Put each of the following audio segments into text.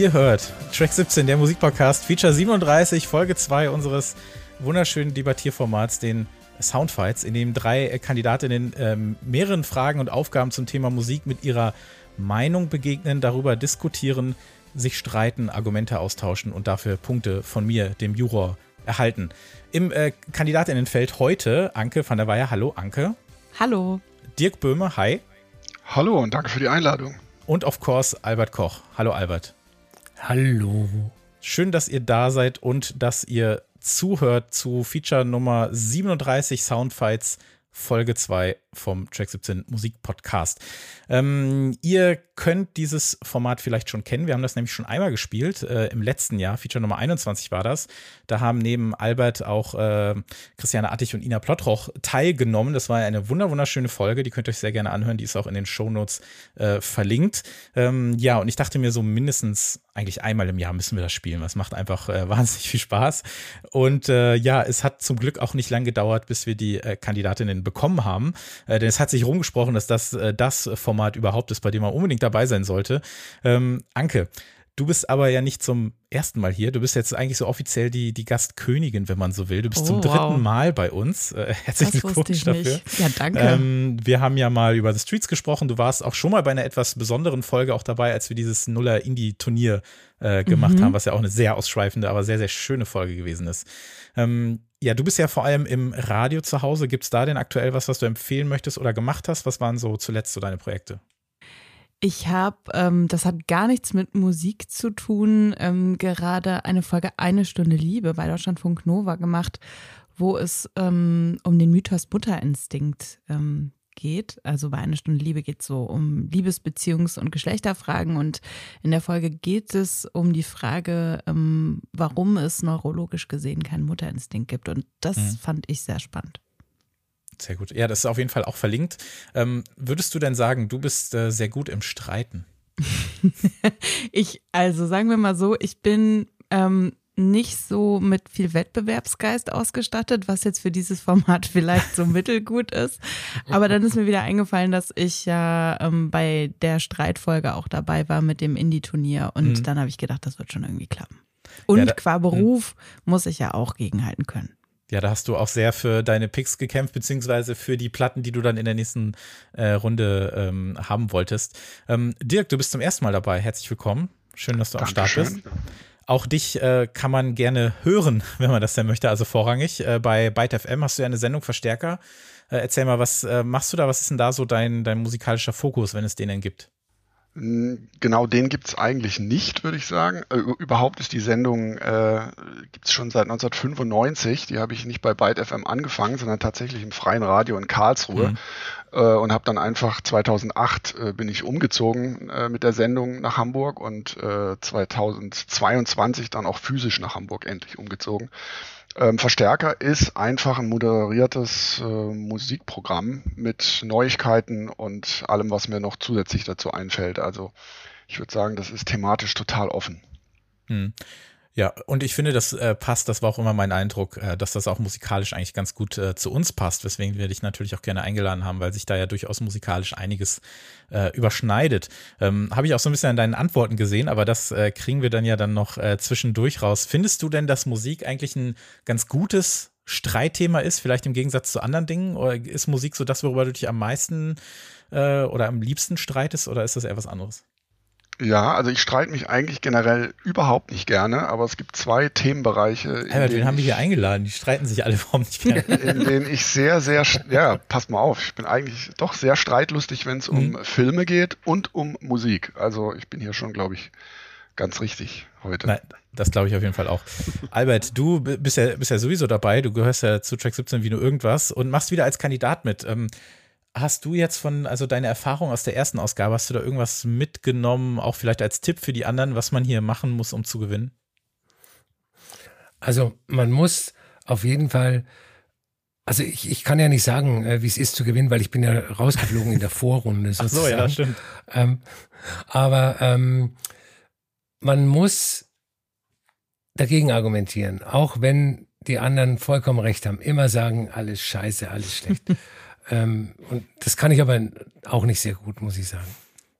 Ihr hört Track 17, der Musikpodcast, Feature 37, Folge 2 unseres wunderschönen Debattierformats, den Soundfights, in dem drei Kandidatinnen ähm, mehreren Fragen und Aufgaben zum Thema Musik mit ihrer Meinung begegnen, darüber diskutieren, sich streiten, Argumente austauschen und dafür Punkte von mir, dem Juror, erhalten. Im äh, Kandidatinnenfeld heute Anke van der Weyer. Hallo, Anke. Hallo. Dirk Böhme. Hi. Hallo und danke für die Einladung. Und of course Albert Koch. Hallo, Albert. Hallo. Schön, dass ihr da seid und dass ihr zuhört zu Feature Nummer 37 Soundfights Folge 2 vom Track 17 Musik Podcast. Ähm, ihr könnt dieses Format vielleicht schon kennen. Wir haben das nämlich schon einmal gespielt. Äh, Im letzten Jahr, Feature Nummer 21 war das. Da haben neben Albert auch äh, Christiane Attich und Ina Plottroch teilgenommen. Das war eine wunder wunderschöne Folge. Die könnt ihr euch sehr gerne anhören. Die ist auch in den Shownotes äh, verlinkt. Ähm, ja, und ich dachte mir so mindestens eigentlich einmal im Jahr müssen wir das spielen. Das macht einfach äh, wahnsinnig viel Spaß. Und äh, ja, es hat zum Glück auch nicht lang gedauert, bis wir die äh, Kandidatinnen bekommen haben. Äh, denn es hat sich rumgesprochen, dass das äh, das Format überhaupt ist, bei dem man unbedingt dabei sein sollte. Ähm, Anke, Du bist aber ja nicht zum ersten Mal hier. Du bist jetzt eigentlich so offiziell die, die Gastkönigin, wenn man so will. Du bist oh, zum dritten wow. Mal bei uns. Äh, herzlichen Glückwunsch dafür. Nicht. Ja, danke. Ähm, wir haben ja mal über The Streets gesprochen. Du warst auch schon mal bei einer etwas besonderen Folge auch dabei, als wir dieses Nuller Indie-Turnier äh, gemacht mhm. haben, was ja auch eine sehr ausschweifende, aber sehr, sehr schöne Folge gewesen ist. Ähm, ja, du bist ja vor allem im Radio zu Hause. Gibt es da denn aktuell was, was du empfehlen möchtest oder gemacht hast? Was waren so zuletzt so deine Projekte? Ich habe, ähm, das hat gar nichts mit Musik zu tun, ähm, gerade eine Folge Eine Stunde Liebe bei Deutschlandfunk Nova gemacht, wo es ähm, um den Mythos Mutterinstinkt ähm, geht. Also bei Eine Stunde Liebe geht es so um Liebesbeziehungs- und Geschlechterfragen und in der Folge geht es um die Frage, ähm, warum es neurologisch gesehen keinen Mutterinstinkt gibt. Und das mhm. fand ich sehr spannend. Sehr gut. Ja, das ist auf jeden Fall auch verlinkt. Ähm, würdest du denn sagen, du bist äh, sehr gut im Streiten? ich, also sagen wir mal so, ich bin ähm, nicht so mit viel Wettbewerbsgeist ausgestattet, was jetzt für dieses Format vielleicht so mittelgut ist. Aber dann ist mir wieder eingefallen, dass ich ja ähm, bei der Streitfolge auch dabei war mit dem Indie-Turnier und mhm. dann habe ich gedacht, das wird schon irgendwie klappen. Und ja, da, qua Beruf mh. muss ich ja auch gegenhalten können. Ja, da hast du auch sehr für deine Picks gekämpft, beziehungsweise für die Platten, die du dann in der nächsten äh, Runde ähm, haben wolltest. Ähm, Dirk, du bist zum ersten Mal dabei. Herzlich willkommen. Schön, dass du Dankeschön. am Start bist. Auch dich äh, kann man gerne hören, wenn man das denn möchte, also vorrangig. Äh, bei Byte FM hast du ja eine Sendung Verstärker. Äh, erzähl mal, was äh, machst du da? Was ist denn da so dein, dein musikalischer Fokus, wenn es den denn gibt? Genau den gibt's eigentlich nicht, würde ich sagen. Äh, überhaupt ist die Sendung, äh, gibt schon seit 1995. Die habe ich nicht bei Byte FM angefangen, sondern tatsächlich im freien Radio in Karlsruhe. Mhm. Äh, und habe dann einfach 2008 äh, bin ich umgezogen äh, mit der Sendung nach Hamburg und 2022 dann auch physisch nach Hamburg endlich umgezogen. Ähm, Verstärker ist einfach ein moderiertes äh, Musikprogramm mit Neuigkeiten und allem, was mir noch zusätzlich dazu einfällt. Also ich würde sagen, das ist thematisch total offen. Hm. Ja, und ich finde, das äh, passt, das war auch immer mein Eindruck, äh, dass das auch musikalisch eigentlich ganz gut äh, zu uns passt, weswegen wir dich natürlich auch gerne eingeladen haben, weil sich da ja durchaus musikalisch einiges äh, überschneidet. Ähm, Habe ich auch so ein bisschen an deinen Antworten gesehen, aber das äh, kriegen wir dann ja dann noch äh, zwischendurch raus. Findest du denn, dass Musik eigentlich ein ganz gutes Streitthema ist, vielleicht im Gegensatz zu anderen Dingen? Oder ist Musik so das, worüber du dich am meisten oder am liebsten streitest, oder ist das eher was anderes? Ja, also ich streite mich eigentlich generell überhaupt nicht gerne, aber es gibt zwei Themenbereiche. Albert, wen haben wir hier eingeladen? Die streiten sich alle warum nicht gerne. In denen ich sehr, sehr, ja, pass mal auf, ich bin eigentlich doch sehr streitlustig, wenn es mhm. um Filme geht und um Musik. Also ich bin hier schon, glaube ich, ganz richtig heute. Nein, das glaube ich auf jeden Fall auch. Albert, du bist ja, bist ja sowieso dabei, du gehörst ja zu Track 17 wie nur irgendwas und machst wieder als Kandidat mit. Ähm, Hast du jetzt von, also deine Erfahrung aus der ersten Ausgabe, hast du da irgendwas mitgenommen, auch vielleicht als Tipp für die anderen, was man hier machen muss, um zu gewinnen? Also man muss auf jeden Fall, also ich, ich kann ja nicht sagen, äh, wie es ist zu gewinnen, weil ich bin ja rausgeflogen in der Vorrunde sozusagen. Ach so, ja, stimmt. Ähm, aber ähm, man muss dagegen argumentieren, auch wenn die anderen vollkommen recht haben, immer sagen, alles scheiße, alles schlecht. Ähm, und das kann ich aber auch nicht sehr gut, muss ich sagen.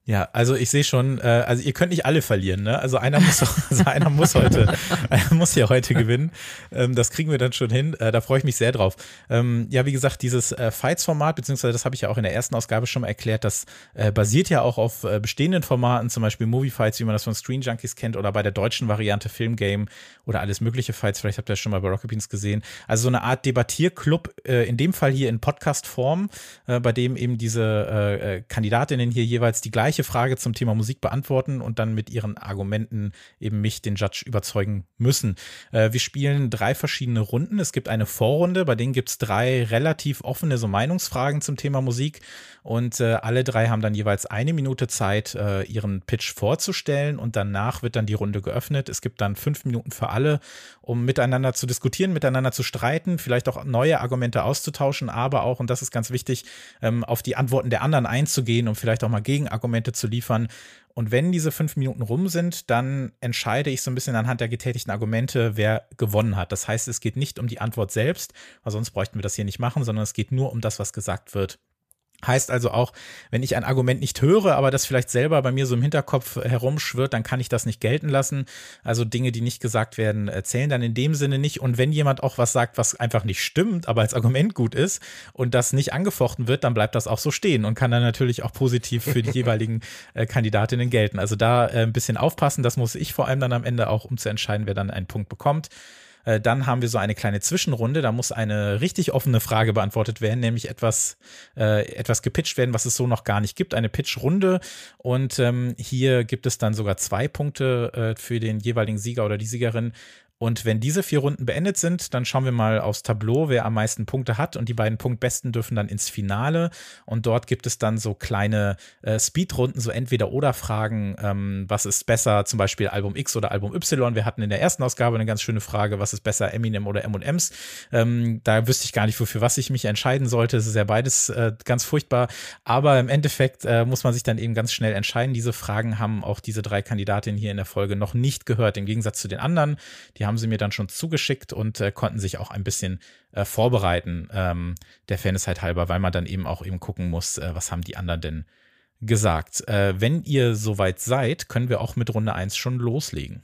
Ja, also ich sehe schon, äh, also ihr könnt nicht alle verlieren, ne? Also einer muss, also einer muss heute, einer muss ja heute gewinnen. Ähm, das kriegen wir dann schon hin. Äh, da freue ich mich sehr drauf. Ähm, ja, wie gesagt, dieses äh, Fights-Format, beziehungsweise das habe ich ja auch in der ersten Ausgabe schon mal erklärt, das äh, basiert ja auch auf äh, bestehenden Formaten, zum Beispiel Movie Fights, wie man das von Screen Junkies kennt, oder bei der deutschen Variante Film Game oder alles mögliche Fights. Vielleicht habt ihr das schon mal bei Rocket Beans gesehen. Also so eine Art Debattierclub, äh, in dem Fall hier in Podcast-Form, äh, bei dem eben diese äh, äh Kandidatinnen hier jeweils die gleiche gleiche Frage zum Thema Musik beantworten und dann mit ihren Argumenten eben mich, den Judge, überzeugen müssen. Äh, wir spielen drei verschiedene Runden. Es gibt eine Vorrunde, bei denen gibt es drei relativ offene so Meinungsfragen zum Thema Musik und äh, alle drei haben dann jeweils eine Minute Zeit, äh, ihren Pitch vorzustellen und danach wird dann die Runde geöffnet. Es gibt dann fünf Minuten für alle, um miteinander zu diskutieren, miteinander zu streiten, vielleicht auch neue Argumente auszutauschen, aber auch, und das ist ganz wichtig, ähm, auf die Antworten der anderen einzugehen und vielleicht auch mal Gegenargumente Argumente zu liefern. Und wenn diese fünf Minuten rum sind, dann entscheide ich so ein bisschen anhand der getätigten Argumente, wer gewonnen hat. Das heißt, es geht nicht um die Antwort selbst, weil sonst bräuchten wir das hier nicht machen, sondern es geht nur um das, was gesagt wird. Heißt also auch, wenn ich ein Argument nicht höre, aber das vielleicht selber bei mir so im Hinterkopf herumschwirrt, dann kann ich das nicht gelten lassen. Also Dinge, die nicht gesagt werden, zählen dann in dem Sinne nicht. Und wenn jemand auch was sagt, was einfach nicht stimmt, aber als Argument gut ist und das nicht angefochten wird, dann bleibt das auch so stehen und kann dann natürlich auch positiv für die jeweiligen äh, Kandidatinnen gelten. Also da äh, ein bisschen aufpassen, das muss ich vor allem dann am Ende auch, um zu entscheiden, wer dann einen Punkt bekommt. Äh, dann haben wir so eine kleine Zwischenrunde. Da muss eine richtig offene Frage beantwortet werden, nämlich etwas, äh, etwas gepitcht werden, was es so noch gar nicht gibt. Eine Pitchrunde. Und ähm, hier gibt es dann sogar zwei Punkte äh, für den jeweiligen Sieger oder die Siegerin. Und wenn diese vier Runden beendet sind, dann schauen wir mal aufs Tableau, wer am meisten Punkte hat. Und die beiden Punktbesten dürfen dann ins Finale. Und dort gibt es dann so kleine äh, Speedrunden, so Entweder-Oder-Fragen. Ähm, was ist besser, zum Beispiel Album X oder Album Y? Wir hatten in der ersten Ausgabe eine ganz schöne Frage, was ist besser, Eminem oder M&M's? Ähm, da wüsste ich gar nicht, für was ich mich entscheiden sollte. Es ist ja beides äh, ganz furchtbar. Aber im Endeffekt äh, muss man sich dann eben ganz schnell entscheiden. Diese Fragen haben auch diese drei Kandidatinnen hier in der Folge noch nicht gehört, im Gegensatz zu den anderen. Die haben haben sie mir dann schon zugeschickt und äh, konnten sich auch ein bisschen äh, vorbereiten, ähm, der Fairness halt halber, weil man dann eben auch eben gucken muss, äh, was haben die anderen denn gesagt. Äh, wenn ihr soweit seid, können wir auch mit Runde 1 schon loslegen.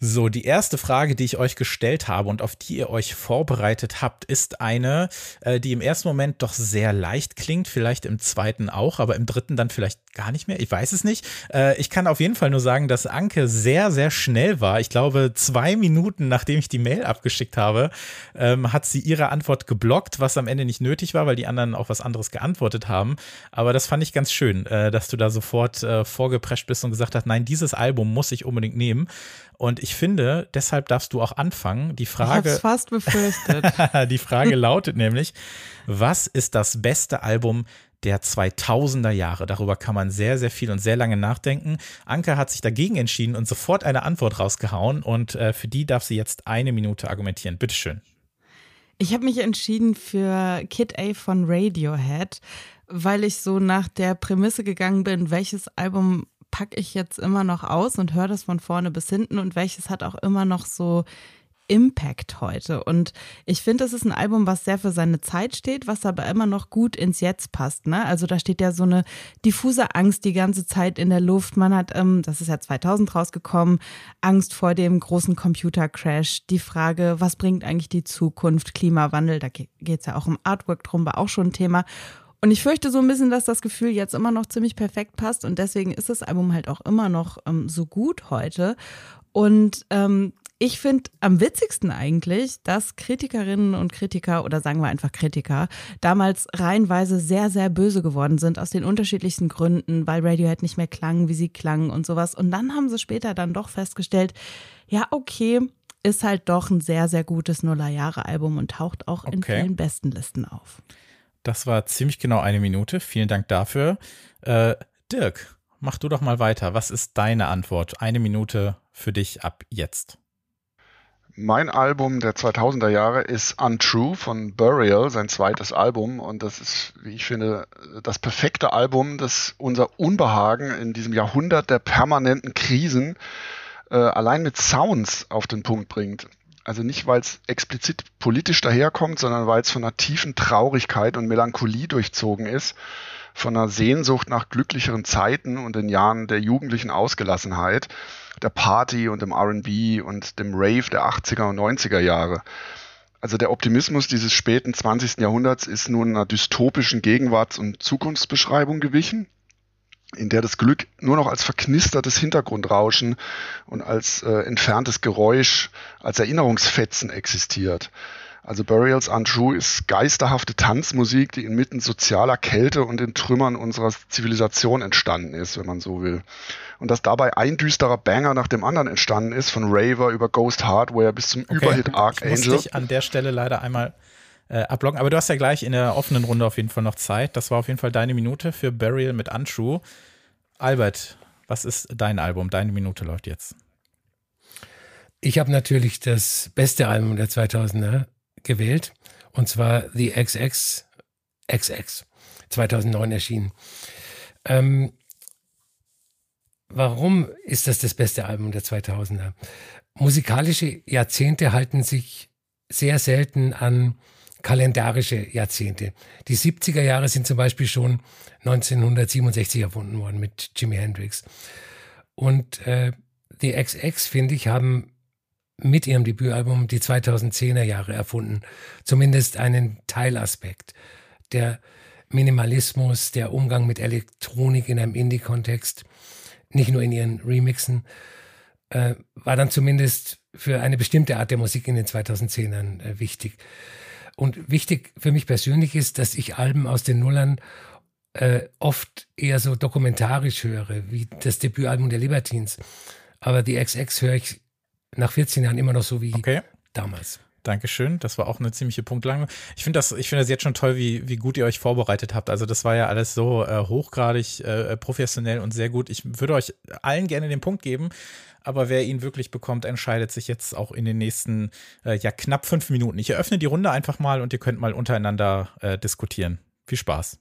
So, die erste Frage, die ich euch gestellt habe und auf die ihr euch vorbereitet habt, ist eine, äh, die im ersten Moment doch sehr leicht klingt, vielleicht im zweiten auch, aber im dritten dann vielleicht gar nicht mehr. Ich weiß es nicht. Äh, ich kann auf jeden Fall nur sagen, dass Anke sehr, sehr schnell war. Ich glaube, zwei Minuten nachdem ich die Mail abgeschickt habe, ähm, hat sie ihre Antwort geblockt, was am Ende nicht nötig war, weil die anderen auch was anderes geantwortet haben. Aber das fand ich ganz schön, äh, dass du da sofort vorgeprescht bist und gesagt hast, nein, dieses Album muss ich unbedingt nehmen. Und ich finde, deshalb darfst du auch anfangen. Die Frage. Ich hab's fast befürchtet. die Frage lautet nämlich: Was ist das beste Album der 2000er Jahre? Darüber kann man sehr, sehr viel und sehr lange nachdenken. Anke hat sich dagegen entschieden und sofort eine Antwort rausgehauen. Und äh, für die darf sie jetzt eine Minute argumentieren. Bitteschön. Ich habe mich entschieden für Kid A von Radiohead, weil ich so nach der Prämisse gegangen bin, welches Album packe ich jetzt immer noch aus und höre das von vorne bis hinten und welches hat auch immer noch so Impact heute. Und ich finde, es ist ein Album, was sehr für seine Zeit steht, was aber immer noch gut ins Jetzt passt. Ne? Also da steht ja so eine diffuse Angst die ganze Zeit in der Luft. Man hat, ähm, das ist ja 2000 rausgekommen, Angst vor dem großen Computercrash. Die Frage, was bringt eigentlich die Zukunft? Klimawandel, da geht es ja auch um Artwork drum, war auch schon ein Thema. Und ich fürchte so ein bisschen, dass das Gefühl jetzt immer noch ziemlich perfekt passt und deswegen ist das Album halt auch immer noch ähm, so gut heute. Und ähm, ich finde am witzigsten eigentlich, dass Kritikerinnen und Kritiker oder sagen wir einfach Kritiker damals reihenweise sehr, sehr böse geworden sind aus den unterschiedlichsten Gründen, weil Radiohead nicht mehr klang, wie sie klang und sowas. Und dann haben sie später dann doch festgestellt, ja, okay, ist halt doch ein sehr, sehr gutes Nullerjahre-Album und taucht auch okay. in vielen Bestenlisten auf. Das war ziemlich genau eine Minute. Vielen Dank dafür. Äh, Dirk, mach du doch mal weiter. Was ist deine Antwort? Eine Minute für dich ab jetzt. Mein Album der 2000er Jahre ist Untrue von Burial, sein zweites Album. Und das ist, wie ich finde, das perfekte Album, das unser Unbehagen in diesem Jahrhundert der permanenten Krisen äh, allein mit Sounds auf den Punkt bringt. Also nicht, weil es explizit politisch daherkommt, sondern weil es von einer tiefen Traurigkeit und Melancholie durchzogen ist, von einer Sehnsucht nach glücklicheren Zeiten und den Jahren der jugendlichen Ausgelassenheit, der Party und dem RB und dem Rave der 80er und 90er Jahre. Also der Optimismus dieses späten 20. Jahrhunderts ist nun einer dystopischen Gegenwarts- und Zukunftsbeschreibung gewichen in der das Glück nur noch als verknistertes Hintergrundrauschen und als äh, entferntes Geräusch, als Erinnerungsfetzen existiert. Also Burials Untrue ist geisterhafte Tanzmusik, die inmitten sozialer Kälte und den Trümmern unserer Zivilisation entstanden ist, wenn man so will. Und dass dabei ein düsterer Banger nach dem anderen entstanden ist, von Raver über Ghost Hardware bis zum okay. Überhit Archangel. Ich muss dich an der Stelle leider einmal äh, ablocken. Aber du hast ja gleich in der offenen Runde auf jeden Fall noch Zeit. Das war auf jeden Fall deine Minute für Burial mit Untrue. Albert, was ist dein Album? Deine Minute läuft jetzt. Ich habe natürlich das beste Album der 2000er gewählt. Und zwar The XX XX 2009 erschienen. Ähm, warum ist das das beste Album der 2000er? Musikalische Jahrzehnte halten sich sehr selten an kalendarische Jahrzehnte. Die 70er Jahre sind zum Beispiel schon 1967 erfunden worden mit Jimi Hendrix. Und äh, die XX, finde ich, haben mit ihrem Debütalbum die 2010er Jahre erfunden. Zumindest einen Teilaspekt. Der Minimalismus, der Umgang mit Elektronik in einem Indie-Kontext, nicht nur in ihren Remixen, äh, war dann zumindest für eine bestimmte Art der Musik in den 2010ern äh, wichtig. Und wichtig für mich persönlich ist, dass ich Alben aus den Nullern äh, oft eher so dokumentarisch höre, wie das Debütalbum der Libertines. Aber die XX höre ich nach 14 Jahren immer noch so wie okay. damals. Dankeschön. Das war auch eine ziemliche Punktlandung. Ich finde das, ich finde das jetzt schon toll, wie, wie gut ihr euch vorbereitet habt. Also das war ja alles so äh, hochgradig äh, professionell und sehr gut. Ich würde euch allen gerne den Punkt geben, aber wer ihn wirklich bekommt, entscheidet sich jetzt auch in den nächsten äh, ja knapp fünf Minuten. Ich eröffne die Runde einfach mal und ihr könnt mal untereinander äh, diskutieren. Viel Spaß.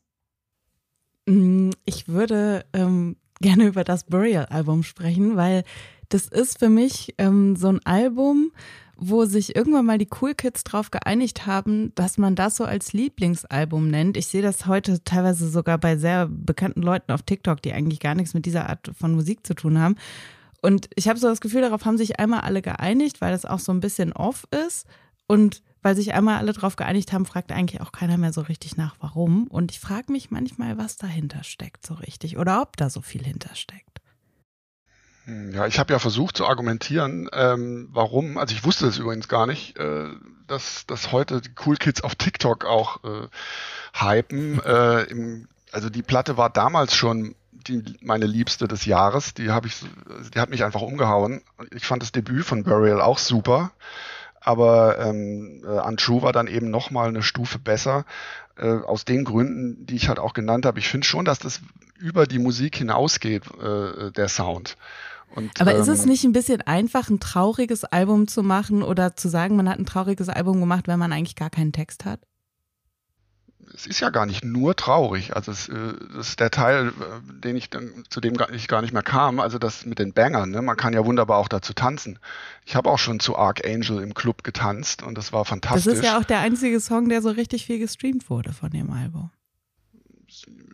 Mm, ich würde ähm, gerne über das Burial-Album sprechen, weil das ist für mich ähm, so ein Album, wo sich irgendwann mal die Cool Kids drauf geeinigt haben, dass man das so als Lieblingsalbum nennt. Ich sehe das heute teilweise sogar bei sehr bekannten Leuten auf TikTok, die eigentlich gar nichts mit dieser Art von Musik zu tun haben. Und ich habe so das Gefühl, darauf haben sich einmal alle geeinigt, weil das auch so ein bisschen off ist. Und weil sich einmal alle darauf geeinigt haben, fragt eigentlich auch keiner mehr so richtig nach, warum. Und ich frage mich manchmal, was dahinter steckt so richtig oder ob da so viel hintersteckt. Ja, ich habe ja versucht zu argumentieren, ähm, warum, also ich wusste das übrigens gar nicht, äh, dass, dass heute die Cool Kids auf TikTok auch äh, hypen. Äh, im, also die Platte war damals schon die, meine Liebste des Jahres. Die, hab ich, die hat mich einfach umgehauen. Ich fand das Debüt von Burial auch super. Aber ähm, äh, Untrue war dann eben noch mal eine Stufe besser. Äh, aus den Gründen, die ich halt auch genannt habe. Ich finde schon, dass das über die Musik hinausgeht, äh, der Sound. Und, Aber ist es ähm, nicht ein bisschen einfach, ein trauriges Album zu machen oder zu sagen, man hat ein trauriges Album gemacht, wenn man eigentlich gar keinen Text hat? Es ist ja gar nicht nur traurig. Also es, äh, das ist der Teil, äh, den ich dann, zu dem ich gar nicht mehr kam, also das mit den Bangern. Ne? Man kann ja wunderbar auch dazu tanzen. Ich habe auch schon zu Archangel im Club getanzt und das war fantastisch. Das ist ja auch der einzige Song, der so richtig viel gestreamt wurde von dem Album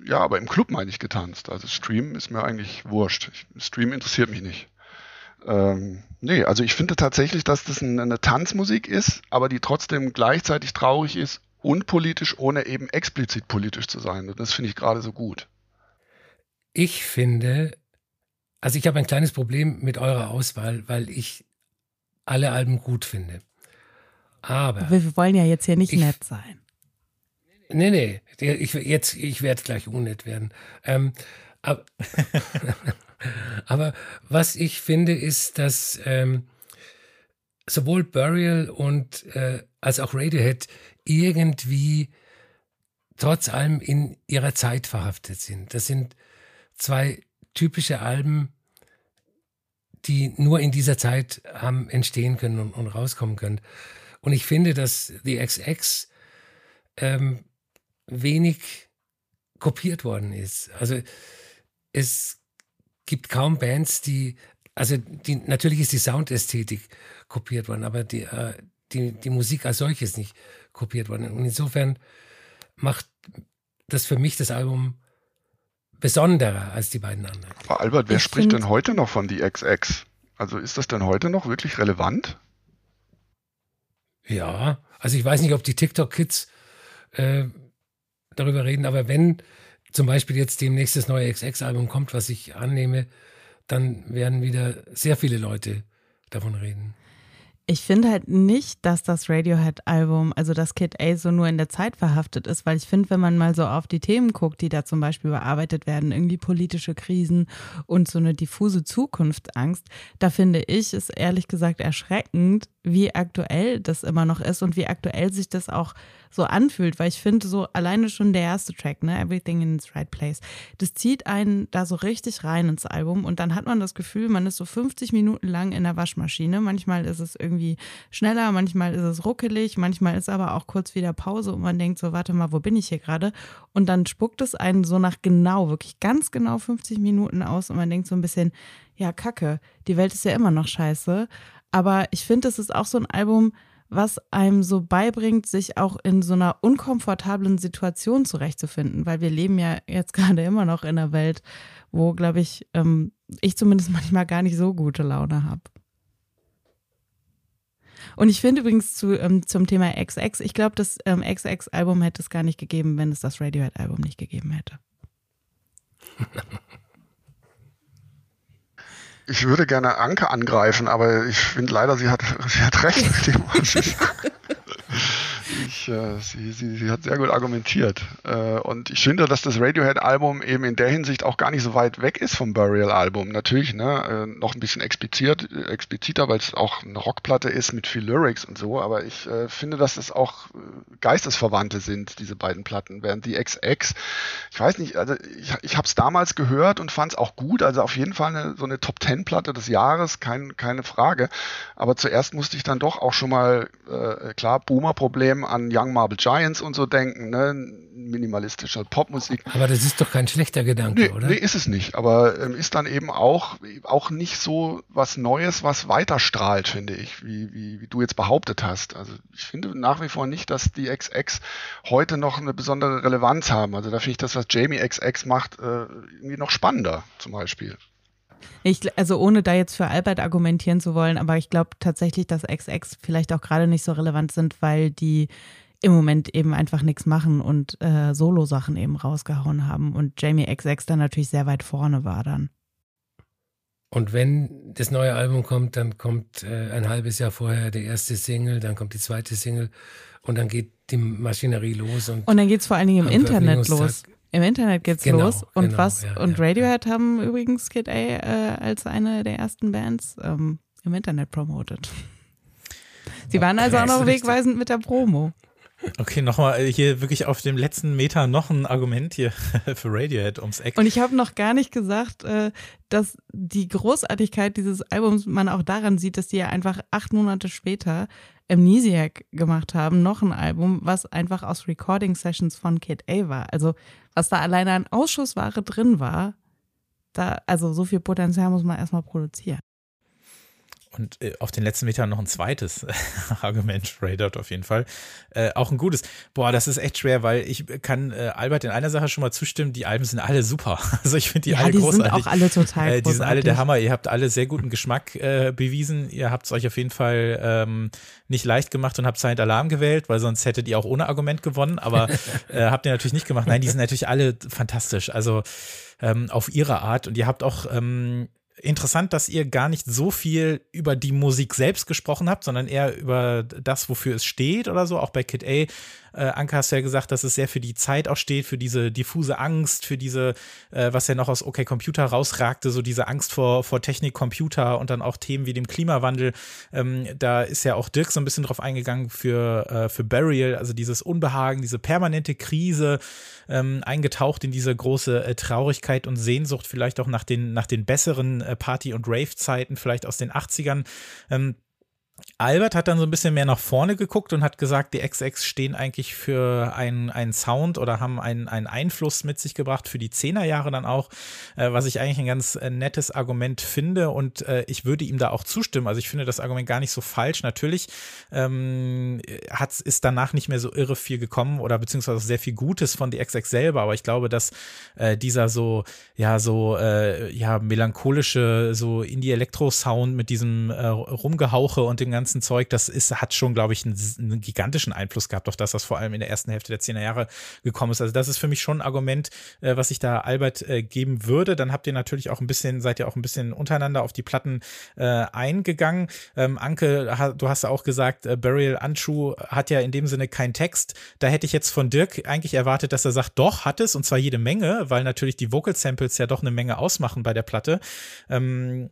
ja, aber im Club meine ich getanzt. Also Stream ist mir eigentlich wurscht. Stream interessiert mich nicht. Ähm, nee, also ich finde tatsächlich, dass das eine, eine Tanzmusik ist, aber die trotzdem gleichzeitig traurig ist und politisch, ohne eben explizit politisch zu sein. Und das finde ich gerade so gut. Ich finde, also ich habe ein kleines Problem mit eurer Auswahl, weil ich alle Alben gut finde. Aber. Wir wollen ja jetzt hier nicht ich, nett sein. Nee, nee, ich, jetzt, ich werde gleich unnett werden. Ähm, aber, aber, was ich finde, ist, dass ähm, sowohl Burial und äh, als auch Radiohead irgendwie trotz allem in ihrer Zeit verhaftet sind. Das sind zwei typische Alben, die nur in dieser Zeit haben entstehen können und, und rauskommen können. Und ich finde, dass The XX ähm, wenig kopiert worden ist. Also es gibt kaum Bands, die also die, natürlich ist die Soundästhetik kopiert worden, aber die, äh, die, die Musik als solches nicht kopiert worden. Und insofern macht das für mich das Album besonderer als die beiden anderen. Aber Albert, wer ich spricht denn heute noch von die XX? Also ist das denn heute noch wirklich relevant? Ja, also ich weiß nicht, ob die TikTok-Kids äh, darüber reden, aber wenn zum Beispiel jetzt demnächst das neue XX-Album kommt, was ich annehme, dann werden wieder sehr viele Leute davon reden. Ich finde halt nicht, dass das Radiohead-Album, also das Kid A, so nur in der Zeit verhaftet ist, weil ich finde, wenn man mal so auf die Themen guckt, die da zum Beispiel bearbeitet werden, irgendwie politische Krisen und so eine diffuse Zukunftsangst, da finde ich es ehrlich gesagt erschreckend, wie aktuell das immer noch ist und wie aktuell sich das auch so anfühlt, weil ich finde, so alleine schon der erste Track, ne, Everything in its Right Place, das zieht einen da so richtig rein ins Album und dann hat man das Gefühl, man ist so 50 Minuten lang in der Waschmaschine. Manchmal ist es irgendwie schneller, manchmal ist es ruckelig, manchmal ist aber auch kurz wieder Pause und man denkt so, warte mal, wo bin ich hier gerade? Und dann spuckt es einen so nach genau, wirklich ganz genau 50 Minuten aus und man denkt so ein bisschen, ja, kacke, die Welt ist ja immer noch scheiße. Aber ich finde, es ist auch so ein Album, was einem so beibringt, sich auch in so einer unkomfortablen Situation zurechtzufinden, weil wir leben ja jetzt gerade immer noch in einer Welt, wo, glaube ich, ähm, ich zumindest manchmal gar nicht so gute Laune habe. Und ich finde übrigens zu, ähm, zum Thema XX, ich glaube, das ähm, XX-Album hätte es gar nicht gegeben, wenn es das Radiohead-Album nicht gegeben hätte. Ich würde gerne Anke angreifen, aber ich finde leider, sie hat, sie hat recht mit dem, was sie sagt. Ich, äh, sie, sie, sie hat sehr gut argumentiert. Äh, und ich finde, dass das Radiohead-Album eben in der Hinsicht auch gar nicht so weit weg ist vom Burial-Album. Natürlich, ne, äh, noch ein bisschen explizit, expliziter, weil es auch eine Rockplatte ist mit viel Lyrics und so. Aber ich äh, finde, dass es auch äh, Geistesverwandte sind, diese beiden Platten. Während die XX, ich weiß nicht, also ich, ich habe es damals gehört und fand es auch gut. Also auf jeden Fall eine, so eine Top-Ten-Platte des Jahres, kein, keine Frage. Aber zuerst musste ich dann doch auch schon mal, äh, klar, Boomer-Problem an Young Marble Giants und so denken, ne? minimalistische Popmusik. Aber das ist doch kein schlechter Gedanke, nee, oder? Nee, ist es nicht. Aber ähm, ist dann eben auch, auch nicht so was Neues, was weiterstrahlt, finde ich, wie, wie, wie du jetzt behauptet hast. Also ich finde nach wie vor nicht, dass die XX heute noch eine besondere Relevanz haben. Also da finde ich das, was Jamie XX macht, äh, irgendwie noch spannender zum Beispiel. Ich, also ohne da jetzt für Albert argumentieren zu wollen, aber ich glaube tatsächlich, dass XX vielleicht auch gerade nicht so relevant sind, weil die im Moment eben einfach nichts machen und äh, Solo-Sachen eben rausgehauen haben und Jamie XX dann natürlich sehr weit vorne war dann. Und wenn das neue Album kommt, dann kommt äh, ein halbes Jahr vorher der erste Single, dann kommt die zweite Single und dann geht die Maschinerie los. Und, und dann geht es vor allen Dingen im Internet los. Im Internet geht's genau, los. Und genau, was ja, und ja, Radiohead ja. haben übrigens Kid A äh, als eine der ersten Bands ähm, im Internet promotet. Sie waren also auch noch wegweisend mit der Promo. Okay, nochmal äh, hier wirklich auf dem letzten Meter noch ein Argument hier für Radiohead ums Eck. Und ich habe noch gar nicht gesagt, äh, dass die Großartigkeit dieses Albums man auch daran sieht, dass die ja einfach acht Monate später Amnesiac gemacht haben, noch ein Album, was einfach aus Recording Sessions von Kid A war. Also was da alleine an Ausschussware drin war, da, also so viel Potenzial muss man erstmal produzieren. Und äh, auf den letzten Metern noch ein zweites Argument, Radar auf jeden Fall. Äh, auch ein gutes. Boah, das ist echt schwer, weil ich kann äh, Albert in einer Sache schon mal zustimmen, die Alben sind alle super. Also ich finde die ja, alle die großartig. Sind auch alle total äh, Die sind alle der Hammer. Ihr habt alle sehr guten Geschmack äh, bewiesen. Ihr habt es euch auf jeden Fall ähm, nicht leicht gemacht und habt Silent Alarm gewählt, weil sonst hättet ihr auch ohne Argument gewonnen. Aber äh, habt ihr natürlich nicht gemacht. Nein, die sind natürlich alle fantastisch. Also ähm, auf ihre Art. Und ihr habt auch ähm, interessant, dass ihr gar nicht so viel über die Musik selbst gesprochen habt, sondern eher über das, wofür es steht oder so. Auch bei Kid A äh, Anke hast ja gesagt, dass es sehr für die Zeit auch steht, für diese diffuse Angst, für diese, äh, was ja noch aus OK Computer rausragte, so diese Angst vor, vor Technik, Computer und dann auch Themen wie dem Klimawandel. Ähm, da ist ja auch Dirk so ein bisschen drauf eingegangen für, äh, für Burial, also dieses Unbehagen, diese permanente Krise, ähm, eingetaucht in diese große äh, Traurigkeit und Sehnsucht, vielleicht auch nach den, nach den besseren äh, Party- und Rave-Zeiten, vielleicht aus den 80ern. Ähm, Albert hat dann so ein bisschen mehr nach vorne geguckt und hat gesagt, die XX stehen eigentlich für einen, Sound oder haben einen, Einfluss mit sich gebracht für die Zehnerjahre dann auch, äh, was ich eigentlich ein ganz äh, nettes Argument finde und äh, ich würde ihm da auch zustimmen. Also ich finde das Argument gar nicht so falsch. Natürlich ähm, hat, ist danach nicht mehr so irre viel gekommen oder beziehungsweise sehr viel Gutes von die XX selber, aber ich glaube, dass äh, dieser so, ja, so, äh, ja, melancholische, so Indie-Elektro-Sound mit diesem äh, Rumgehauche und dem ganzen Zeug, das ist, hat schon, glaube ich, einen, einen, gigantischen Einfluss gehabt auf das, was vor allem in der ersten Hälfte der 10er Jahre gekommen ist. Also das ist für mich schon ein Argument, äh, was ich da Albert äh, geben würde. Dann habt ihr natürlich auch ein bisschen, seid ihr auch ein bisschen untereinander auf die Platten äh, eingegangen. Ähm, Anke, ha, du hast ja auch gesagt, äh, Burial Untrue hat ja in dem Sinne keinen Text. Da hätte ich jetzt von Dirk eigentlich erwartet, dass er sagt, doch, hat es, und zwar jede Menge, weil natürlich die Vocal Samples ja doch eine Menge ausmachen bei der Platte. Ähm,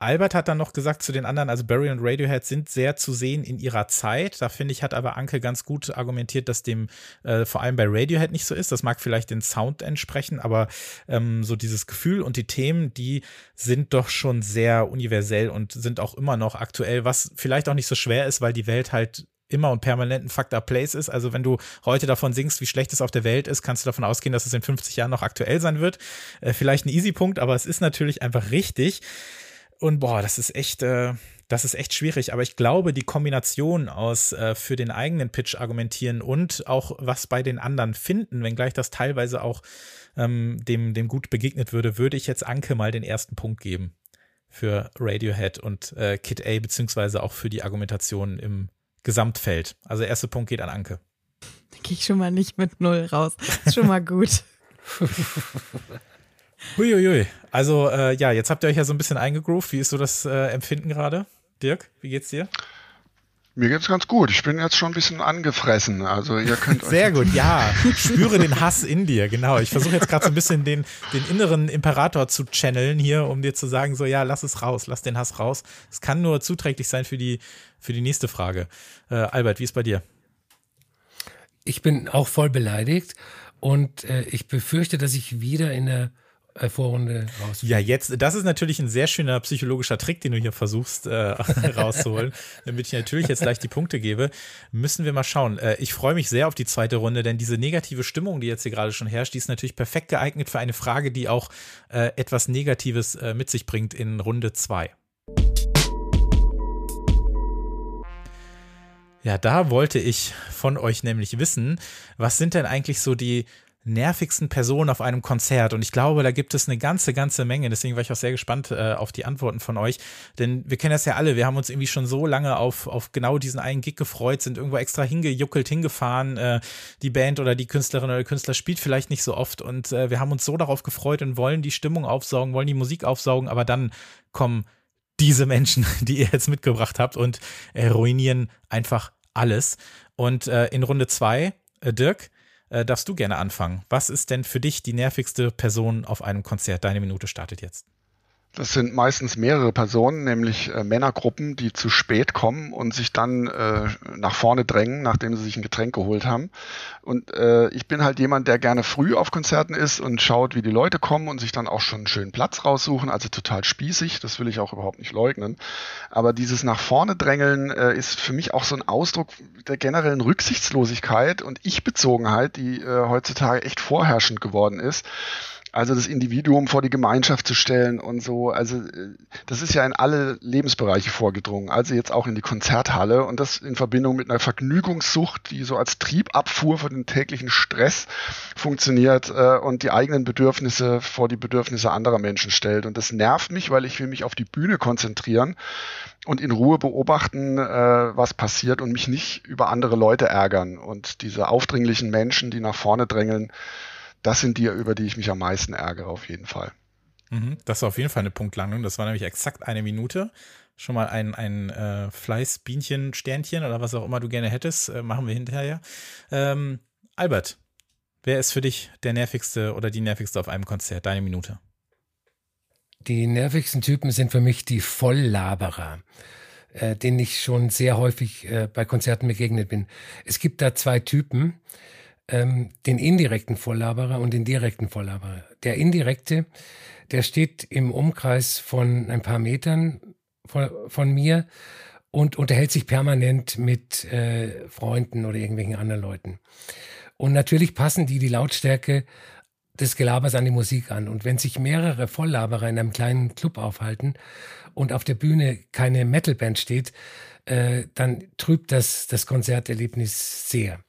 Albert hat dann noch gesagt zu den anderen, also Barry und Radiohead sind sehr zu sehen in ihrer Zeit. Da finde ich, hat aber Anke ganz gut argumentiert, dass dem äh, vor allem bei Radiohead nicht so ist. Das mag vielleicht den Sound entsprechen, aber ähm, so dieses Gefühl und die Themen, die sind doch schon sehr universell und sind auch immer noch aktuell, was vielleicht auch nicht so schwer ist, weil die Welt halt immer und permanent ein Fucked Place ist. Also wenn du heute davon singst, wie schlecht es auf der Welt ist, kannst du davon ausgehen, dass es in 50 Jahren noch aktuell sein wird. Äh, vielleicht ein Easy-Punkt, aber es ist natürlich einfach richtig. Und boah, das ist echt, äh, das ist echt schwierig. Aber ich glaube, die Kombination aus äh, für den eigenen Pitch argumentieren und auch was bei den anderen finden, wenngleich das teilweise auch ähm, dem, dem gut begegnet würde, würde ich jetzt Anke mal den ersten Punkt geben für Radiohead und äh, Kid A, beziehungsweise auch für die Argumentation im Gesamtfeld. Also der erste Punkt geht an Anke. Da gehe ich schon mal nicht mit null raus. Ist schon mal gut. Huiuiui. Also äh, ja, jetzt habt ihr euch ja so ein bisschen eingegroovt. Wie ist so das äh, Empfinden gerade? Dirk, wie geht's dir? Mir geht's ganz gut. Ich bin jetzt schon ein bisschen angefressen. Also ihr könnt Sehr gut, ja. Spüre den Hass in dir, genau. Ich versuche jetzt gerade so ein bisschen den, den inneren Imperator zu channeln hier, um dir zu sagen, so ja, lass es raus, lass den Hass raus. Es kann nur zuträglich sein für die, für die nächste Frage. Äh, Albert, wie ist bei dir? Ich bin auch voll beleidigt und äh, ich befürchte, dass ich wieder in der äh, Vorrunde raus. Ja, jetzt, das ist natürlich ein sehr schöner psychologischer Trick, den du hier versuchst äh, rauszuholen, damit ich natürlich jetzt gleich die Punkte gebe. Müssen wir mal schauen. Äh, ich freue mich sehr auf die zweite Runde, denn diese negative Stimmung, die jetzt hier gerade schon herrscht, die ist natürlich perfekt geeignet für eine Frage, die auch äh, etwas Negatives äh, mit sich bringt in Runde zwei. Ja, da wollte ich von euch nämlich wissen, was sind denn eigentlich so die nervigsten Personen auf einem Konzert. Und ich glaube, da gibt es eine ganze, ganze Menge. Deswegen war ich auch sehr gespannt äh, auf die Antworten von euch. Denn wir kennen das ja alle. Wir haben uns irgendwie schon so lange auf, auf genau diesen einen Gig gefreut, sind irgendwo extra hingejuckelt, hingefahren. Äh, die Band oder die Künstlerin oder der Künstler spielt vielleicht nicht so oft. Und äh, wir haben uns so darauf gefreut und wollen die Stimmung aufsaugen, wollen die Musik aufsaugen. Aber dann kommen diese Menschen, die ihr jetzt mitgebracht habt und ruinieren einfach alles. Und äh, in Runde zwei, äh, Dirk, äh, darfst du gerne anfangen. Was ist denn für dich die nervigste Person auf einem Konzert? Deine Minute startet jetzt. Das sind meistens mehrere Personen, nämlich äh, Männergruppen, die zu spät kommen und sich dann äh, nach vorne drängen, nachdem sie sich ein Getränk geholt haben. Und äh, ich bin halt jemand, der gerne früh auf Konzerten ist und schaut, wie die Leute kommen und sich dann auch schon einen schönen Platz raussuchen. Also total spießig, das will ich auch überhaupt nicht leugnen. Aber dieses nach vorne drängeln äh, ist für mich auch so ein Ausdruck der generellen Rücksichtslosigkeit und Ich-Bezogenheit, die äh, heutzutage echt vorherrschend geworden ist. Also das Individuum vor die Gemeinschaft zu stellen und so. Also äh, das ist ja in alle Lebensbereiche vorgedrungen. Also jetzt auch in die Konzerthalle und das in Verbindung mit einer Vergnügungssucht, die so als Triebabfuhr für den täglichen Stress funktioniert äh, und die eigenen Bedürfnisse vor die Bedürfnisse anderer Menschen stellt. Und das nervt mich, weil ich will mich auf die Bühne konzentrieren und in Ruhe beobachten, äh, was passiert und mich nicht über andere Leute ärgern. Und diese aufdringlichen Menschen, die nach vorne drängeln, das sind die, über die ich mich am meisten ärgere, auf jeden Fall. Mhm, das war auf jeden Fall eine Punktlandung. Das war nämlich exakt eine Minute. Schon mal ein, ein äh, Fleißbienchen, Sternchen oder was auch immer du gerne hättest, äh, machen wir hinterher. Ähm, Albert, wer ist für dich der nervigste oder die nervigste auf einem Konzert? Deine Minute. Die nervigsten Typen sind für mich die Volllaberer, äh, denen ich schon sehr häufig äh, bei Konzerten begegnet bin. Es gibt da zwei Typen ähm, den indirekten Volllaberer und den direkten Volllaberer. Der indirekte, der steht im Umkreis von ein paar Metern von, von mir und unterhält sich permanent mit äh, Freunden oder irgendwelchen anderen Leuten. Und natürlich passen die die Lautstärke des Gelabers an die Musik an. Und wenn sich mehrere Volllaberer in einem kleinen Club aufhalten und auf der Bühne keine Metalband steht, äh, dann trübt das das Konzerterlebnis sehr.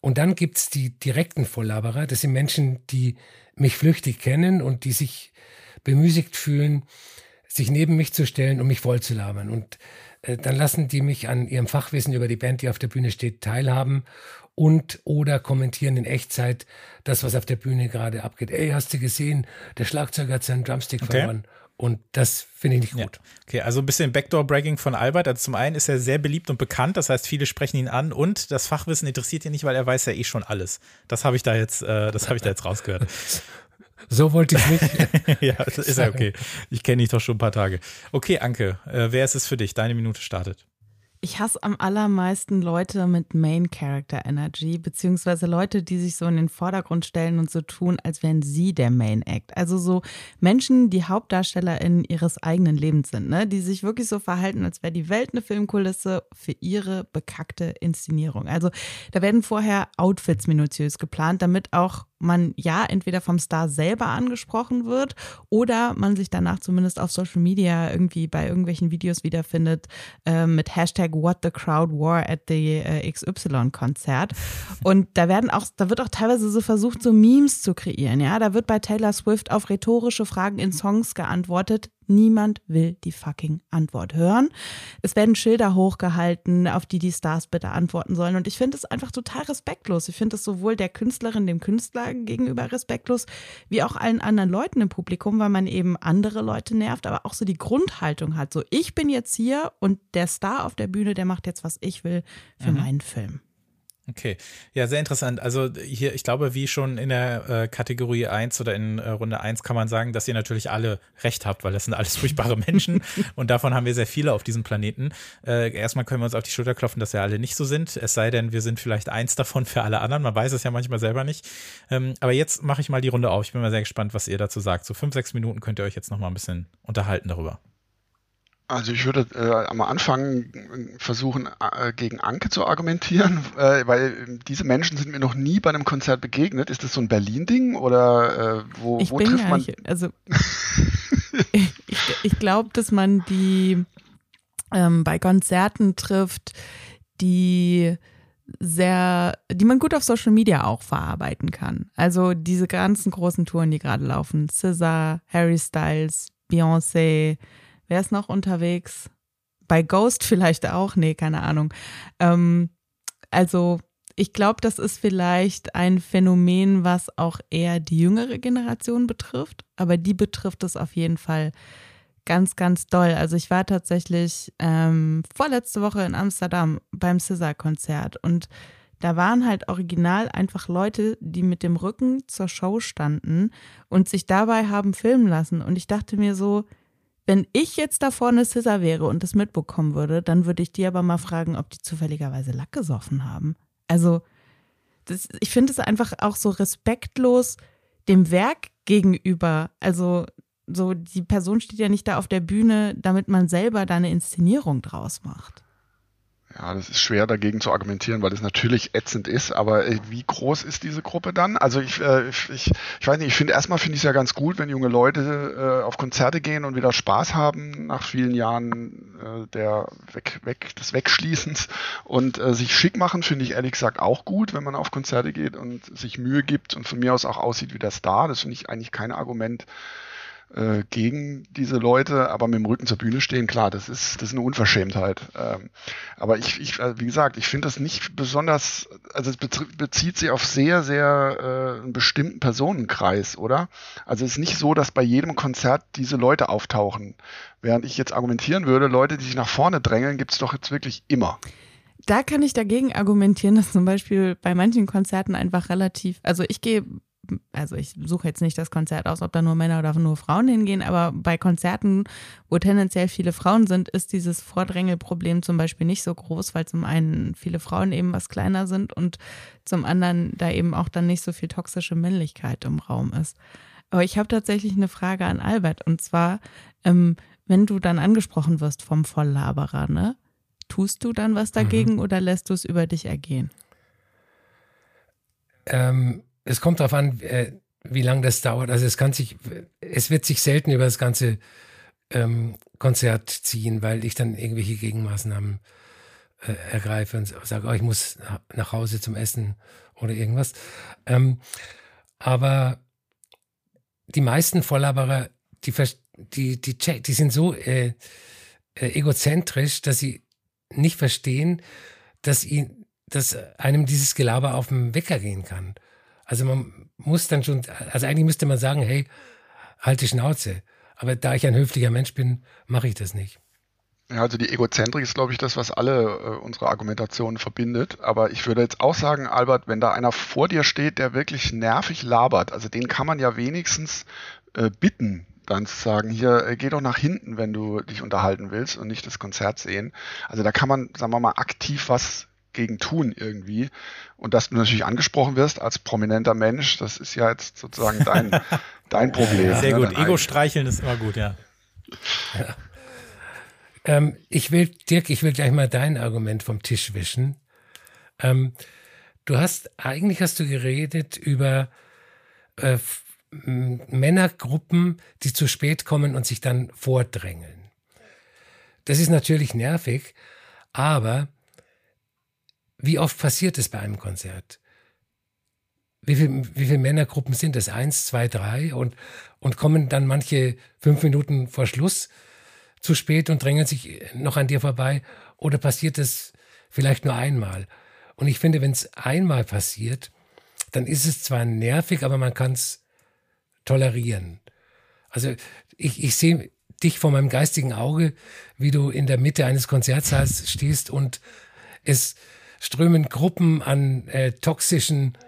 Und dann gibt's die direkten Volllaberer. Das sind Menschen, die mich flüchtig kennen und die sich bemüßigt fühlen, sich neben mich zu stellen und mich voll zu labern. Und äh, dann lassen die mich an ihrem Fachwissen über die Band, die auf der Bühne steht, teilhaben und oder kommentieren in Echtzeit das, was auf der Bühne gerade abgeht. Ey, hast du gesehen, der Schlagzeuger hat seinen Drumstick okay. verloren. Und das finde ich nicht gut. Ja. Okay, also ein bisschen Backdoor-Bragging von Albert. Also zum einen ist er sehr beliebt und bekannt, das heißt, viele sprechen ihn an und das Fachwissen interessiert ihn nicht, weil er weiß ja eh schon alles. Das habe ich da jetzt, äh, das habe ich da jetzt rausgehört. So wollte ich nicht. ja, das ist ja okay. Ich kenne dich doch schon ein paar Tage. Okay, Anke, äh, wer ist es für dich? Deine Minute startet. Ich hasse am allermeisten Leute mit Main Character Energy, beziehungsweise Leute, die sich so in den Vordergrund stellen und so tun, als wären sie der Main Act. Also so Menschen, die HauptdarstellerInnen ihres eigenen Lebens sind, ne? die sich wirklich so verhalten, als wäre die Welt eine Filmkulisse für ihre bekackte Inszenierung. Also da werden vorher Outfits minutiös geplant, damit auch man ja entweder vom Star selber angesprochen wird oder man sich danach zumindest auf Social Media irgendwie bei irgendwelchen Videos wiederfindet äh, mit Hashtag What the Crowd Wore at the äh, XY Konzert. Und da werden auch, da wird auch teilweise so versucht, so Memes zu kreieren. Ja, da wird bei Taylor Swift auf rhetorische Fragen in Songs geantwortet, Niemand will die fucking Antwort hören. Es werden Schilder hochgehalten, auf die die Stars bitte antworten sollen. Und ich finde es einfach total respektlos. Ich finde es sowohl der Künstlerin, dem Künstler gegenüber respektlos, wie auch allen anderen Leuten im Publikum, weil man eben andere Leute nervt, aber auch so die Grundhaltung hat. So, ich bin jetzt hier und der Star auf der Bühne, der macht jetzt, was ich will für mhm. meinen Film. Okay, ja, sehr interessant. Also hier, ich glaube, wie schon in der äh, Kategorie 1 oder in äh, Runde 1 kann man sagen, dass ihr natürlich alle recht habt, weil das sind alles furchtbare Menschen und davon haben wir sehr viele auf diesem Planeten. Äh, erstmal können wir uns auf die Schulter klopfen, dass wir alle nicht so sind, es sei denn, wir sind vielleicht eins davon für alle anderen. Man weiß es ja manchmal selber nicht. Ähm, aber jetzt mache ich mal die Runde auf. Ich bin mal sehr gespannt, was ihr dazu sagt. So fünf, sechs Minuten könnt ihr euch jetzt noch mal ein bisschen unterhalten darüber. Also ich würde äh, am Anfang versuchen, äh, gegen Anke zu argumentieren, äh, weil diese Menschen sind mir noch nie bei einem Konzert begegnet. Ist das so ein Berlin-Ding oder äh, wo, ich wo bin trifft man? Nicht, also ich, ich glaube, dass man die ähm, bei Konzerten trifft, die sehr, die man gut auf Social Media auch verarbeiten kann. Also diese ganzen großen Touren, die gerade laufen, SZA, Harry Styles, Beyoncé, Wer ist noch unterwegs? Bei Ghost vielleicht auch? Nee, keine Ahnung. Ähm, also ich glaube, das ist vielleicht ein Phänomen, was auch eher die jüngere Generation betrifft, aber die betrifft es auf jeden Fall ganz, ganz doll. Also ich war tatsächlich ähm, vorletzte Woche in Amsterdam beim Scissor-Konzert und da waren halt original einfach Leute, die mit dem Rücken zur Show standen und sich dabei haben filmen lassen. Und ich dachte mir so, wenn ich jetzt da vorne Scissor wäre und das mitbekommen würde, dann würde ich die aber mal fragen, ob die zufälligerweise Lack gesoffen haben. Also, das, ich finde es einfach auch so respektlos dem Werk gegenüber. Also, so, die Person steht ja nicht da auf der Bühne, damit man selber da eine Inszenierung draus macht. Ja, das ist schwer dagegen zu argumentieren, weil es natürlich ätzend ist, aber äh, wie groß ist diese Gruppe dann? Also ich, äh, ich, ich weiß nicht, ich finde erstmal finde ich es ja ganz gut, wenn junge Leute äh, auf Konzerte gehen und wieder Spaß haben nach vielen Jahren äh, der weg, weg, des Wegschließens und äh, sich schick machen, finde ich ehrlich gesagt auch gut, wenn man auf Konzerte geht und sich Mühe gibt und von mir aus auch aussieht wie der Star. Das finde ich eigentlich kein Argument äh, gegen diese Leute, aber mit dem Rücken zur Bühne stehen, klar, das ist, das ist eine Unverschämtheit. Ähm, aber ich, ich, äh, wie gesagt, ich finde das nicht besonders, also es bezieht sich auf sehr, sehr äh, einen bestimmten Personenkreis, oder? Also es ist nicht so, dass bei jedem Konzert diese Leute auftauchen. Während ich jetzt argumentieren würde, Leute, die sich nach vorne drängeln, gibt es doch jetzt wirklich immer. Da kann ich dagegen argumentieren, dass zum Beispiel bei manchen Konzerten einfach relativ, also ich gehe also ich suche jetzt nicht das Konzert aus, ob da nur Männer oder nur Frauen hingehen, aber bei Konzerten, wo tendenziell viele Frauen sind, ist dieses Vordrängelproblem zum Beispiel nicht so groß, weil zum einen viele Frauen eben was kleiner sind und zum anderen da eben auch dann nicht so viel toxische Männlichkeit im Raum ist. Aber ich habe tatsächlich eine Frage an Albert und zwar, ähm, wenn du dann angesprochen wirst vom Volllaberer, ne? tust du dann was dagegen mhm. oder lässt du es über dich ergehen? Ähm, es kommt darauf an, äh, wie lange das dauert. Also es kann sich, es wird sich selten über das ganze ähm, Konzert ziehen, weil ich dann irgendwelche Gegenmaßnahmen äh, ergreife und sage, oh, ich muss nach Hause zum Essen oder irgendwas. Ähm, aber die meisten Volllaberer, die, die, die, die sind so äh, äh, egozentrisch, dass sie nicht verstehen, dass, ihn, dass einem dieses Gelaber auf den Wecker gehen kann. Also man muss dann schon, also eigentlich müsste man sagen, hey, halt die Schnauze. Aber da ich ein höflicher Mensch bin, mache ich das nicht. Ja, also die Egozentrik ist, glaube ich, das, was alle äh, unsere Argumentationen verbindet. Aber ich würde jetzt auch sagen, Albert, wenn da einer vor dir steht, der wirklich nervig labert, also den kann man ja wenigstens äh, bitten, dann zu sagen, hier, äh, geh doch nach hinten, wenn du dich unterhalten willst und nicht das Konzert sehen. Also da kann man, sagen wir mal, aktiv was gegen tun irgendwie. Und dass du natürlich angesprochen wirst als prominenter Mensch, das ist ja jetzt sozusagen dein, dein Problem. Sehr ne? gut. Ego streicheln ist immer gut, ja. ja. Ähm, ich will, Dirk, ich will gleich mal dein Argument vom Tisch wischen. Ähm, du hast, eigentlich hast du geredet über äh, Männergruppen, die zu spät kommen und sich dann vordrängeln. Das ist natürlich nervig, aber wie oft passiert es bei einem Konzert? Wie, viel, wie viele Männergruppen sind es? Eins, zwei, drei? Und, und kommen dann manche fünf Minuten vor Schluss zu spät und drängen sich noch an dir vorbei? Oder passiert es vielleicht nur einmal? Und ich finde, wenn es einmal passiert, dann ist es zwar nervig, aber man kann es tolerieren. Also ich, ich sehe dich vor meinem geistigen Auge, wie du in der Mitte eines Konzertsaals stehst und es strömen Gruppen an äh, toxischen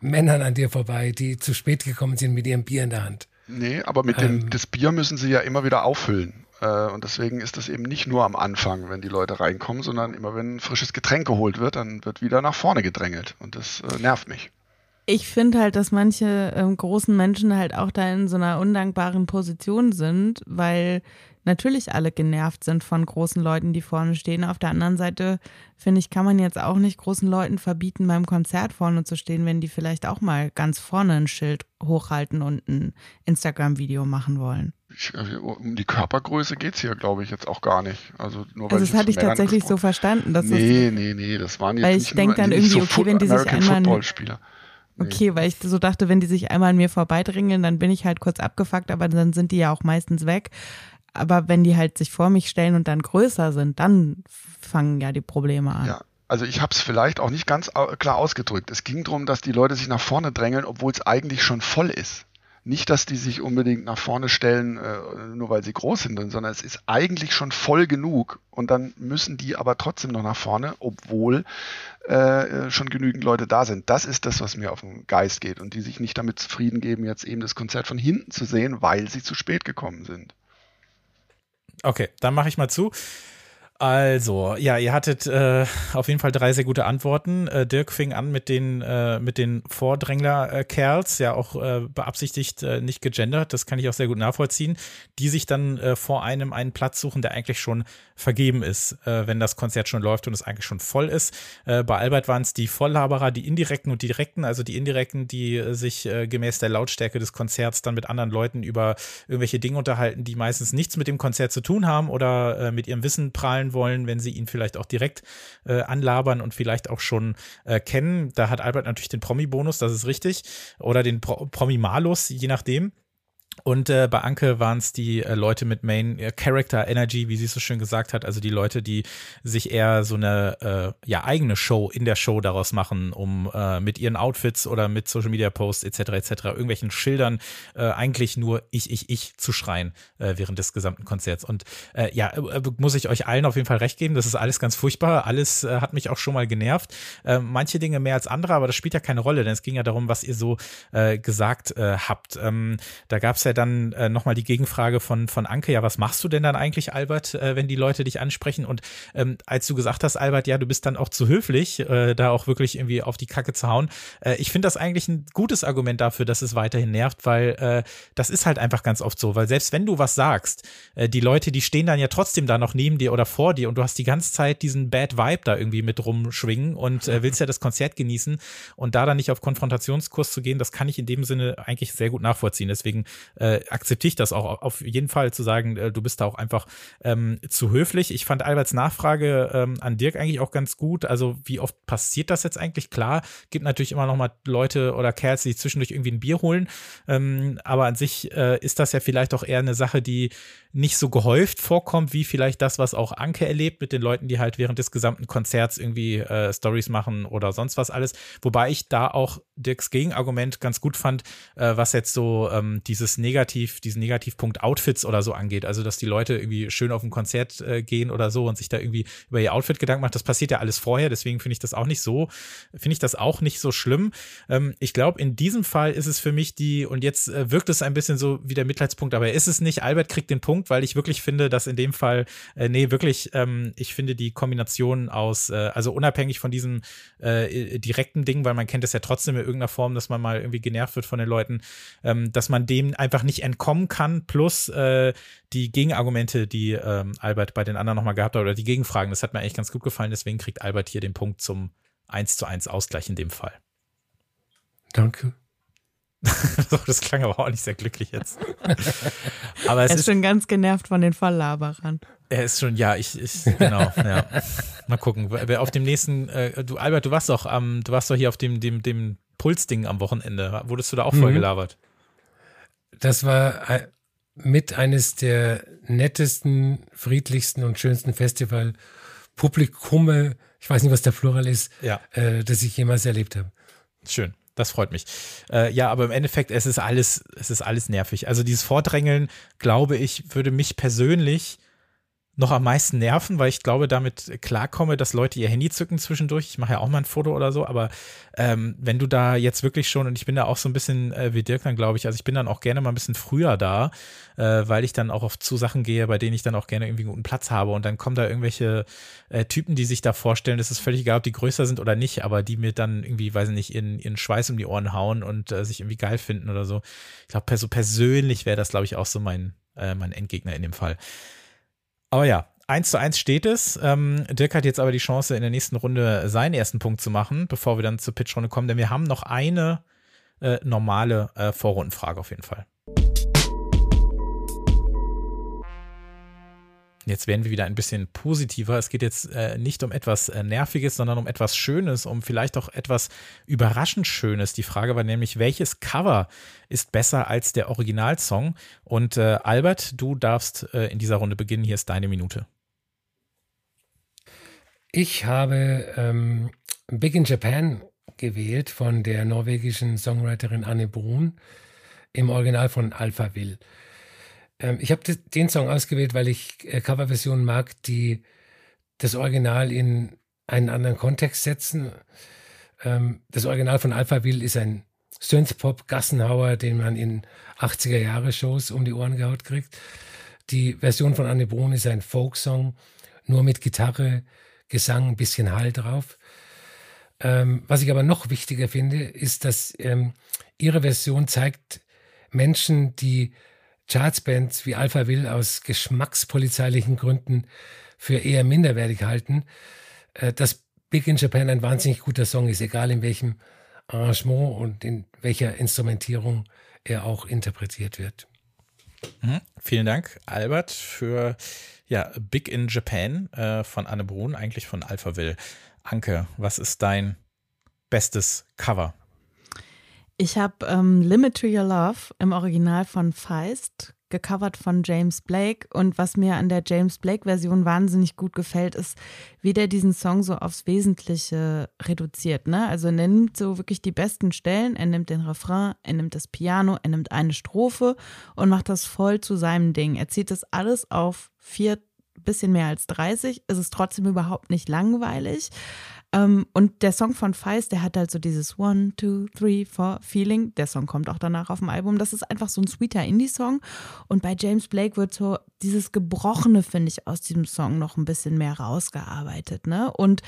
Männern an dir vorbei, die zu spät gekommen sind mit ihrem Bier in der Hand. Nee, aber mit dem ähm, das Bier müssen sie ja immer wieder auffüllen. Äh, und deswegen ist das eben nicht nur am Anfang, wenn die Leute reinkommen, sondern immer wenn ein frisches Getränk geholt wird, dann wird wieder nach vorne gedrängelt. Und das äh, nervt mich. Ich finde halt, dass manche ähm, großen Menschen halt auch da in so einer undankbaren Position sind, weil natürlich alle genervt sind von großen Leuten, die vorne stehen. Auf der anderen Seite, finde ich, kann man jetzt auch nicht großen Leuten verbieten, beim Konzert vorne zu stehen, wenn die vielleicht auch mal ganz vorne ein Schild hochhalten und ein Instagram-Video machen wollen. Ich, äh, um die Körpergröße geht es hier, glaube ich, jetzt auch gar nicht. Also, nur also das hatte ich tatsächlich so verstanden. Dass nee, nee, nee, das waren jetzt weil ich denke dann irgendwie, so okay, wenn die sich einmal Okay, weil ich so dachte, wenn die sich einmal an mir vorbeidringeln, dann bin ich halt kurz abgefuckt, aber dann sind die ja auch meistens weg. Aber wenn die halt sich vor mich stellen und dann größer sind, dann fangen ja die Probleme an. Ja, also ich habe es vielleicht auch nicht ganz klar ausgedrückt. Es ging darum, dass die Leute sich nach vorne drängeln, obwohl es eigentlich schon voll ist. Nicht, dass die sich unbedingt nach vorne stellen, äh, nur weil sie groß sind, sondern es ist eigentlich schon voll genug und dann müssen die aber trotzdem noch nach vorne, obwohl äh, schon genügend Leute da sind. Das ist das, was mir auf den Geist geht und die sich nicht damit zufrieden geben, jetzt eben das Konzert von hinten zu sehen, weil sie zu spät gekommen sind. Okay, dann mache ich mal zu. Also, ja, ihr hattet äh, auf jeden Fall drei sehr gute Antworten. Äh, Dirk fing an mit den, äh, mit den Vordrängler-Kerls, ja auch äh, beabsichtigt äh, nicht gegendert, das kann ich auch sehr gut nachvollziehen, die sich dann äh, vor einem einen Platz suchen, der eigentlich schon vergeben ist, wenn das Konzert schon läuft und es eigentlich schon voll ist. bei Albert waren es die Volllaberer, die indirekten und die direkten, also die indirekten, die sich gemäß der Lautstärke des Konzerts dann mit anderen Leuten über irgendwelche Dinge unterhalten, die meistens nichts mit dem Konzert zu tun haben oder mit ihrem Wissen prahlen wollen, wenn sie ihn vielleicht auch direkt äh, anlabern und vielleicht auch schon äh, kennen. Da hat Albert natürlich den Promi-Bonus, das ist richtig, oder den Pro Promi-Malus, je nachdem. Und äh, bei Anke waren es die äh, Leute mit Main äh, Character Energy, wie sie es so schön gesagt hat, also die Leute, die sich eher so eine äh, ja eigene Show in der Show daraus machen, um äh, mit ihren Outfits oder mit Social Media Posts etc. etc. irgendwelchen Schildern äh, eigentlich nur ich ich ich zu schreien äh, während des gesamten Konzerts. Und äh, ja, äh, muss ich euch allen auf jeden Fall recht geben, das ist alles ganz furchtbar, alles äh, hat mich auch schon mal genervt. Äh, manche Dinge mehr als andere, aber das spielt ja keine Rolle, denn es ging ja darum, was ihr so äh, gesagt äh, habt. Ähm, da gab es ja dann äh, nochmal die Gegenfrage von, von Anke, ja, was machst du denn dann eigentlich, Albert, äh, wenn die Leute dich ansprechen? Und ähm, als du gesagt hast, Albert, ja, du bist dann auch zu höflich, äh, da auch wirklich irgendwie auf die Kacke zu hauen. Äh, ich finde das eigentlich ein gutes Argument dafür, dass es weiterhin nervt, weil äh, das ist halt einfach ganz oft so, weil selbst wenn du was sagst, äh, die Leute, die stehen dann ja trotzdem da noch neben dir oder vor dir und du hast die ganze Zeit diesen Bad Vibe da irgendwie mit rumschwingen und äh, willst ja das Konzert genießen und da dann nicht auf Konfrontationskurs zu gehen, das kann ich in dem Sinne eigentlich sehr gut nachvollziehen. Deswegen äh, akzeptiere ich das auch auf jeden Fall zu sagen, äh, du bist da auch einfach ähm, zu höflich. Ich fand Alberts Nachfrage ähm, an Dirk eigentlich auch ganz gut. Also wie oft passiert das jetzt eigentlich? Klar, gibt natürlich immer noch mal Leute oder Kerls, die zwischendurch irgendwie ein Bier holen. Ähm, aber an sich äh, ist das ja vielleicht auch eher eine Sache, die nicht so gehäuft vorkommt, wie vielleicht das, was auch Anke erlebt mit den Leuten, die halt während des gesamten Konzerts irgendwie äh, Stories machen oder sonst was alles. Wobei ich da auch Dirks Gegenargument ganz gut fand, äh, was jetzt so ähm, dieses Negativ, diesen Negativpunkt Outfits oder so angeht. Also, dass die Leute irgendwie schön auf ein Konzert äh, gehen oder so und sich da irgendwie über ihr Outfit Gedanken macht. Das passiert ja alles vorher, deswegen finde ich das auch nicht so, finde ich das auch nicht so schlimm. Ähm, ich glaube, in diesem Fall ist es für mich die, und jetzt äh, wirkt es ein bisschen so wie der Mitleidspunkt, aber ist es nicht. Albert kriegt den Punkt weil ich wirklich finde, dass in dem Fall, äh, nee, wirklich, ähm, ich finde die Kombination aus, äh, also unabhängig von diesem äh, direkten Ding, weil man kennt es ja trotzdem in irgendeiner Form, dass man mal irgendwie genervt wird von den Leuten, ähm, dass man dem einfach nicht entkommen kann, plus äh, die Gegenargumente, die ähm, Albert bei den anderen nochmal gehabt hat, oder die Gegenfragen, das hat mir eigentlich ganz gut gefallen, deswegen kriegt Albert hier den Punkt zum 1 zu 1 Ausgleich in dem Fall. Danke. das klang aber auch nicht sehr glücklich jetzt. Aber es er ist, ist schon ganz genervt von den Verlaberern. Er ist schon, ja, ich, ich genau, ja. Mal gucken. Auf dem nächsten, äh, du, Albert, du warst doch am, du warst doch hier auf dem, dem, dem Pulsding am Wochenende. Wurdest du da auch voll mhm. Das war äh, mit eines der nettesten, friedlichsten und schönsten Festival Publikume, ich weiß nicht, was der Plural ist, ja. äh, das ich jemals erlebt habe. Schön. Das freut mich. Äh, ja, aber im Endeffekt, es ist alles, es ist alles nervig. Also dieses Vordrängeln, glaube ich, würde mich persönlich noch am meisten nerven, weil ich glaube, damit klarkomme, dass Leute ihr Handy zücken zwischendurch. Ich mache ja auch mal ein Foto oder so, aber ähm, wenn du da jetzt wirklich schon, und ich bin da auch so ein bisschen äh, wie Dirk dann, glaube ich, also ich bin dann auch gerne mal ein bisschen früher da, äh, weil ich dann auch auf zu Sachen gehe, bei denen ich dann auch gerne irgendwie einen guten Platz habe und dann kommen da irgendwelche äh, Typen, die sich da vorstellen, das ist völlig egal, ob die größer sind oder nicht, aber die mir dann irgendwie, weiß ich nicht, ihren, ihren Schweiß um die Ohren hauen und äh, sich irgendwie geil finden oder so. Ich glaube, so persönlich wäre das, glaube ich, auch so mein, äh, mein Endgegner in dem Fall. Aber ja, 1 zu 1 steht es. Ähm, Dirk hat jetzt aber die Chance, in der nächsten Runde seinen ersten Punkt zu machen, bevor wir dann zur Pitchrunde kommen, denn wir haben noch eine äh, normale äh, Vorrundenfrage auf jeden Fall. Jetzt werden wir wieder ein bisschen positiver. Es geht jetzt äh, nicht um etwas äh, Nerviges, sondern um etwas Schönes, um vielleicht auch etwas überraschend Schönes. Die Frage war nämlich, welches Cover ist besser als der Originalsong? Und äh, Albert, du darfst äh, in dieser Runde beginnen. Hier ist deine Minute. Ich habe ähm, Big in Japan gewählt von der norwegischen Songwriterin Anne Brun im Original von Alpha Will. Ähm, ich habe den Song ausgewählt, weil ich äh, Coverversionen mag, die das Original in einen anderen Kontext setzen. Ähm, das Original von Alpha Will ist ein Synthpop Gassenhauer, den man in 80er Jahre Shows um die Ohren gehaut kriegt. Die Version von Anne Brun ist ein Folksong, nur mit Gitarre, Gesang, ein bisschen Hall drauf. Ähm, was ich aber noch wichtiger finde, ist, dass ähm, ihre Version zeigt Menschen, die Chartsbands wie Alpha Will aus geschmackspolizeilichen Gründen für eher minderwertig halten, äh, dass Big in Japan ein wahnsinnig guter Song ist, egal in welchem Arrangement und in welcher Instrumentierung er auch interpretiert wird. Mhm. Vielen Dank, Albert, für ja, Big in Japan äh, von Anne Brun, eigentlich von Alpha Will. Anke, was ist dein bestes Cover? Ich habe ähm, Limit to Your Love im Original von Feist, gecovert von James Blake. Und was mir an der James Blake-Version wahnsinnig gut gefällt, ist, wie der diesen Song so aufs Wesentliche reduziert. Ne? Also er nimmt so wirklich die besten Stellen, er nimmt den Refrain, er nimmt das Piano, er nimmt eine Strophe und macht das voll zu seinem Ding. Er zieht das alles auf vier bisschen mehr als 30, ist es trotzdem überhaupt nicht langweilig. Ähm, und der Song von Feist, der hat halt so dieses One, Two, Three, Four Feeling. Der Song kommt auch danach auf dem Album. Das ist einfach so ein sweeter Indie-Song. Und bei James Blake wird so dieses Gebrochene, finde ich, aus diesem Song noch ein bisschen mehr rausgearbeitet. Ne? Und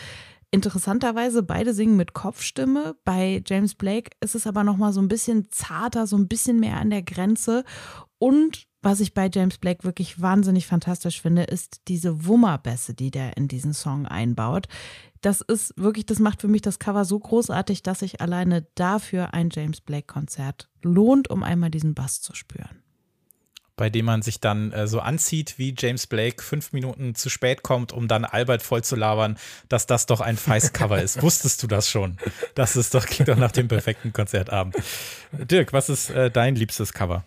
Interessanterweise, beide singen mit Kopfstimme. Bei James Blake ist es aber nochmal so ein bisschen zarter, so ein bisschen mehr an der Grenze. Und was ich bei James Blake wirklich wahnsinnig fantastisch finde, ist diese Wummerbässe, die der in diesen Song einbaut. Das ist wirklich, das macht für mich das Cover so großartig, dass sich alleine dafür ein James Blake Konzert lohnt, um einmal diesen Bass zu spüren bei dem man sich dann äh, so anzieht, wie James Blake fünf Minuten zu spät kommt, um dann Albert voll zu labern, dass das doch ein Feist-Cover ist. Wusstest du das schon? Das ist doch, klingt doch nach dem perfekten Konzertabend. Dirk, was ist äh, dein liebstes Cover?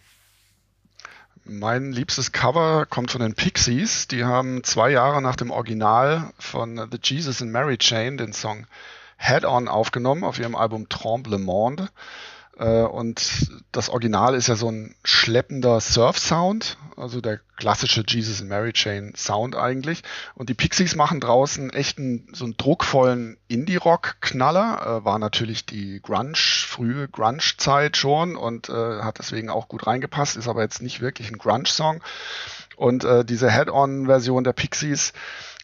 Mein liebstes Cover kommt von den Pixies. Die haben zwei Jahre nach dem Original von The Jesus and Mary Chain den Song Head On aufgenommen auf ihrem Album Tremble Monde. Äh, und das Original ist ja so ein schleppender Surf-Sound, also der klassische Jesus and Mary Chain Sound eigentlich. Und die Pixies machen draußen echt einen, so einen druckvollen Indie-Rock-Knaller. Äh, war natürlich die Grunge, frühe Grunge-Zeit schon und äh, hat deswegen auch gut reingepasst, ist aber jetzt nicht wirklich ein Grunge-Song. Und äh, diese Head-On-Version der Pixies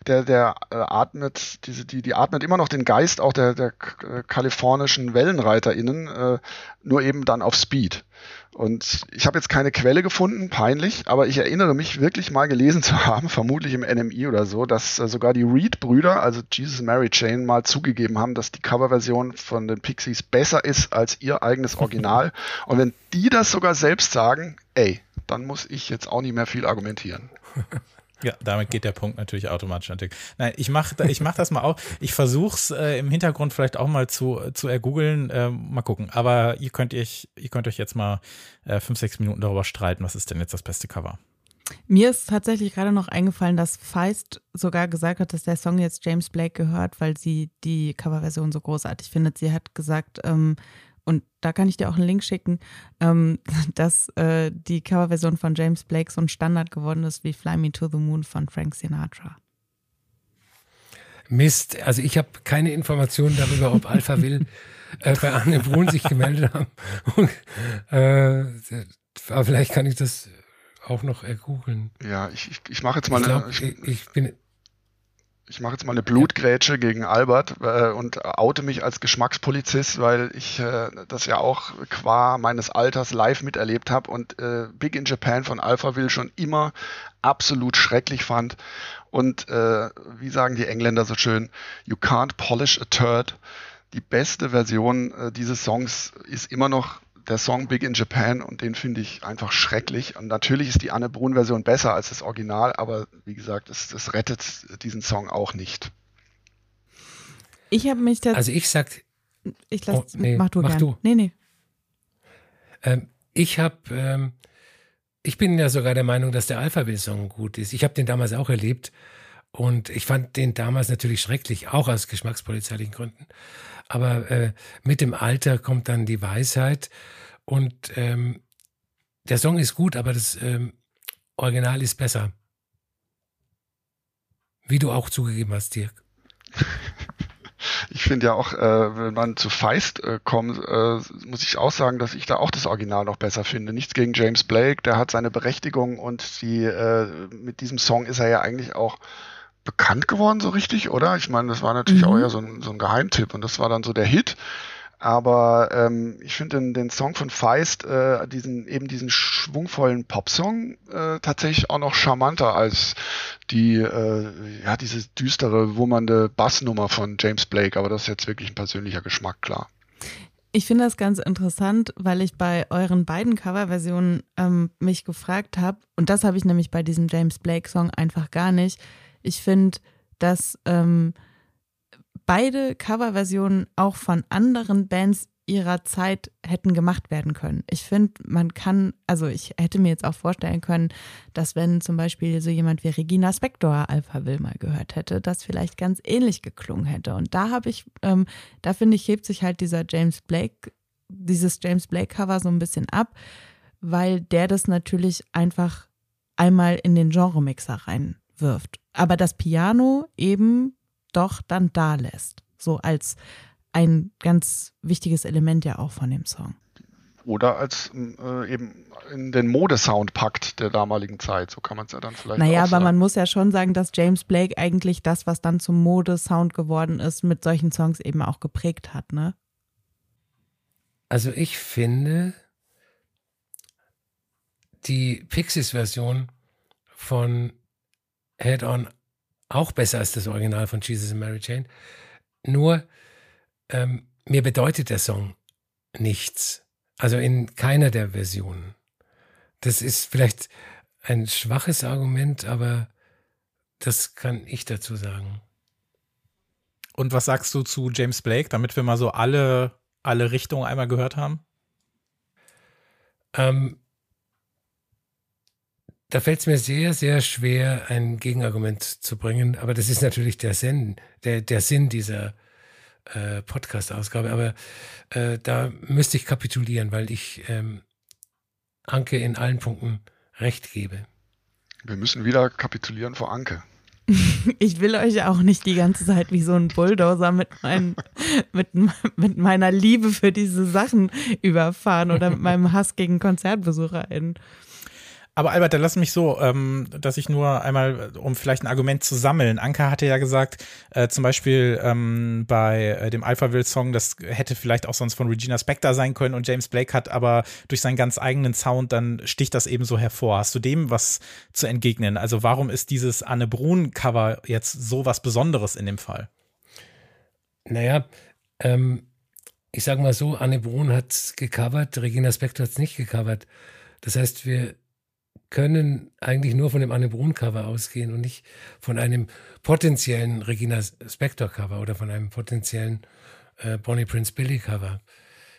der, der äh, atmet, diese, die, die atmet immer noch den Geist auch der, der äh, kalifornischen WellenreiterInnen, äh, nur eben dann auf Speed. Und ich habe jetzt keine Quelle gefunden, peinlich, aber ich erinnere mich wirklich mal gelesen zu haben, vermutlich im NMI oder so, dass äh, sogar die Reed-Brüder, also Jesus Mary Chain, mal zugegeben haben, dass die Coverversion von den Pixies besser ist als ihr eigenes Original. Und wenn die das sogar selbst sagen, ey, dann muss ich jetzt auch nicht mehr viel argumentieren. Ja, damit geht der Punkt natürlich automatisch Dick. Nein, ich mache ich mach das mal auch. Ich versuche es äh, im Hintergrund vielleicht auch mal zu, zu ergoogeln. Äh, mal gucken. Aber ihr könnt, euch, ihr könnt euch jetzt mal äh, fünf, sechs Minuten darüber streiten, was ist denn jetzt das beste Cover. Mir ist tatsächlich gerade noch eingefallen, dass Feist sogar gesagt hat, dass der Song jetzt James Blake gehört, weil sie die Coverversion so großartig findet. Sie hat gesagt, ähm, und da kann ich dir auch einen Link schicken, ähm, dass äh, die Coverversion von James Blake so ein Standard geworden ist wie Fly Me to the Moon von Frank Sinatra. Mist, also ich habe keine Informationen darüber, ob Alpha Will äh, bei Arne Brun sich gemeldet haben. Und, äh, aber vielleicht kann ich das auch noch ergoogeln. Ja, ich, ich, ich mache jetzt mal ich glaub, eine. Ich, ich, bin, ich mache jetzt mal eine Blutgrätsche gegen Albert äh, und oute mich als Geschmackspolizist, weil ich äh, das ja auch qua meines Alters live miterlebt habe und äh, Big in Japan von Alphaville schon immer absolut schrecklich fand. Und äh, wie sagen die Engländer so schön, you can't polish a turd. Die beste Version äh, dieses Songs ist immer noch der Song Big in Japan und den finde ich einfach schrecklich. Und natürlich ist die Anne Brun-Version besser als das Original, aber wie gesagt, es, es rettet diesen Song auch nicht. Ich habe mich da. Also ich sag. Ich lass, oh, nee, mach du mach gern. du. Nee, nee. Ähm, ich habe. Ähm, ich bin ja sogar der Meinung, dass der Alphabet-Song gut ist. Ich habe den damals auch erlebt und ich fand den damals natürlich schrecklich, auch aus geschmackspolizeilichen Gründen. Aber äh, mit dem Alter kommt dann die Weisheit und ähm, der Song ist gut, aber das ähm, Original ist besser. Wie du auch zugegeben hast, Dirk. Ich finde ja auch, äh, wenn man zu Feist äh, kommt, äh, muss ich auch sagen, dass ich da auch das Original noch besser finde. Nichts gegen James Blake, der hat seine Berechtigung und die, äh, mit diesem Song ist er ja eigentlich auch bekannt geworden, so richtig, oder? Ich meine, das war natürlich mhm. auch eher so ein, so ein Geheimtipp und das war dann so der Hit. Aber ähm, ich finde den, den Song von Feist, äh, diesen, eben diesen schwungvollen Popsong, äh, tatsächlich auch noch charmanter als die, äh, ja, diese düstere, wummernde Bassnummer von James Blake. Aber das ist jetzt wirklich ein persönlicher Geschmack, klar. Ich finde das ganz interessant, weil ich bei euren beiden Coverversionen ähm, mich gefragt habe, und das habe ich nämlich bei diesem James Blake-Song einfach gar nicht, ich finde, dass ähm, beide Coverversionen auch von anderen Bands ihrer Zeit hätten gemacht werden können. Ich finde, man kann, also ich hätte mir jetzt auch vorstellen können, dass wenn zum Beispiel so jemand wie Regina Spektor Alpha Will mal gehört hätte, das vielleicht ganz ähnlich geklungen hätte. Und da habe ich, ähm, da finde ich, hebt sich halt dieser James Blake, dieses James Blake Cover so ein bisschen ab, weil der das natürlich einfach einmal in den Genre-Mixer reinwirft aber das Piano eben doch dann da lässt. So als ein ganz wichtiges Element ja auch von dem Song. Oder als äh, eben in den Modesound packt der damaligen Zeit. So kann man es ja dann vielleicht Naja, auch aber sagen. man muss ja schon sagen, dass James Blake eigentlich das, was dann zum Modesound geworden ist, mit solchen Songs eben auch geprägt hat, ne? Also ich finde die Pixies-Version von Head On auch besser als das Original von Jesus and Mary Jane. Nur ähm, mir bedeutet der Song nichts. Also in keiner der Versionen. Das ist vielleicht ein schwaches Argument, aber das kann ich dazu sagen. Und was sagst du zu James Blake, damit wir mal so alle, alle Richtungen einmal gehört haben? Ähm, da fällt es mir sehr, sehr schwer, ein Gegenargument zu bringen. Aber das ist natürlich der Sinn, der, der Sinn dieser äh, Podcast-Ausgabe. Aber äh, da müsste ich kapitulieren, weil ich ähm, Anke in allen Punkten recht gebe. Wir müssen wieder kapitulieren vor Anke. Ich will euch auch nicht die ganze Zeit wie so ein Bulldozer mit, mein, mit, mit meiner Liebe für diese Sachen überfahren oder mit meinem Hass gegen KonzertbesucherInnen. Aber Albert, dann lass mich so, ähm, dass ich nur einmal, um vielleicht ein Argument zu sammeln. Anka hatte ja gesagt, äh, zum Beispiel ähm, bei äh, dem Alphaville-Song, das hätte vielleicht auch sonst von Regina Spektor sein können und James Blake hat aber durch seinen ganz eigenen Sound, dann sticht das eben so hervor. Hast du dem was zu entgegnen? Also warum ist dieses Anne Brun-Cover jetzt so was Besonderes in dem Fall? Naja, ähm, ich sag mal so, Anne Brun hat gecovert, Regina Spektor hat es nicht gecovert. Das heißt, wir können eigentlich nur von dem Anne Brun Cover ausgehen und nicht von einem potenziellen Regina Spector Cover oder von einem potenziellen äh, Bonnie Prince Billy Cover.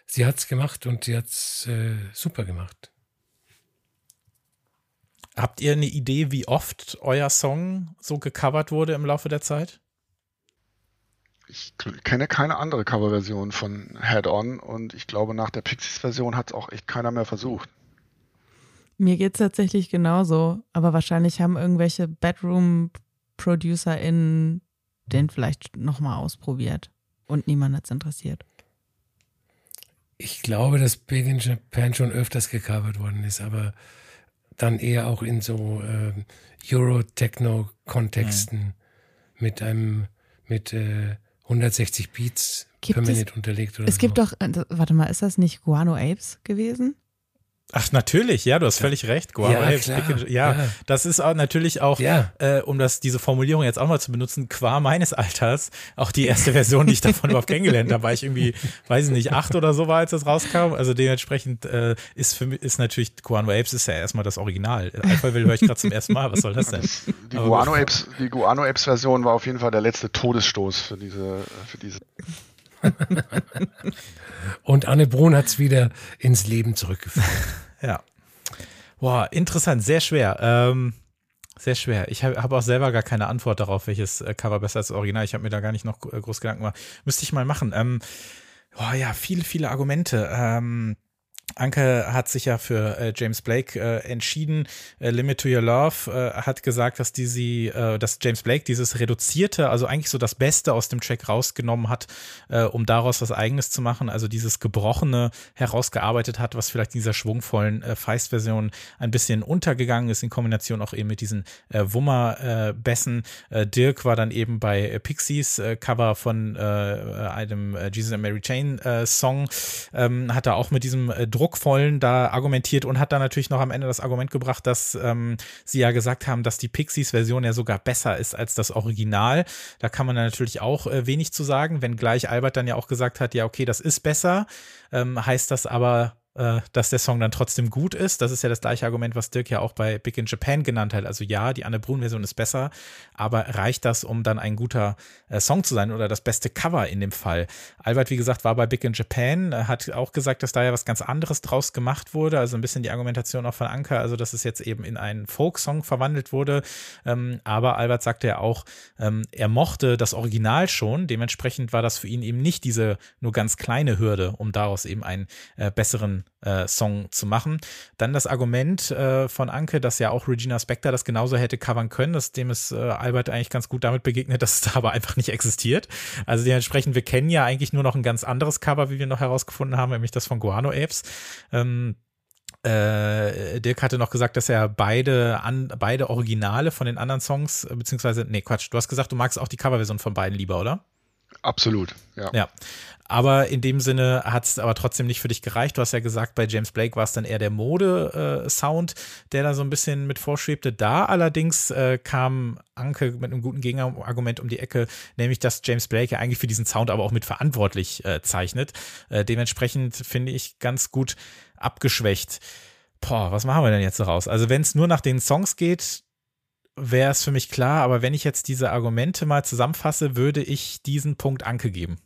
Sie hat es gemacht und sie hat es äh, super gemacht. Habt ihr eine Idee, wie oft euer Song so gecovert wurde im Laufe der Zeit? Ich kenne keine andere Coverversion von Head On und ich glaube, nach der Pixies-Version hat es auch echt keiner mehr versucht. Mir geht es tatsächlich genauso, aber wahrscheinlich haben irgendwelche Bedroom-ProducerInnen den vielleicht nochmal ausprobiert und niemand hat es interessiert. Ich glaube, dass Big in Japan schon öfters gecovert worden ist, aber dann eher auch in so äh, Euro-Techno-Kontexten mhm. mit einem, mit äh, 160 Beats gibt per Minute unterlegt oder Es so. gibt doch, äh, warte mal, ist das nicht Guano Apes gewesen? Ach, natürlich, ja, du hast völlig recht. Guava ja, Apes, klar, ja, ja, das ist auch natürlich auch, ja. äh, um das, diese Formulierung jetzt auch mal zu benutzen, qua meines Alters, auch die erste Version, die ich davon überhaupt kennengelernt habe, war ich irgendwie, weiß ich nicht, acht oder so war, als das rauskam. Also dementsprechend äh, ist für mich, ist natürlich, Guano Apes ist ja erstmal das Original. Alpha Will höre ich gerade zum ersten Mal, was soll das denn? die, Guano Apes, die Guano Apes Version war auf jeden Fall der letzte Todesstoß für diese, für diese Und Anne Brun hat es wieder ins Leben zurückgeführt. ja. Boah, interessant, sehr schwer. Ähm, sehr schwer. Ich habe hab auch selber gar keine Antwort darauf, welches äh, Cover besser als Original. Ich habe mir da gar nicht noch äh, groß Gedanken gemacht. Müsste ich mal machen. Ähm, oh ja, viele, viele Argumente. Ähm, Anke hat sich ja für äh, James Blake äh, entschieden. Äh, Limit to Your Love äh, hat gesagt, dass die sie, äh, dass James Blake dieses reduzierte, also eigentlich so das Beste aus dem Track rausgenommen hat, äh, um daraus was Eigenes zu machen. Also dieses Gebrochene herausgearbeitet hat, was vielleicht in dieser schwungvollen äh, Feist-Version ein bisschen untergegangen ist in Kombination auch eben mit diesen äh, Wummer-Bässen. Dirk war dann eben bei Pixies Cover von einem Jesus and Mary Chain Song, ähm, hat er auch mit diesem druckvollen da argumentiert und hat dann natürlich noch am Ende das Argument gebracht, dass ähm, sie ja gesagt haben, dass die Pixies-Version ja sogar besser ist als das Original. Da kann man natürlich auch äh, wenig zu sagen, wenngleich Albert dann ja auch gesagt hat, ja, okay, das ist besser, ähm, heißt das aber dass der Song dann trotzdem gut ist. Das ist ja das gleiche Argument, was Dirk ja auch bei Big in Japan genannt hat. Also ja, die Anne Brun-Version ist besser, aber reicht das, um dann ein guter äh, Song zu sein oder das beste Cover in dem Fall? Albert, wie gesagt, war bei Big in Japan, äh, hat auch gesagt, dass da ja was ganz anderes draus gemacht wurde. Also ein bisschen die Argumentation auch von Anker, also dass es jetzt eben in einen Folk-Song verwandelt wurde. Ähm, aber Albert sagte ja auch, ähm, er mochte das Original schon. Dementsprechend war das für ihn eben nicht diese nur ganz kleine Hürde, um daraus eben einen äh, besseren äh, Song zu machen. Dann das Argument äh, von Anke, dass ja auch Regina Spector das genauso hätte covern können, dass dem ist äh, Albert eigentlich ganz gut damit begegnet, dass es da aber einfach nicht existiert. Also dementsprechend, wir kennen ja eigentlich nur noch ein ganz anderes Cover, wie wir noch herausgefunden haben, nämlich das von Guano Apes. Ähm, äh, Dirk hatte noch gesagt, dass er beide an beide Originale von den anderen Songs, äh, beziehungsweise, nee, Quatsch, du hast gesagt, du magst auch die Coverversion von beiden lieber, oder? Absolut, ja. Ja. Aber in dem Sinne hat es aber trotzdem nicht für dich gereicht. Du hast ja gesagt, bei James Blake war es dann eher der Mode-Sound, äh, der da so ein bisschen mit vorschwebte. Da allerdings äh, kam Anke mit einem guten Gegenargument um die Ecke, nämlich dass James Blake ja eigentlich für diesen Sound aber auch mit verantwortlich äh, zeichnet. Äh, dementsprechend finde ich ganz gut abgeschwächt. Boah, was machen wir denn jetzt daraus? Also wenn es nur nach den Songs geht, wäre es für mich klar, aber wenn ich jetzt diese Argumente mal zusammenfasse, würde ich diesen Punkt Anke geben.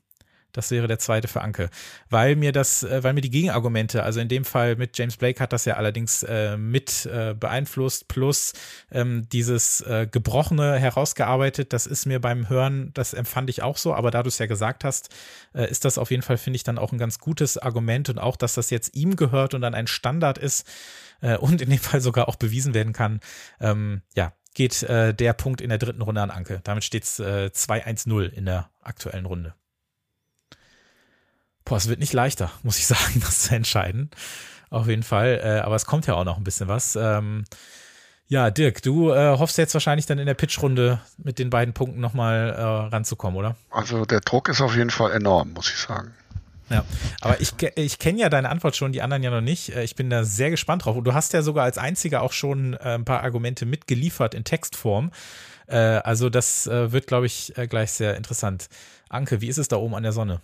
Das wäre der zweite für Anke. Weil mir das, äh, weil mir die Gegenargumente, also in dem Fall mit James Blake hat das ja allerdings äh, mit äh, beeinflusst, plus ähm, dieses äh, Gebrochene herausgearbeitet, das ist mir beim Hören, das empfand ich auch so, aber da du es ja gesagt hast, äh, ist das auf jeden Fall, finde ich, dann auch ein ganz gutes Argument und auch, dass das jetzt ihm gehört und dann ein Standard ist äh, und in dem Fall sogar auch bewiesen werden kann. Ähm, ja, geht äh, der Punkt in der dritten Runde an Anke. Damit steht es äh, 2-1-0 in der aktuellen Runde. Boah, es wird nicht leichter, muss ich sagen, das zu entscheiden. Auf jeden Fall. Äh, aber es kommt ja auch noch ein bisschen was. Ähm, ja, Dirk, du äh, hoffst jetzt wahrscheinlich dann in der Pitchrunde mit den beiden Punkten nochmal äh, ranzukommen, oder? Also der Druck ist auf jeden Fall enorm, muss ich sagen. Ja, aber ich, ich kenne ja deine Antwort schon, die anderen ja noch nicht. Äh, ich bin da sehr gespannt drauf. Und du hast ja sogar als einziger auch schon äh, ein paar Argumente mitgeliefert in Textform. Äh, also das wird, glaube ich, gleich sehr interessant. Anke, wie ist es da oben an der Sonne?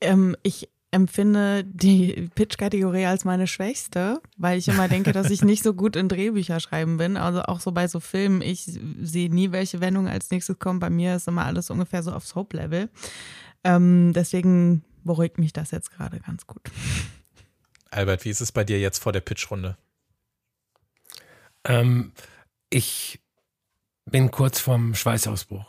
Ähm, ich empfinde die Pitch-Kategorie als meine schwächste, weil ich immer denke, dass ich nicht so gut in Drehbücher schreiben bin. Also auch so bei so Filmen, ich sehe nie, welche Wendung als nächstes kommt. Bei mir ist immer alles ungefähr so aufs Hope-Level. Ähm, deswegen beruhigt mich das jetzt gerade ganz gut. Albert, wie ist es bei dir jetzt vor der Pitch-Runde? Ähm, ich bin kurz vorm Schweißausbruch.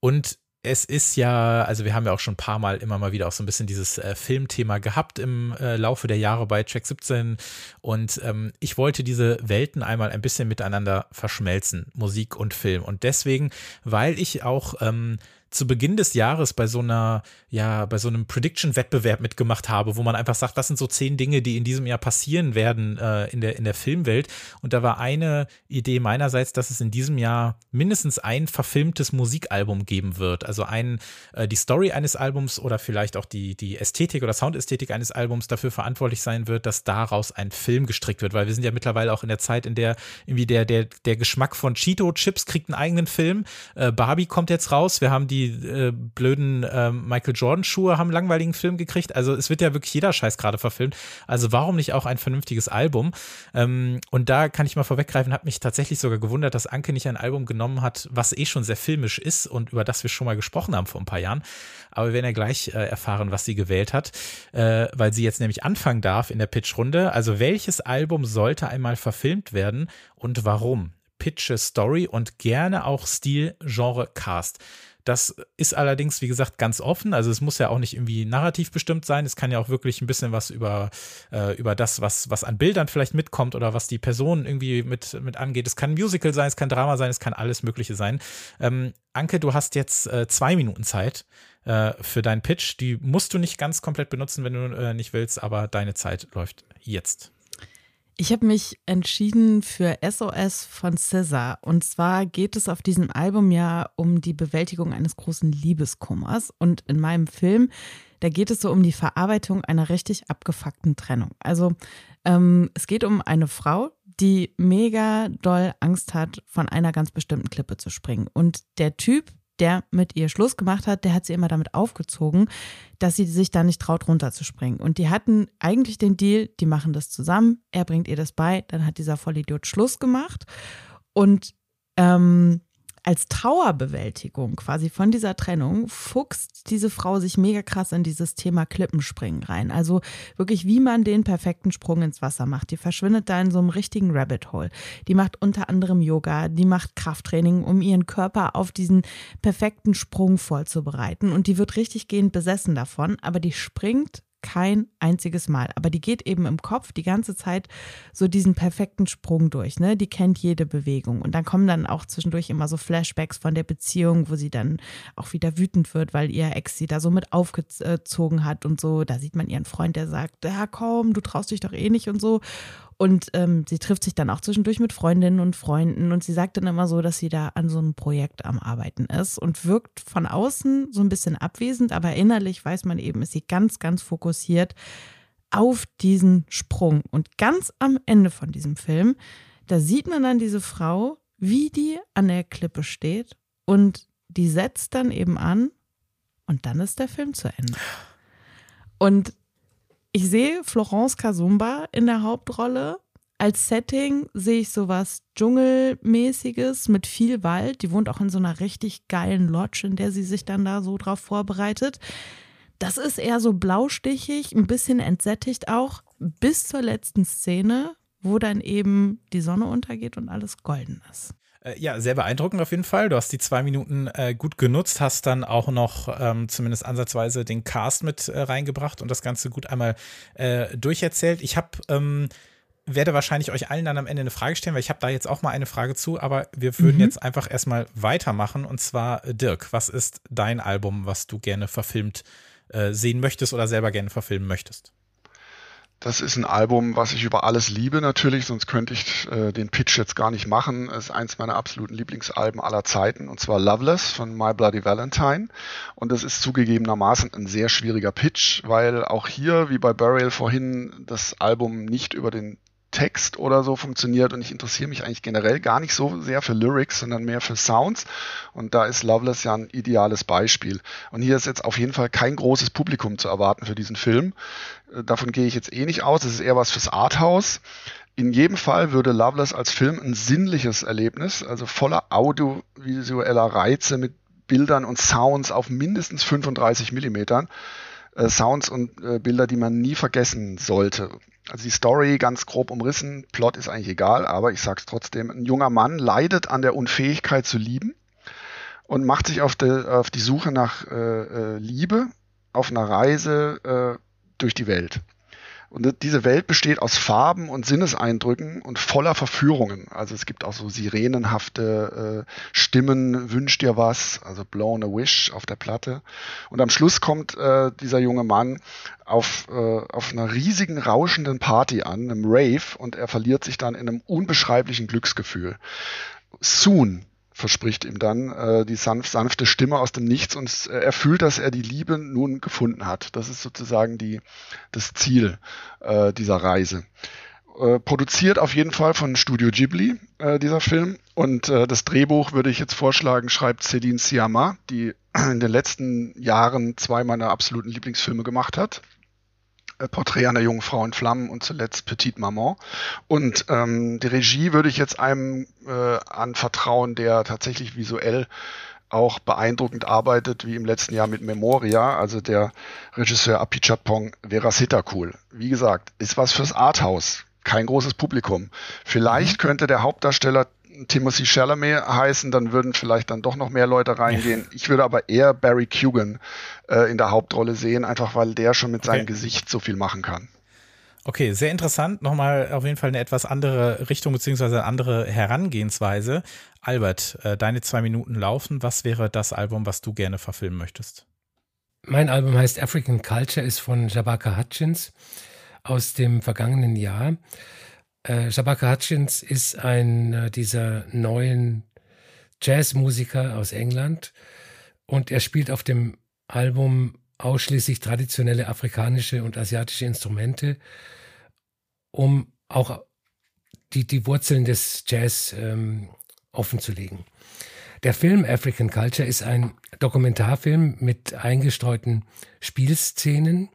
Und es ist ja, also wir haben ja auch schon ein paar Mal immer mal wieder auch so ein bisschen dieses äh, Filmthema gehabt im äh, Laufe der Jahre bei Track 17 und ähm, ich wollte diese Welten einmal ein bisschen miteinander verschmelzen, Musik und Film. Und deswegen, weil ich auch ähm, zu Beginn des Jahres bei so einer, ja, bei so einem Prediction-Wettbewerb mitgemacht habe, wo man einfach sagt, was sind so zehn Dinge, die in diesem Jahr passieren werden äh, in, der, in der Filmwelt. Und da war eine Idee meinerseits, dass es in diesem Jahr mindestens ein verfilmtes Musikalbum geben wird. Also ein, äh, die Story eines Albums oder vielleicht auch die, die Ästhetik oder Soundästhetik eines Albums dafür verantwortlich sein wird, dass daraus ein Film gestrickt wird. Weil wir sind ja mittlerweile auch in der Zeit, in der irgendwie der, der, der Geschmack von Cheeto-Chips kriegt einen eigenen Film. Äh, Barbie kommt jetzt raus. Wir haben die die äh, blöden äh, Michael Jordan Schuhe haben einen langweiligen Film gekriegt. Also es wird ja wirklich jeder Scheiß gerade verfilmt. Also warum nicht auch ein vernünftiges Album? Ähm, und da kann ich mal vorweggreifen, hat mich tatsächlich sogar gewundert, dass Anke nicht ein Album genommen hat, was eh schon sehr filmisch ist und über das wir schon mal gesprochen haben vor ein paar Jahren. Aber wir werden ja gleich äh, erfahren, was sie gewählt hat, äh, weil sie jetzt nämlich anfangen darf in der Pitchrunde. Also welches Album sollte einmal verfilmt werden und warum? Pitche, Story und gerne auch Stil, Genre, Cast. Das ist allerdings, wie gesagt, ganz offen. Also es muss ja auch nicht irgendwie narrativ bestimmt sein. Es kann ja auch wirklich ein bisschen was über, äh, über das, was, was an Bildern vielleicht mitkommt oder was die Person irgendwie mit, mit angeht. Es kann ein Musical sein, es kann Drama sein, es kann alles Mögliche sein. Ähm, Anke, du hast jetzt äh, zwei Minuten Zeit äh, für deinen Pitch. Die musst du nicht ganz komplett benutzen, wenn du äh, nicht willst, aber deine Zeit läuft jetzt. Ich habe mich entschieden für SOS von Scissor. Und zwar geht es auf diesem Album ja um die Bewältigung eines großen Liebeskummers. Und in meinem Film, da geht es so um die Verarbeitung einer richtig abgefuckten Trennung. Also ähm, es geht um eine Frau, die mega doll Angst hat, von einer ganz bestimmten Klippe zu springen. Und der Typ, der mit ihr Schluss gemacht hat, der hat sie immer damit aufgezogen, dass sie sich da nicht traut, runterzuspringen. Und die hatten eigentlich den Deal, die machen das zusammen, er bringt ihr das bei, dann hat dieser Vollidiot Schluss gemacht. Und ähm, als Trauerbewältigung quasi von dieser Trennung fuchst diese Frau sich mega krass in dieses Thema Klippenspringen rein. Also wirklich, wie man den perfekten Sprung ins Wasser macht. Die verschwindet da in so einem richtigen Rabbit Hole. Die macht unter anderem Yoga, die macht Krafttraining, um ihren Körper auf diesen perfekten Sprung vorzubereiten. Und die wird richtig gehend besessen davon, aber die springt kein einziges Mal. Aber die geht eben im Kopf die ganze Zeit so diesen perfekten Sprung durch. Ne? Die kennt jede Bewegung. Und dann kommen dann auch zwischendurch immer so Flashbacks von der Beziehung, wo sie dann auch wieder wütend wird, weil ihr Ex sie da so mit aufgezogen hat und so. Da sieht man ihren Freund, der sagt, ja komm, du traust dich doch eh nicht und so. Und ähm, sie trifft sich dann auch zwischendurch mit Freundinnen und Freunden und sie sagt dann immer so, dass sie da an so einem Projekt am Arbeiten ist und wirkt von außen so ein bisschen abwesend, aber innerlich weiß man eben, ist sie ganz, ganz fokussiert auf diesen Sprung. Und ganz am Ende von diesem Film, da sieht man dann diese Frau, wie die an der Klippe steht und die setzt dann eben an und dann ist der Film zu Ende. Und ich sehe Florence Kasumba in der Hauptrolle. Als Setting sehe ich sowas Dschungelmäßiges mit viel Wald. Die wohnt auch in so einer richtig geilen Lodge, in der sie sich dann da so drauf vorbereitet. Das ist eher so blaustichig, ein bisschen entsättigt auch, bis zur letzten Szene, wo dann eben die Sonne untergeht und alles golden ist. Äh, ja, sehr beeindruckend auf jeden Fall. Du hast die zwei Minuten äh, gut genutzt, hast dann auch noch ähm, zumindest ansatzweise den Cast mit äh, reingebracht und das Ganze gut einmal äh, durcherzählt. Ich habe ähm, werde wahrscheinlich euch allen dann am Ende eine Frage stellen, weil ich habe da jetzt auch mal eine Frage zu, aber wir würden mhm. jetzt einfach erstmal weitermachen und zwar äh, Dirk, was ist dein Album, was du gerne verfilmt sehen möchtest oder selber gerne verfilmen möchtest? Das ist ein Album, was ich über alles liebe natürlich, sonst könnte ich äh, den Pitch jetzt gar nicht machen. Es ist eins meiner absoluten Lieblingsalben aller Zeiten und zwar Loveless von My Bloody Valentine. Und das ist zugegebenermaßen ein sehr schwieriger Pitch, weil auch hier, wie bei Burial vorhin, das Album nicht über den Text oder so funktioniert und ich interessiere mich eigentlich generell gar nicht so sehr für Lyrics, sondern mehr für Sounds und da ist Loveless ja ein ideales Beispiel. Und hier ist jetzt auf jeden Fall kein großes Publikum zu erwarten für diesen Film. Äh, davon gehe ich jetzt eh nicht aus, es ist eher was fürs Arthouse. In jedem Fall würde Loveless als Film ein sinnliches Erlebnis, also voller audiovisueller Reize mit Bildern und Sounds auf mindestens 35 Millimetern. Äh, Sounds und äh, Bilder, die man nie vergessen sollte. Also die Story ganz grob umrissen, Plot ist eigentlich egal, aber ich sag's trotzdem, ein junger Mann leidet an der Unfähigkeit zu lieben und macht sich auf, de, auf die Suche nach äh, äh Liebe auf einer Reise äh, durch die Welt. Und diese Welt besteht aus Farben und Sinneseindrücken und voller Verführungen. Also es gibt auch so sirenenhafte äh, Stimmen, wünsch dir was, also Blown a Wish auf der Platte. Und am Schluss kommt äh, dieser junge Mann auf, äh, auf einer riesigen, rauschenden Party an, einem Rave, und er verliert sich dann in einem unbeschreiblichen Glücksgefühl. Soon verspricht ihm dann äh, die sanf sanfte Stimme aus dem Nichts und äh, er fühlt, dass er die Liebe nun gefunden hat. Das ist sozusagen die, das Ziel äh, dieser Reise. Äh, produziert auf jeden Fall von Studio Ghibli, äh, dieser Film. Und äh, das Drehbuch würde ich jetzt vorschlagen, schreibt Céline Sciamma, die in den letzten Jahren zwei meiner absoluten Lieblingsfilme gemacht hat. Äh, Porträt einer jungen Frau in Flammen und zuletzt Petite Maman. Und ähm, die Regie würde ich jetzt einem äh, anvertrauen, der tatsächlich visuell auch beeindruckend arbeitet, wie im letzten Jahr mit Memoria, also der Regisseur Apichapong Verasitakul. Wie gesagt, ist was fürs Arthouse, kein großes Publikum. Vielleicht mhm. könnte der Hauptdarsteller Timothy Chalamet heißen, dann würden vielleicht dann doch noch mehr Leute reingehen. Ich würde aber eher Barry Kugan äh, in der Hauptrolle sehen, einfach weil der schon mit okay. seinem Gesicht so viel machen kann. Okay, sehr interessant. Nochmal auf jeden Fall eine etwas andere Richtung beziehungsweise eine andere Herangehensweise. Albert, äh, deine zwei Minuten laufen. Was wäre das Album, was du gerne verfilmen möchtest? Mein Album heißt African Culture, ist von Jabaka Hutchins aus dem vergangenen Jahr. Äh, Shabaka Hutchins ist einer dieser neuen Jazzmusiker aus England und er spielt auf dem Album ausschließlich traditionelle afrikanische und asiatische Instrumente, um auch die, die Wurzeln des Jazz ähm, offenzulegen. Der Film African Culture ist ein Dokumentarfilm mit eingestreuten Spielszenen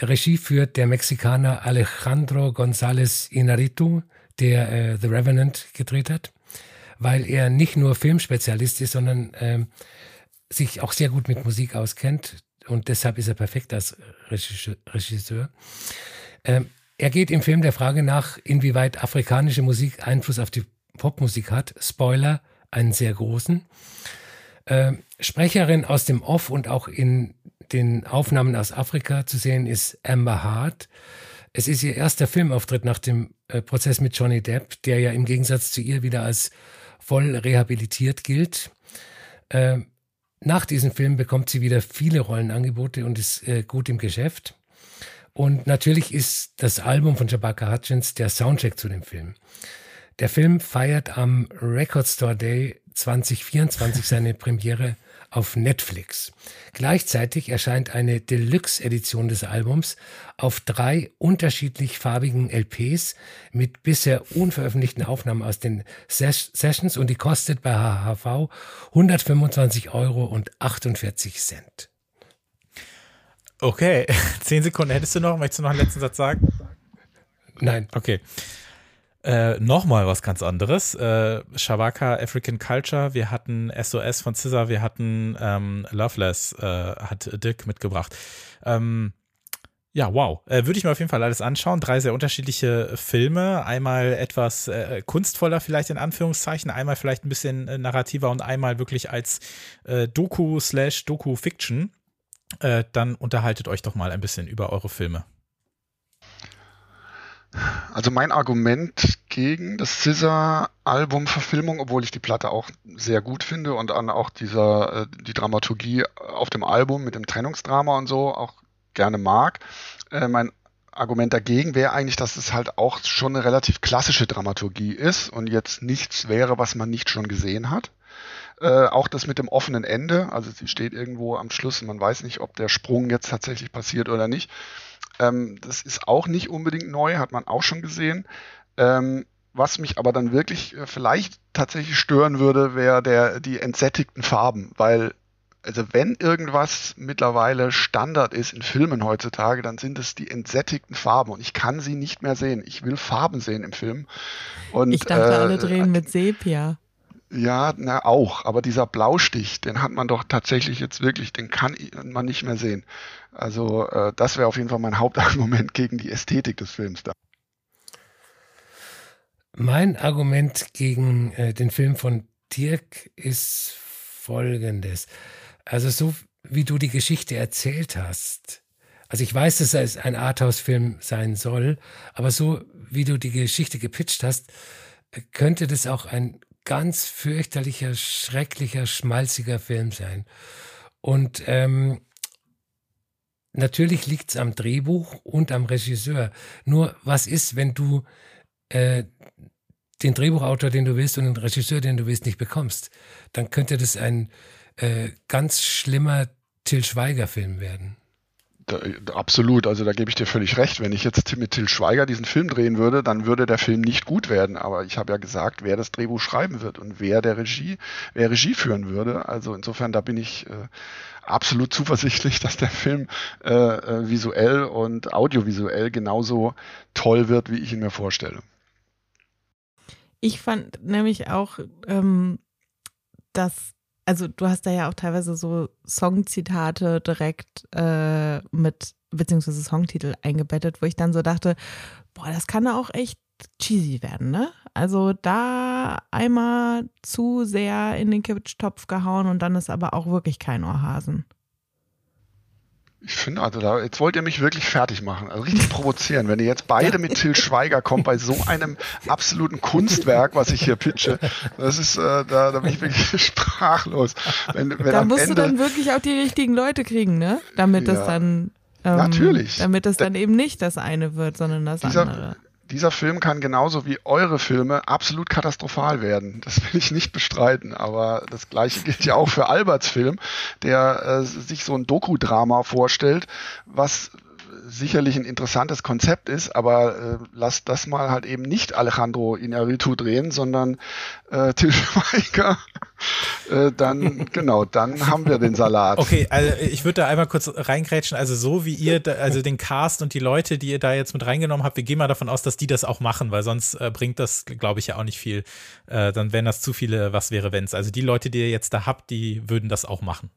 Regie führt der Mexikaner Alejandro González Inarritu, der äh, The Revenant gedreht hat. weil er nicht nur Filmspezialist ist, sondern ähm, sich auch sehr gut mit Musik auskennt und deshalb ist er perfekt als Regisseur. Ähm, er geht im Film der Frage nach, inwieweit afrikanische Musik Einfluss auf die Popmusik hat. Spoiler, einen sehr großen. Ähm, Sprecherin aus dem Off und auch in den Aufnahmen aus Afrika zu sehen ist Amber Hart. Es ist ihr erster Filmauftritt nach dem äh, Prozess mit Johnny Depp, der ja im Gegensatz zu ihr wieder als voll rehabilitiert gilt. Äh, nach diesem Film bekommt sie wieder viele Rollenangebote und ist äh, gut im Geschäft. Und natürlich ist das Album von Jabaka Hutchins der Soundtrack zu dem Film. Der Film feiert am Record Store Day 2024 seine Premiere auf Netflix. Gleichzeitig erscheint eine Deluxe-Edition des Albums auf drei unterschiedlich farbigen LPs mit bisher unveröffentlichten Aufnahmen aus den Ses Sessions und die kostet bei HHV 125 Euro und 48 Cent. Okay, zehn Sekunden hättest du noch. Möchtest du noch einen letzten Satz sagen? Nein. Okay. Äh, Nochmal was ganz anderes. Äh, Shabaka African Culture. Wir hatten SOS von Scissor. Wir hatten ähm, Loveless, äh, hat Dirk mitgebracht. Ähm, ja, wow. Äh, Würde ich mir auf jeden Fall alles anschauen. Drei sehr unterschiedliche Filme. Einmal etwas äh, kunstvoller vielleicht in Anführungszeichen, einmal vielleicht ein bisschen äh, narrativer und einmal wirklich als äh, Doku slash Doku-Fiction. Äh, dann unterhaltet euch doch mal ein bisschen über eure Filme. Also mein Argument gegen das Scissor-Album-Verfilmung, obwohl ich die Platte auch sehr gut finde und an auch dieser, äh, die Dramaturgie auf dem Album mit dem Trennungsdrama und so auch gerne mag. Äh, mein Argument dagegen wäre eigentlich, dass es halt auch schon eine relativ klassische Dramaturgie ist und jetzt nichts wäre, was man nicht schon gesehen hat. Äh, auch das mit dem offenen Ende, also sie steht irgendwo am Schluss und man weiß nicht, ob der Sprung jetzt tatsächlich passiert oder nicht. Ähm, das ist auch nicht unbedingt neu, hat man auch schon gesehen. Ähm, was mich aber dann wirklich äh, vielleicht tatsächlich stören würde, wäre der die entsättigten Farben, weil also wenn irgendwas mittlerweile Standard ist in Filmen heutzutage, dann sind es die entsättigten Farben und ich kann sie nicht mehr sehen. Ich will Farben sehen im Film. Und, ich dachte, äh, alle drehen mit Sepia. Ja, na auch, aber dieser Blaustich, den hat man doch tatsächlich jetzt wirklich, den kann man nicht mehr sehen. Also äh, das wäre auf jeden Fall mein Hauptargument gegen die Ästhetik des Films da. Mein Argument gegen äh, den Film von Dirk ist folgendes. Also so wie du die Geschichte erzählt hast, also ich weiß, dass es ein Arthouse-Film sein soll, aber so wie du die Geschichte gepitcht hast, könnte das auch ein ganz fürchterlicher, schrecklicher, schmalziger Film sein. Und ähm, natürlich liegt es am Drehbuch und am Regisseur. Nur was ist, wenn du äh, den Drehbuchautor, den du willst, und den Regisseur, den du willst, nicht bekommst? Dann könnte das ein äh, ganz schlimmer Till Schweiger-Film werden. Da, absolut, also da gebe ich dir völlig recht. Wenn ich jetzt mit Till Schweiger diesen Film drehen würde, dann würde der Film nicht gut werden. Aber ich habe ja gesagt, wer das Drehbuch schreiben wird und wer der Regie, wer Regie führen würde. Also insofern, da bin ich äh, absolut zuversichtlich, dass der Film äh, äh, visuell und audiovisuell genauso toll wird, wie ich ihn mir vorstelle. Ich fand nämlich auch, ähm, dass also du hast da ja auch teilweise so Songzitate direkt äh, mit, beziehungsweise Songtitel eingebettet, wo ich dann so dachte, boah, das kann auch echt cheesy werden, ne? Also da einmal zu sehr in den Kitsch-Topf gehauen und dann ist aber auch wirklich kein Ohrhasen. Ich finde, also da, jetzt wollt ihr mich wirklich fertig machen, also richtig provozieren. Wenn ihr jetzt beide mit Till Schweiger kommt bei so einem absoluten Kunstwerk, was ich hier pitche, das ist, äh, da, da bin ich wirklich sprachlos. Wenn, wenn da musst Ende, du dann wirklich auch die richtigen Leute kriegen, ne? Damit ja, das dann ähm, natürlich. Damit es dann eben nicht das eine wird, sondern das dieser, andere dieser Film kann genauso wie eure Filme absolut katastrophal werden. Das will ich nicht bestreiten, aber das gleiche gilt ja auch für Alberts Film, der äh, sich so ein Dokudrama vorstellt, was sicherlich ein interessantes Konzept ist, aber äh, lass das mal halt eben nicht Alejandro Inarritu drehen, sondern äh, Til Schweiger. äh, dann, genau, dann haben wir den Salat. Okay, also ich würde da einmal kurz reingrätschen. Also so wie ihr, da, also den Cast und die Leute, die ihr da jetzt mit reingenommen habt, wir gehen mal davon aus, dass die das auch machen, weil sonst äh, bringt das, glaube ich, ja auch nicht viel. Äh, dann wären das zu viele Was wäre wenn's. Also die Leute, die ihr jetzt da habt, die würden das auch machen.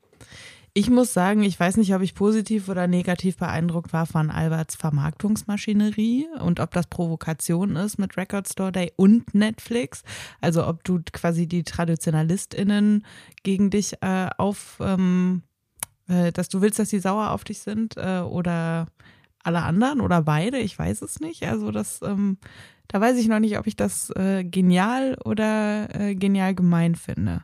Ich muss sagen, ich weiß nicht, ob ich positiv oder negativ beeindruckt war von Alberts Vermarktungsmaschinerie und ob das Provokation ist mit Record Store Day und Netflix. Also ob du quasi die TraditionalistInnen gegen dich äh, auf, ähm, äh, dass du willst, dass sie sauer auf dich sind äh, oder alle anderen oder beide, ich weiß es nicht. Also das, ähm, da weiß ich noch nicht, ob ich das äh, genial oder äh, genial gemein finde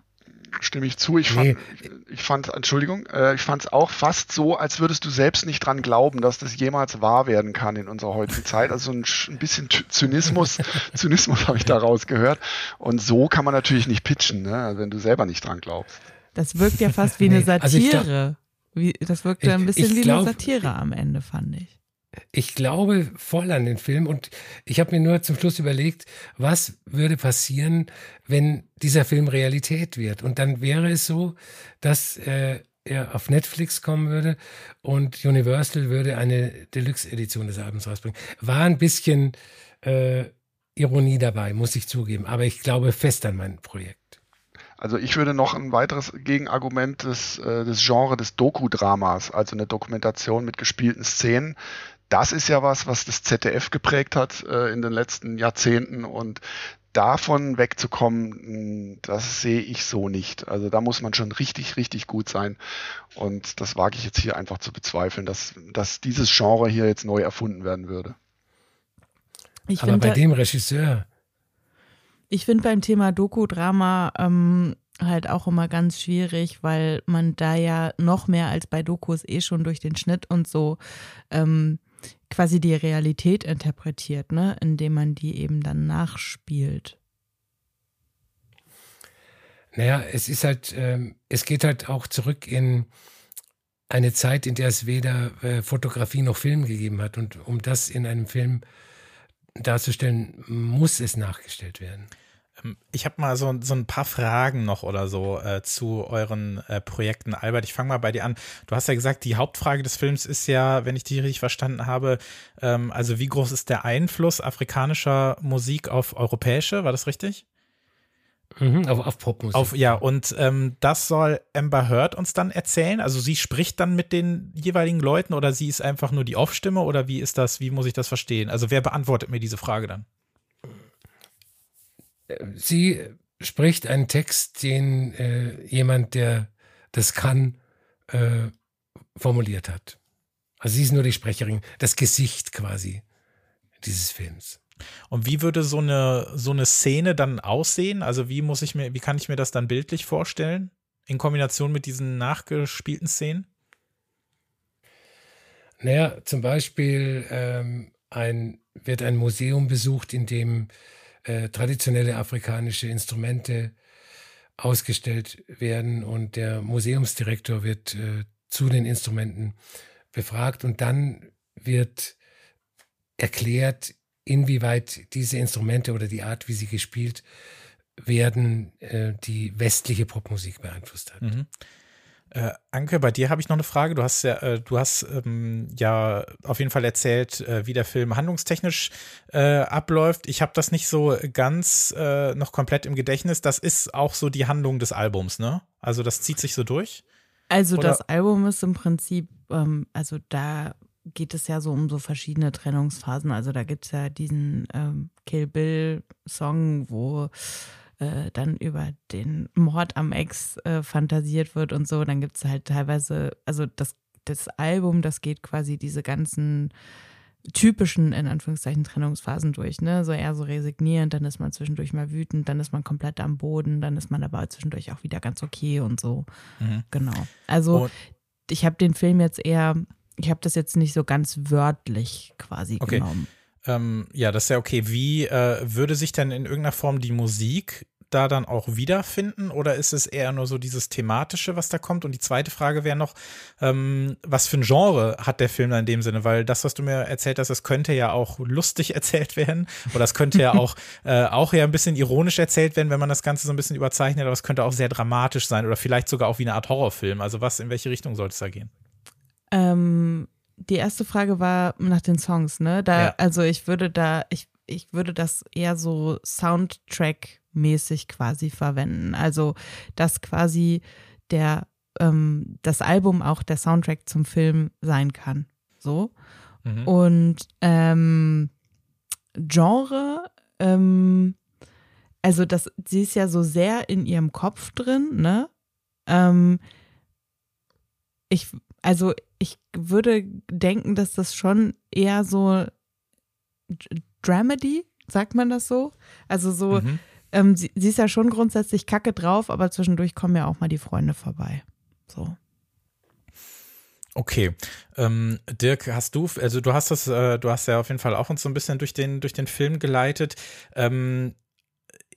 stimme ich zu. Ich fand, nee. ich fand Entschuldigung, äh, ich fand es auch fast so, als würdest du selbst nicht dran glauben, dass das jemals wahr werden kann in unserer heutigen Zeit. Also ein, ein bisschen Zynismus, Zynismus habe ich da rausgehört. Und so kann man natürlich nicht pitchen, ne? wenn du selber nicht dran glaubst. Das wirkt ja fast wie eine Satire. Also glaub, wie, das wirkt ja ein bisschen wie glaub, eine Satire am Ende, fand ich ich glaube voll an den Film und ich habe mir nur zum Schluss überlegt, was würde passieren, wenn dieser Film Realität wird. Und dann wäre es so, dass äh, er auf Netflix kommen würde und Universal würde eine Deluxe-Edition des Albums rausbringen. War ein bisschen äh, Ironie dabei, muss ich zugeben, aber ich glaube fest an mein Projekt. Also ich würde noch ein weiteres Gegenargument des, äh, des Genres des Doku-Dramas, also eine Dokumentation mit gespielten Szenen, das ist ja was, was das ZDF geprägt hat äh, in den letzten Jahrzehnten und davon wegzukommen, das sehe ich so nicht. Also da muss man schon richtig, richtig gut sein. Und das wage ich jetzt hier einfach zu bezweifeln, dass, dass dieses Genre hier jetzt neu erfunden werden würde. Ich Aber bei dem Regisseur. Ich finde beim Thema Doku-Drama ähm, halt auch immer ganz schwierig, weil man da ja noch mehr als bei Dokus eh schon durch den Schnitt und so ähm, quasi die Realität interpretiert, ne, indem man die eben dann nachspielt. Naja, es ist halt, ähm, es geht halt auch zurück in eine Zeit, in der es weder äh, Fotografie noch Film gegeben hat. Und um das in einem Film darzustellen, muss es nachgestellt werden. Ähm, ich habe mal so, so ein paar Fragen noch oder so äh, zu euren äh, Projekten. Albert, ich fange mal bei dir an. Du hast ja gesagt, die Hauptfrage des Films ist ja, wenn ich die richtig verstanden habe, ähm, also wie groß ist der Einfluss afrikanischer Musik auf europäische? War das richtig? Mhm, auf, auf Popmusik. Auf, ja, und ähm, das soll Amber Heard uns dann erzählen? Also sie spricht dann mit den jeweiligen Leuten oder sie ist einfach nur die Off-Stimme oder wie ist das, wie muss ich das verstehen? Also wer beantwortet mir diese Frage dann? Sie spricht einen Text, den äh, jemand, der das kann, äh, formuliert hat. Also sie ist nur die Sprecherin, das Gesicht quasi dieses Films. Und wie würde so eine, so eine Szene dann aussehen? Also wie muss ich mir, wie kann ich mir das dann bildlich vorstellen? In Kombination mit diesen nachgespielten Szenen? Naja, zum Beispiel ähm, ein, wird ein Museum besucht, in dem äh, traditionelle afrikanische Instrumente ausgestellt werden und der Museumsdirektor wird äh, zu den Instrumenten befragt und dann wird erklärt, inwieweit diese Instrumente oder die Art, wie sie gespielt werden, äh, die westliche Popmusik beeinflusst hat. Mhm. Äh, Anke, bei dir habe ich noch eine Frage. Du hast ja, äh, du hast ähm, ja auf jeden Fall erzählt, äh, wie der Film handlungstechnisch äh, abläuft. Ich habe das nicht so ganz äh, noch komplett im Gedächtnis. Das ist auch so die Handlung des Albums, ne? Also das zieht sich so durch. Also Oder? das Album ist im Prinzip, ähm, also da geht es ja so um so verschiedene Trennungsphasen. Also da gibt es ja diesen ähm, Kill Bill Song, wo äh, dann über den Mord am Ex äh, fantasiert wird und so. Dann gibt es halt teilweise, also das, das Album, das geht quasi diese ganzen typischen, in Anführungszeichen, Trennungsphasen durch, ne? So eher so resignierend, dann ist man zwischendurch mal wütend, dann ist man komplett am Boden, dann ist man aber zwischendurch auch wieder ganz okay und so. Mhm. Genau. Also und ich habe den Film jetzt eher, ich habe das jetzt nicht so ganz wörtlich quasi okay. genommen. Ähm, ja, das ist ja okay. Wie äh, würde sich denn in irgendeiner Form die Musik da dann auch wiederfinden oder ist es eher nur so dieses thematische, was da kommt? Und die zweite Frage wäre noch, ähm, was für ein Genre hat der Film da in dem Sinne? Weil das, was du mir erzählt hast, das könnte ja auch lustig erzählt werden oder es könnte ja auch, äh, auch ja ein bisschen ironisch erzählt werden, wenn man das Ganze so ein bisschen überzeichnet, aber es könnte auch sehr dramatisch sein oder vielleicht sogar auch wie eine Art Horrorfilm. Also was, in welche Richtung sollte es da gehen? Ähm, die erste Frage war nach den Songs, ne? Da, ja. also ich würde da, ich, ich würde das eher so Soundtrack-mäßig quasi verwenden. Also, dass quasi der, ähm, das Album auch der Soundtrack zum Film sein kann. So. Mhm. Und ähm, Genre, ähm, also das, sie ist ja so sehr in ihrem Kopf drin, ne? Ähm, ich, also ich würde denken, dass das schon eher so Dramedy, sagt man das so? Also so, mhm. ähm, sie, sie, ist ja schon grundsätzlich kacke drauf, aber zwischendurch kommen ja auch mal die Freunde vorbei. So. Okay. Ähm, Dirk, hast du, also du hast das, äh, du hast ja auf jeden Fall auch uns so ein bisschen durch den, durch den Film geleitet. Ähm,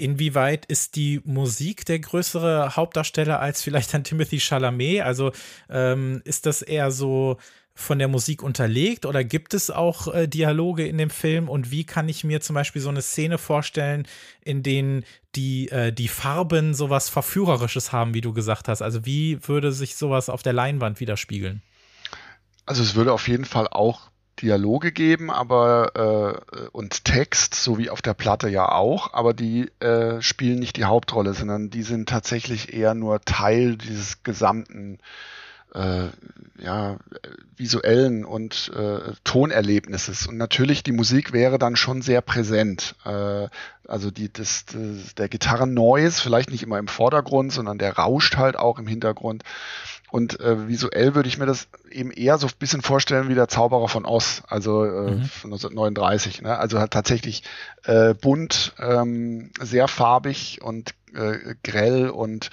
inwieweit ist die Musik der größere Hauptdarsteller als vielleicht ein Timothy Chalamet? Also ähm, ist das eher so von der Musik unterlegt oder gibt es auch äh, Dialoge in dem Film und wie kann ich mir zum Beispiel so eine Szene vorstellen, in denen die, äh, die Farben sowas Verführerisches haben, wie du gesagt hast? Also wie würde sich sowas auf der Leinwand widerspiegeln? Also es würde auf jeden Fall auch Dialoge geben, aber äh, und Text, so wie auf der Platte ja auch, aber die äh, spielen nicht die Hauptrolle, sondern die sind tatsächlich eher nur Teil dieses gesamten äh, ja, visuellen und äh, Tonerlebnisses. Und natürlich, die Musik wäre dann schon sehr präsent. Äh, also die, das, das, der Gitarren-Noise, vielleicht nicht immer im Vordergrund, sondern der rauscht halt auch im Hintergrund. Und äh, visuell würde ich mir das eben eher so ein bisschen vorstellen wie der Zauberer von Oz, also äh, mhm. von 1939. Ne? Also halt tatsächlich äh, bunt, ähm, sehr farbig und äh, grell und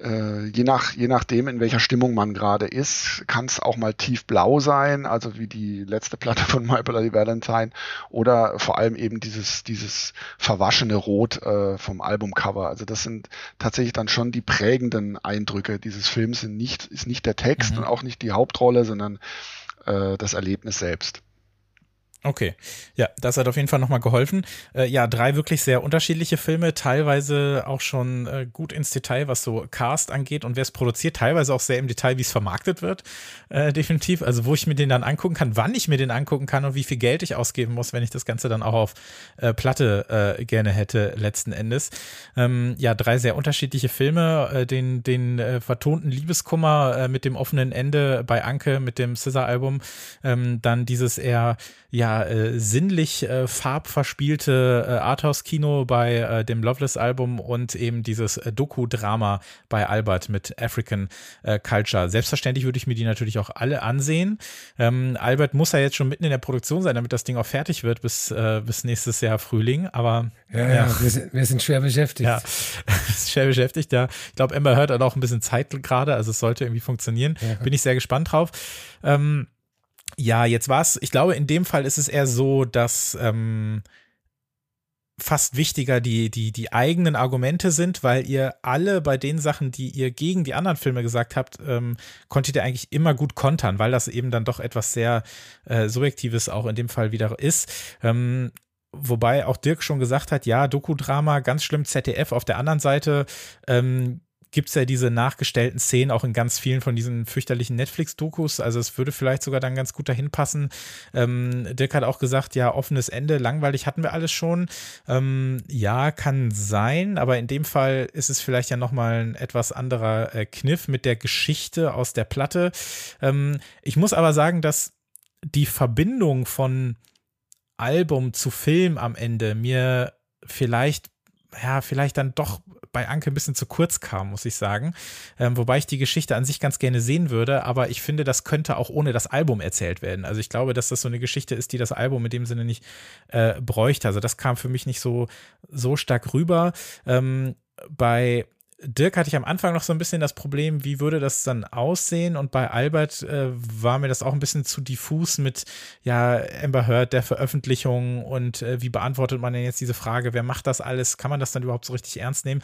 äh, je, nach, je nachdem, in welcher Stimmung man gerade ist, kann es auch mal tiefblau sein, also wie die letzte Platte von My Bloody Valentine, oder vor allem eben dieses, dieses verwaschene Rot äh, vom Albumcover. Also das sind tatsächlich dann schon die prägenden Eindrücke dieses Films, sind nicht, ist nicht der Text mhm. und auch nicht die Hauptrolle, sondern äh, das Erlebnis selbst. Okay, ja, das hat auf jeden Fall nochmal geholfen. Äh, ja, drei wirklich sehr unterschiedliche Filme, teilweise auch schon äh, gut ins Detail, was so Cast angeht und wer es produziert, teilweise auch sehr im Detail, wie es vermarktet wird, äh, definitiv. Also wo ich mir den dann angucken kann, wann ich mir den angucken kann und wie viel Geld ich ausgeben muss, wenn ich das Ganze dann auch auf äh, Platte äh, gerne hätte, letzten Endes. Ähm, ja, drei sehr unterschiedliche Filme, äh, den, den vertonten Liebeskummer mit dem offenen Ende bei Anke mit dem Scissor-Album, ähm, dann dieses eher ja äh, sinnlich äh, farbverspielte äh, Arthouse-Kino bei äh, dem Loveless-Album und eben dieses äh, Doku-Drama bei Albert mit African äh, Culture. Selbstverständlich würde ich mir die natürlich auch alle ansehen. Ähm, Albert muss ja jetzt schon mitten in der Produktion sein, damit das Ding auch fertig wird bis, bis nächstes Jahr Frühling. Aber ja, ja, ja. Wir, sind, wir sind schwer beschäftigt. Ja, schwer beschäftigt, ja. Ich glaube, Emma hört hat auch ein bisschen Zeit gerade, also es sollte irgendwie funktionieren. Ja. Bin ich sehr gespannt drauf. Ähm, ja, jetzt war es, ich glaube, in dem Fall ist es eher so, dass ähm, fast wichtiger die, die, die eigenen Argumente sind, weil ihr alle bei den Sachen, die ihr gegen die anderen Filme gesagt habt, ähm, konntet ihr eigentlich immer gut kontern, weil das eben dann doch etwas sehr äh, Subjektives auch in dem Fall wieder ist. Ähm, wobei auch Dirk schon gesagt hat, ja, Doku-Drama, ganz schlimm ZDF. Auf der anderen Seite ähm, gibt es ja diese nachgestellten Szenen auch in ganz vielen von diesen fürchterlichen Netflix-Dokus. Also es würde vielleicht sogar dann ganz gut dahin passen. Ähm, Dirk hat auch gesagt, ja, offenes Ende, langweilig hatten wir alles schon. Ähm, ja, kann sein, aber in dem Fall ist es vielleicht ja nochmal ein etwas anderer äh, Kniff mit der Geschichte aus der Platte. Ähm, ich muss aber sagen, dass die Verbindung von Album zu Film am Ende mir vielleicht ja, vielleicht dann doch bei Anke ein bisschen zu kurz kam, muss ich sagen. Ähm, wobei ich die Geschichte an sich ganz gerne sehen würde, aber ich finde, das könnte auch ohne das Album erzählt werden. Also ich glaube, dass das so eine Geschichte ist, die das Album in dem Sinne nicht äh, bräuchte. Also das kam für mich nicht so, so stark rüber. Ähm, bei Dirk hatte ich am Anfang noch so ein bisschen das Problem, wie würde das dann aussehen? Und bei Albert äh, war mir das auch ein bisschen zu diffus mit, ja, Amber Heard, der Veröffentlichung und äh, wie beantwortet man denn jetzt diese Frage, wer macht das alles? Kann man das dann überhaupt so richtig ernst nehmen?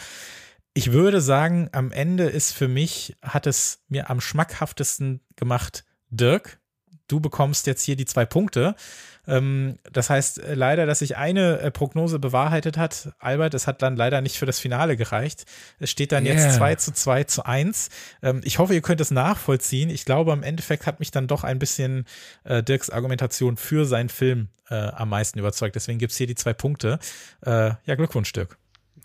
Ich würde sagen, am Ende ist für mich, hat es mir am schmackhaftesten gemacht, Dirk. Du bekommst jetzt hier die zwei Punkte. Ähm, das heißt äh, leider, dass sich eine äh, Prognose bewahrheitet hat. Albert, es hat dann leider nicht für das Finale gereicht. Es steht dann yeah. jetzt 2 zu 2 zu 1. Ähm, ich hoffe, ihr könnt es nachvollziehen. Ich glaube, im Endeffekt hat mich dann doch ein bisschen äh, Dirks Argumentation für seinen Film äh, am meisten überzeugt. Deswegen gibt es hier die zwei Punkte. Äh, ja, Glückwunsch, Dirk.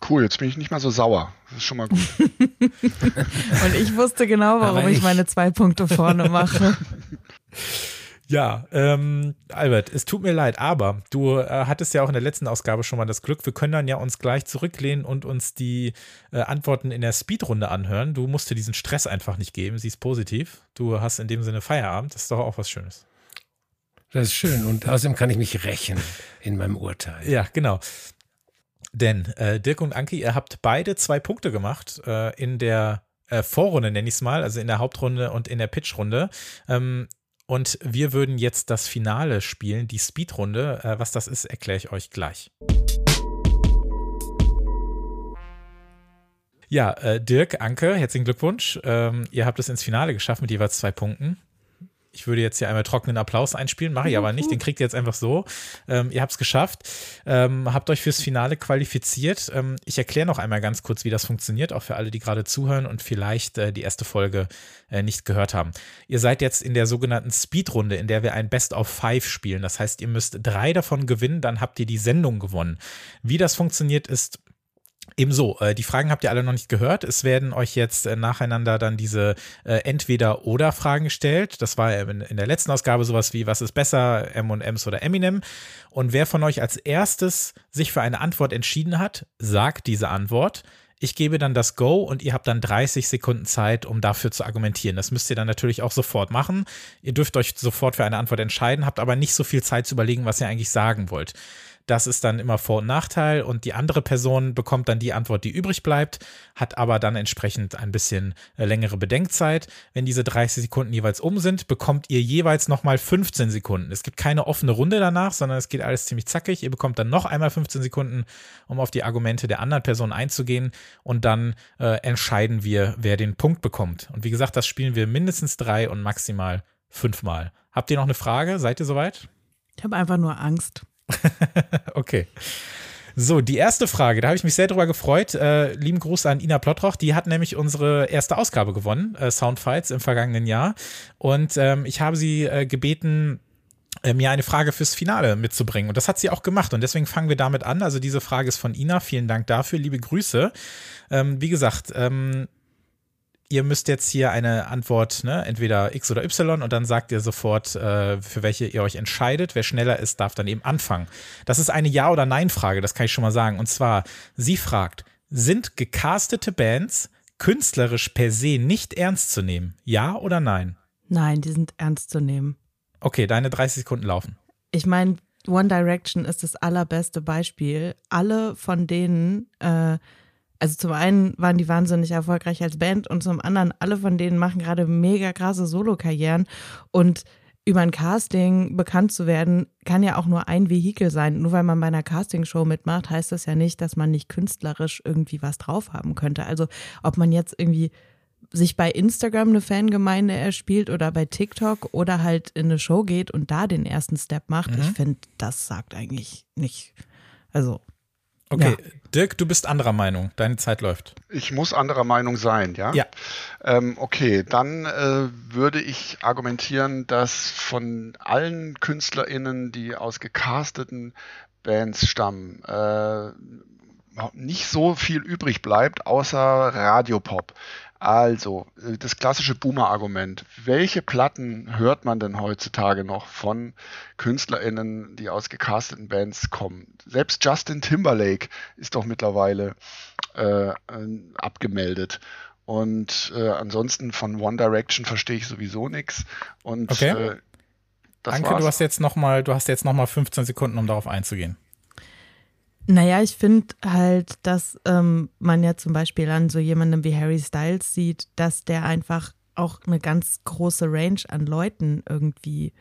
Cool, jetzt bin ich nicht mal so sauer. Das ist schon mal gut. Und ich wusste genau, warum ich, ich meine zwei Punkte vorne mache. Ja, ähm, Albert, es tut mir leid, aber du äh, hattest ja auch in der letzten Ausgabe schon mal das Glück, wir können dann ja uns gleich zurücklehnen und uns die äh, Antworten in der Speedrunde anhören. Du musst dir diesen Stress einfach nicht geben, sie ist positiv. Du hast in dem Sinne Feierabend, das ist doch auch was Schönes. Das ist schön und außerdem kann ich mich rächen in meinem Urteil. Ja, genau. Denn äh, Dirk und Anki, ihr habt beide zwei Punkte gemacht äh, in der äh, Vorrunde, nenne ich es mal, also in der Hauptrunde und in der Pitchrunde. Ähm, und wir würden jetzt das Finale spielen, die Speedrunde. Äh, was das ist, erkläre ich euch gleich. Ja, äh, Dirk, Anke, herzlichen Glückwunsch. Ähm, ihr habt es ins Finale geschafft mit jeweils zwei Punkten. Ich würde jetzt hier einmal trockenen Applaus einspielen, mache ich aber nicht, den kriegt ihr jetzt einfach so. Ähm, ihr habt es geschafft, ähm, habt euch fürs Finale qualifiziert. Ähm, ich erkläre noch einmal ganz kurz, wie das funktioniert, auch für alle, die gerade zuhören und vielleicht äh, die erste Folge äh, nicht gehört haben. Ihr seid jetzt in der sogenannten Speedrunde, in der wir ein Best of Five spielen. Das heißt, ihr müsst drei davon gewinnen, dann habt ihr die Sendung gewonnen. Wie das funktioniert, ist Ebenso, äh, die Fragen habt ihr alle noch nicht gehört. Es werden euch jetzt äh, nacheinander dann diese äh, Entweder-Oder-Fragen gestellt. Das war in, in, der letzten Ausgabe sowas wie, was ist besser, M&M's oder Eminem? Und wer von euch als erstes sich für eine Antwort entschieden hat, sagt diese Antwort. Ich gebe dann das Go und ihr habt dann 30 Sekunden Zeit, um dafür zu argumentieren. Das müsst ihr dann natürlich auch sofort machen. Ihr dürft euch sofort für eine Antwort entscheiden, habt aber nicht so viel Zeit zu überlegen, was ihr eigentlich sagen wollt. Das ist dann immer Vor- und Nachteil und die andere Person bekommt dann die Antwort, die übrig bleibt, hat aber dann entsprechend ein bisschen äh, längere Bedenkzeit. Wenn diese 30 Sekunden jeweils um sind, bekommt ihr jeweils nochmal 15 Sekunden. Es gibt keine offene Runde danach, sondern es geht alles ziemlich zackig. Ihr bekommt dann noch einmal 15 Sekunden, um auf die Argumente der anderen Person einzugehen und dann äh, entscheiden wir, wer den Punkt bekommt. Und wie gesagt, das spielen wir mindestens drei und maximal fünfmal. Habt ihr noch eine Frage? Seid ihr soweit? Ich habe einfach nur Angst. okay. So, die erste Frage, da habe ich mich sehr drüber gefreut. Äh, lieben Gruß an Ina Plottroch, die hat nämlich unsere erste Ausgabe gewonnen, äh, Soundfights im vergangenen Jahr. Und ähm, ich habe sie äh, gebeten, äh, mir eine Frage fürs Finale mitzubringen. Und das hat sie auch gemacht. Und deswegen fangen wir damit an. Also diese Frage ist von Ina. Vielen Dank dafür. Liebe Grüße. Ähm, wie gesagt, ähm, ihr müsst jetzt hier eine Antwort, ne, entweder X oder Y und dann sagt ihr sofort, äh, für welche ihr euch entscheidet. Wer schneller ist, darf dann eben anfangen. Das ist eine Ja- oder Nein-Frage, das kann ich schon mal sagen. Und zwar, sie fragt, sind gecastete Bands künstlerisch per se nicht ernst zu nehmen? Ja oder nein? Nein, die sind ernst zu nehmen. Okay, deine 30 Sekunden laufen. Ich meine, One Direction ist das allerbeste Beispiel. Alle von denen äh, also zum einen waren die wahnsinnig erfolgreich als Band und zum anderen, alle von denen machen gerade mega krasse Solo-Karrieren und über ein Casting bekannt zu werden, kann ja auch nur ein Vehikel sein. Nur weil man bei einer Castingshow mitmacht, heißt das ja nicht, dass man nicht künstlerisch irgendwie was drauf haben könnte. Also ob man jetzt irgendwie sich bei Instagram eine Fangemeinde erspielt oder bei TikTok oder halt in eine Show geht und da den ersten Step macht, mhm. ich finde, das sagt eigentlich nicht. Also Okay, ja. Dirk, du bist anderer Meinung. Deine Zeit läuft. Ich muss anderer Meinung sein, ja? Ja. Ähm, okay, dann äh, würde ich argumentieren, dass von allen KünstlerInnen, die aus gecasteten Bands stammen, äh, nicht so viel übrig bleibt, außer Radiopop. Also, äh, das klassische Boomer-Argument. Welche Platten hört man denn heutzutage noch von KünstlerInnen, die aus gecasteten Bands kommen? Selbst Justin Timberlake ist doch mittlerweile äh, abgemeldet. Und äh, ansonsten von One Direction verstehe ich sowieso nichts. Und okay. äh, Danke, war's. du hast jetzt noch mal, du hast jetzt noch mal 15 Sekunden, um darauf einzugehen. Naja, ich finde halt, dass ähm, man ja zum Beispiel an so jemandem wie Harry Styles sieht, dass der einfach auch eine ganz große Range an Leuten irgendwie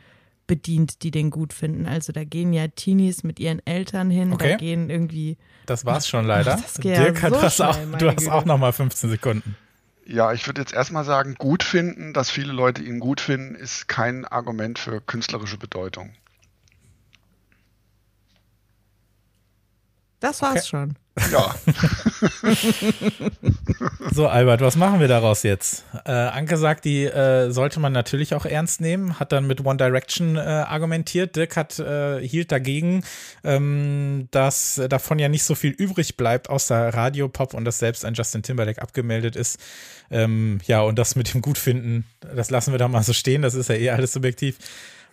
bedient, die den gut finden. Also da gehen ja Teenies mit ihren Eltern hin, okay. da gehen irgendwie. Das war's schon leider. Ach, Dirk, ja so hast auch, du hast auch noch mal 15 Sekunden. Ja, ich würde jetzt erstmal sagen, gut finden, dass viele Leute ihn gut finden, ist kein Argument für künstlerische Bedeutung. Das war's okay. schon. Ja. so, Albert, was machen wir daraus jetzt? Äh, Anke sagt, die äh, sollte man natürlich auch ernst nehmen, hat dann mit One Direction äh, argumentiert. Dirk hat, äh, hielt dagegen, ähm, dass davon ja nicht so viel übrig bleibt, außer Radiopop und dass selbst ein Justin Timberlake abgemeldet ist. Ähm, ja, und das mit dem Gutfinden, das lassen wir da mal so stehen, das ist ja eh alles subjektiv.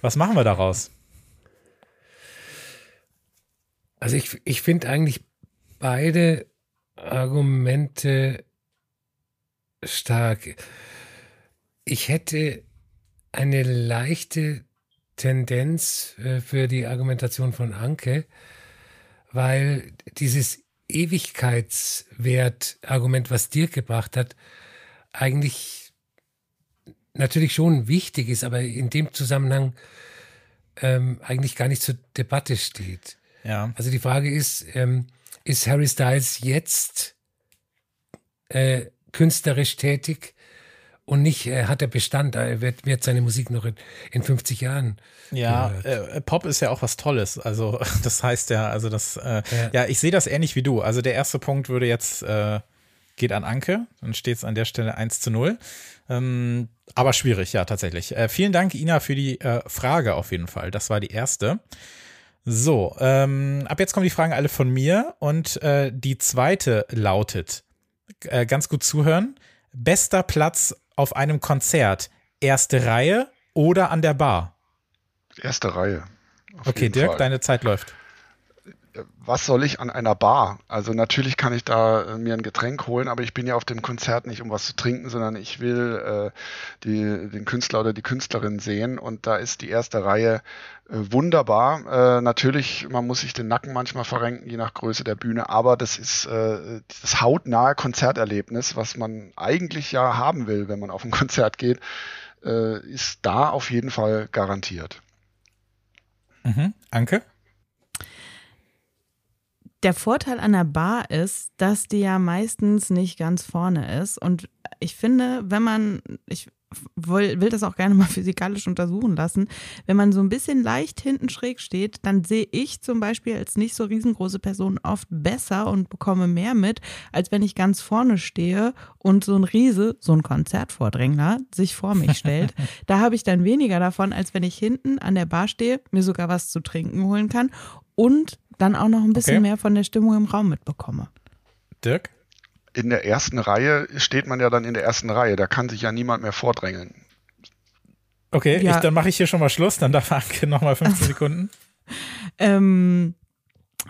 Was machen wir daraus? Also ich, ich finde eigentlich beide Argumente stark. Ich hätte eine leichte Tendenz äh, für die Argumentation von Anke, weil dieses Ewigkeitswert-Argument, was Dirk gebracht hat, eigentlich natürlich schon wichtig ist, aber in dem Zusammenhang ähm, eigentlich gar nicht zur Debatte steht. Ja. Also die Frage ist, ähm, ist Harry Styles jetzt äh, künstlerisch tätig und nicht äh, hat er Bestand, er wird, wird seine Musik noch in, in 50 Jahren. Ja, äh, Pop ist ja auch was Tolles. Also das heißt ja, also das, äh, ja. ja. ich sehe das ähnlich wie du. Also der erste Punkt würde jetzt, äh, geht an Anke, dann steht es an der Stelle 1 zu 0. Ähm, aber schwierig, ja, tatsächlich. Äh, vielen Dank, Ina, für die äh, Frage auf jeden Fall. Das war die erste. So, ähm, ab jetzt kommen die Fragen alle von mir und äh, die zweite lautet, äh, ganz gut zuhören, bester Platz auf einem Konzert, erste Reihe oder an der Bar? Erste Reihe. Okay, Dirk, Fall. deine Zeit läuft was soll ich an einer Bar? Also natürlich kann ich da äh, mir ein Getränk holen, aber ich bin ja auf dem Konzert nicht, um was zu trinken, sondern ich will äh, die, den Künstler oder die Künstlerin sehen und da ist die erste Reihe äh, wunderbar. Äh, natürlich, man muss sich den Nacken manchmal verrenken, je nach Größe der Bühne, aber das ist äh, das hautnahe Konzerterlebnis, was man eigentlich ja haben will, wenn man auf ein Konzert geht, ist da auf jeden Fall garantiert. Mhm. Anke? Der Vorteil an der Bar ist, dass die ja meistens nicht ganz vorne ist. Und ich finde, wenn man, ich will, will das auch gerne mal physikalisch untersuchen lassen, wenn man so ein bisschen leicht hinten schräg steht, dann sehe ich zum Beispiel als nicht so riesengroße Person oft besser und bekomme mehr mit, als wenn ich ganz vorne stehe und so ein Riese, so ein Konzertvordrängler, sich vor mich stellt. da habe ich dann weniger davon, als wenn ich hinten an der Bar stehe, mir sogar was zu trinken holen kann und dann auch noch ein bisschen okay. mehr von der Stimmung im Raum mitbekomme. Dirk? In der ersten Reihe steht man ja dann in der ersten Reihe, da kann sich ja niemand mehr vordrängeln. Okay, ja. ich, dann mache ich hier schon mal Schluss, dann darf Anke noch mal 15 Sekunden. ähm,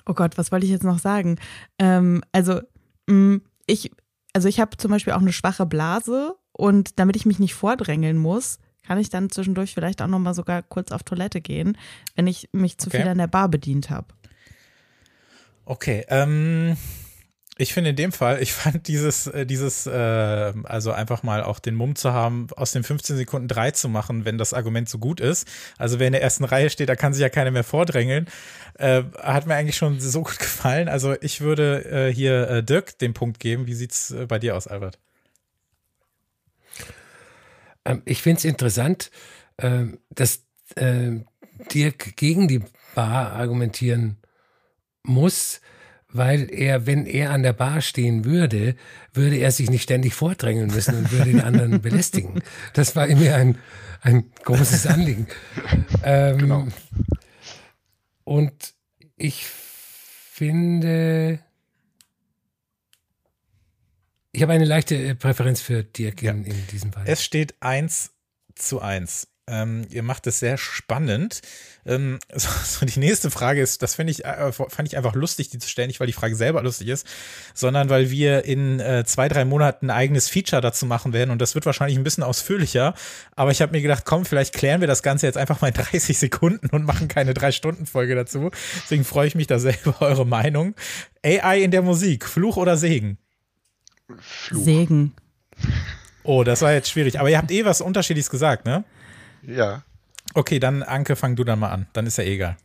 oh Gott, was wollte ich jetzt noch sagen? Ähm, also, mh, mm, ich, also ich habe zum Beispiel auch eine schwache Blase und damit ich mich nicht vordrängeln muss, kann ich dann zwischendurch vielleicht auch noch mal sogar kurz auf Toilette gehen, wenn ich mich zu okay. viel an der Bar bedient habe. Okay, ähm, ich finde in dem Fall, ich fand dieses, äh, dieses, äh, also einfach mal auch den Mumm zu haben, aus den 15 Sekunden drei zu machen, wenn das Argument so gut ist. Also wer in der ersten Reihe steht, da kann sich ja keiner mehr vordrängeln. Äh, hat mir eigentlich schon so gut gefallen. Also ich würde äh, hier äh, Dirk den Punkt geben. Wie sieht's äh, bei dir aus, Albert? Ähm, ich finde es interessant, ähm, dass Dirk gegen die Bar argumentieren muss, weil er, wenn er an der Bar stehen würde, würde er sich nicht ständig vordrängeln müssen und würde den anderen belästigen. Das war immer ein, ein großes Anliegen. Ähm, genau. Und ich finde, ich habe eine leichte Präferenz für Dirk ja. in, in diesem Fall. Es steht 1 zu 1. Ähm, ihr macht es sehr spannend. Ähm, so, so die nächste Frage ist, das finde ich, äh, fand ich einfach lustig, die zu stellen, nicht weil die Frage selber lustig ist, sondern weil wir in äh, zwei, drei Monaten ein eigenes Feature dazu machen werden und das wird wahrscheinlich ein bisschen ausführlicher. Aber ich habe mir gedacht, komm, vielleicht klären wir das Ganze jetzt einfach mal in 30 Sekunden und machen keine drei Stunden Folge dazu. Deswegen freue ich mich da selber eure Meinung. AI in der Musik, Fluch oder Segen? Fluch. Segen. Oh, das war jetzt schwierig. Aber ihr habt eh was Unterschiedliches gesagt, ne? Ja. Okay, dann Anke, fang du dann mal an. Dann ist ja eh egal.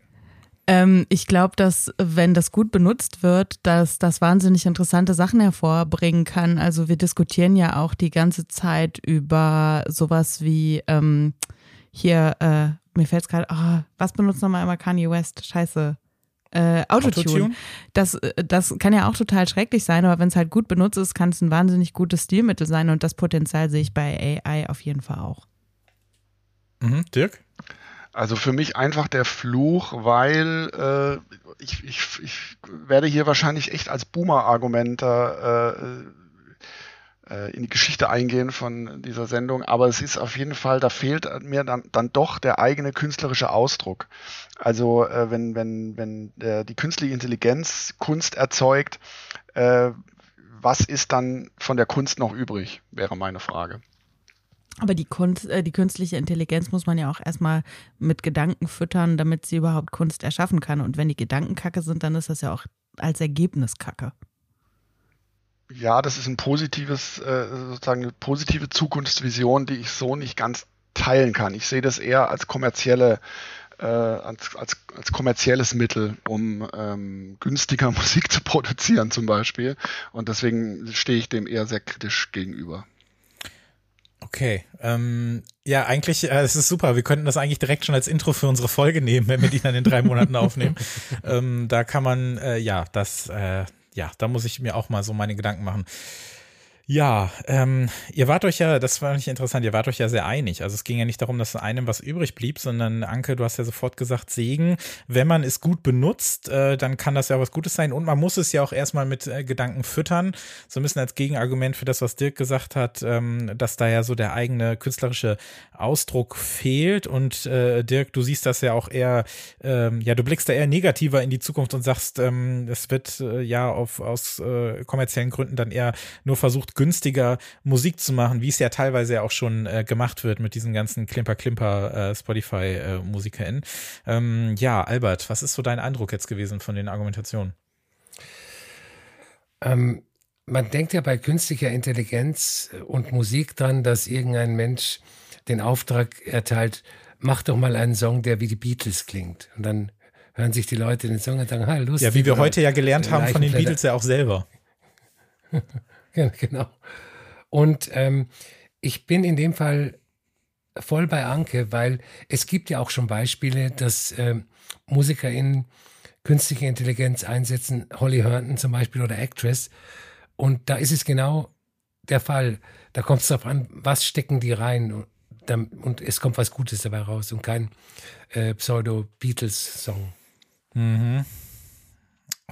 Ähm, ich glaube, dass wenn das gut benutzt wird, dass das wahnsinnig interessante Sachen hervorbringen kann. Also wir diskutieren ja auch die ganze Zeit über sowas wie ähm, hier, äh, mir fällt es gerade, oh, was benutzt nochmal immer Kanye West? Scheiße. Äh, Autotune. Autotune. Das, äh, das kann ja auch total schrecklich sein, aber wenn es halt gut benutzt ist, kann es ein wahnsinnig gutes Stilmittel sein und das Potenzial sehe ich bei AI auf jeden Fall auch. Mhm. Dirk? Also für mich einfach der Fluch, weil äh, ich, ich, ich werde hier wahrscheinlich echt als Boomer-Argumenter äh, äh, in die Geschichte eingehen von dieser Sendung, aber es ist auf jeden Fall, da fehlt mir dann, dann doch der eigene künstlerische Ausdruck. Also äh, wenn, wenn, wenn der, die künstliche Intelligenz Kunst erzeugt, äh, was ist dann von der Kunst noch übrig, wäre meine Frage. Aber die Kunst, äh, die künstliche Intelligenz muss man ja auch erstmal mit Gedanken füttern, damit sie überhaupt Kunst erschaffen kann. Und wenn die Gedanken kacke sind, dann ist das ja auch als Ergebnis kacke. Ja, das ist ein positives, äh, sozusagen eine positive Zukunftsvision, die ich so nicht ganz teilen kann. Ich sehe das eher als kommerzielle äh, als, als, als kommerzielles Mittel, um ähm, günstiger Musik zu produzieren zum Beispiel. Und deswegen stehe ich dem eher sehr kritisch gegenüber. Okay, ähm, ja, eigentlich, äh, es ist super. Wir könnten das eigentlich direkt schon als Intro für unsere Folge nehmen, wenn wir die dann in drei Monaten aufnehmen. ähm, da kann man, äh, ja, das, äh, ja, da muss ich mir auch mal so meine Gedanken machen. Ja, ähm, ihr wart euch ja, das war nicht interessant, ihr wart euch ja sehr einig. Also es ging ja nicht darum, dass einem was übrig blieb, sondern Anke, du hast ja sofort gesagt, Segen, wenn man es gut benutzt, äh, dann kann das ja was Gutes sein und man muss es ja auch erstmal mit äh, Gedanken füttern. So ein bisschen als Gegenargument für das, was Dirk gesagt hat, ähm, dass da ja so der eigene künstlerische Ausdruck fehlt. Und äh, Dirk, du siehst das ja auch eher, ähm, ja, du blickst da eher negativer in die Zukunft und sagst, ähm, es wird äh, ja auf, aus äh, kommerziellen Gründen dann eher nur versucht, günstiger Musik zu machen, wie es ja teilweise ja auch schon äh, gemacht wird mit diesen ganzen Klimper-Klimper äh, Spotify-MusikerInnen. Äh, ähm, ja, Albert, was ist so dein Eindruck jetzt gewesen von den Argumentationen? Ähm, man denkt ja bei künstlicher Intelligenz und Musik dran, dass irgendein Mensch den Auftrag erteilt, mach doch mal einen Song, der wie die Beatles klingt. Und dann hören sich die Leute den Song und sagen, ha, lustig. Ja, wie wir heute ja gelernt haben von den Beatles ja auch selber. genau. Und ähm, ich bin in dem Fall voll bei Anke, weil es gibt ja auch schon Beispiele, dass ähm, MusikerInnen künstliche Intelligenz einsetzen, Holly Herndon zum Beispiel oder Actress. Und da ist es genau der Fall. Da kommt es darauf an, was stecken die rein und, und, es kommt was Gutes dabei raus und kein äh, Pseudo-Beatles-Song. Mhm.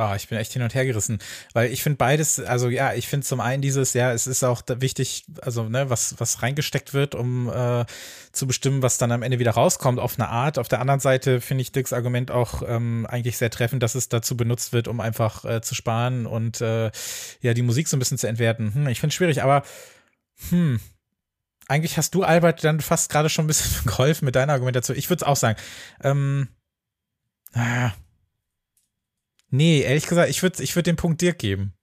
Oh, ich bin echt hin und her gerissen, weil ich finde beides, also ja, ich finde zum einen dieses, ja, es ist auch wichtig, also ne, was was reingesteckt wird, um äh, zu bestimmen, was dann am Ende wieder rauskommt, auf eine Art. Auf der anderen Seite finde ich Dirks Argument auch ähm, eigentlich sehr treffend, dass es dazu benutzt wird, um einfach äh, zu sparen und äh, ja die Musik so ein bisschen zu entwerten. Hm, ich finde es schwierig, aber hm, eigentlich hast du Albert dann fast gerade schon ein bisschen geholfen mit deiner Argumentation. Ich würde es auch sagen. Ähm, ah, Nee, ehrlich gesagt, ich würde ich würd den Punkt dir geben.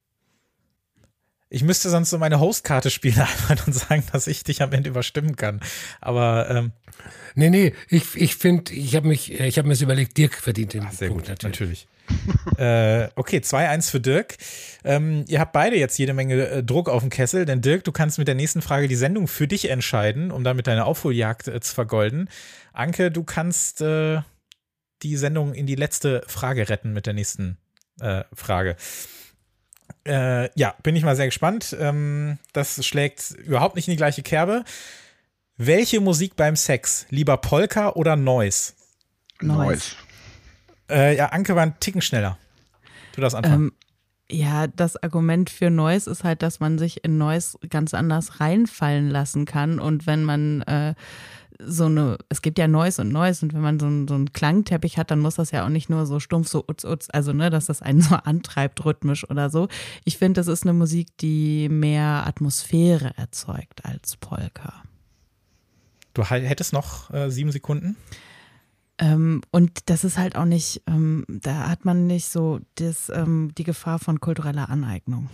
Ich müsste sonst so meine Hostkarte spielen einfach und sagen, dass ich dich am Ende überstimmen kann. Aber ähm, nee, nee, ich, ich finde, ich habe mich, ich habe mir das überlegt, Dirk verdient den Ach, sehr Punkt gut, natürlich. natürlich. äh, okay, 2-1 für Dirk. Ähm, ihr habt beide jetzt jede Menge äh, Druck auf dem Kessel, denn Dirk, du kannst mit der nächsten Frage die Sendung für dich entscheiden, um damit deine Aufholjagd äh, zu vergolden. Anke, du kannst äh, die Sendung in die letzte Frage retten mit der nächsten äh, Frage. Äh, ja, bin ich mal sehr gespannt. Ähm, das schlägt überhaupt nicht in die gleiche Kerbe. Welche Musik beim Sex? Lieber Polka oder Noise? Noise. Äh, ja, Anke war ein Ticken schneller. Du darfst anfangen. Ähm, ja, das Argument für Noise ist halt, dass man sich in Noise ganz anders reinfallen lassen kann. Und wenn man äh, so eine, es gibt ja Neues und Neues und wenn man so, ein, so einen Klangteppich hat, dann muss das ja auch nicht nur so stumpf so utz, utz, also ne, dass das einen so antreibt rhythmisch oder so. Ich finde, das ist eine Musik, die mehr Atmosphäre erzeugt als Polka. Du hättest noch äh, sieben Sekunden? Ähm, und das ist halt auch nicht, ähm, da hat man nicht so das, ähm, die Gefahr von kultureller Aneignung.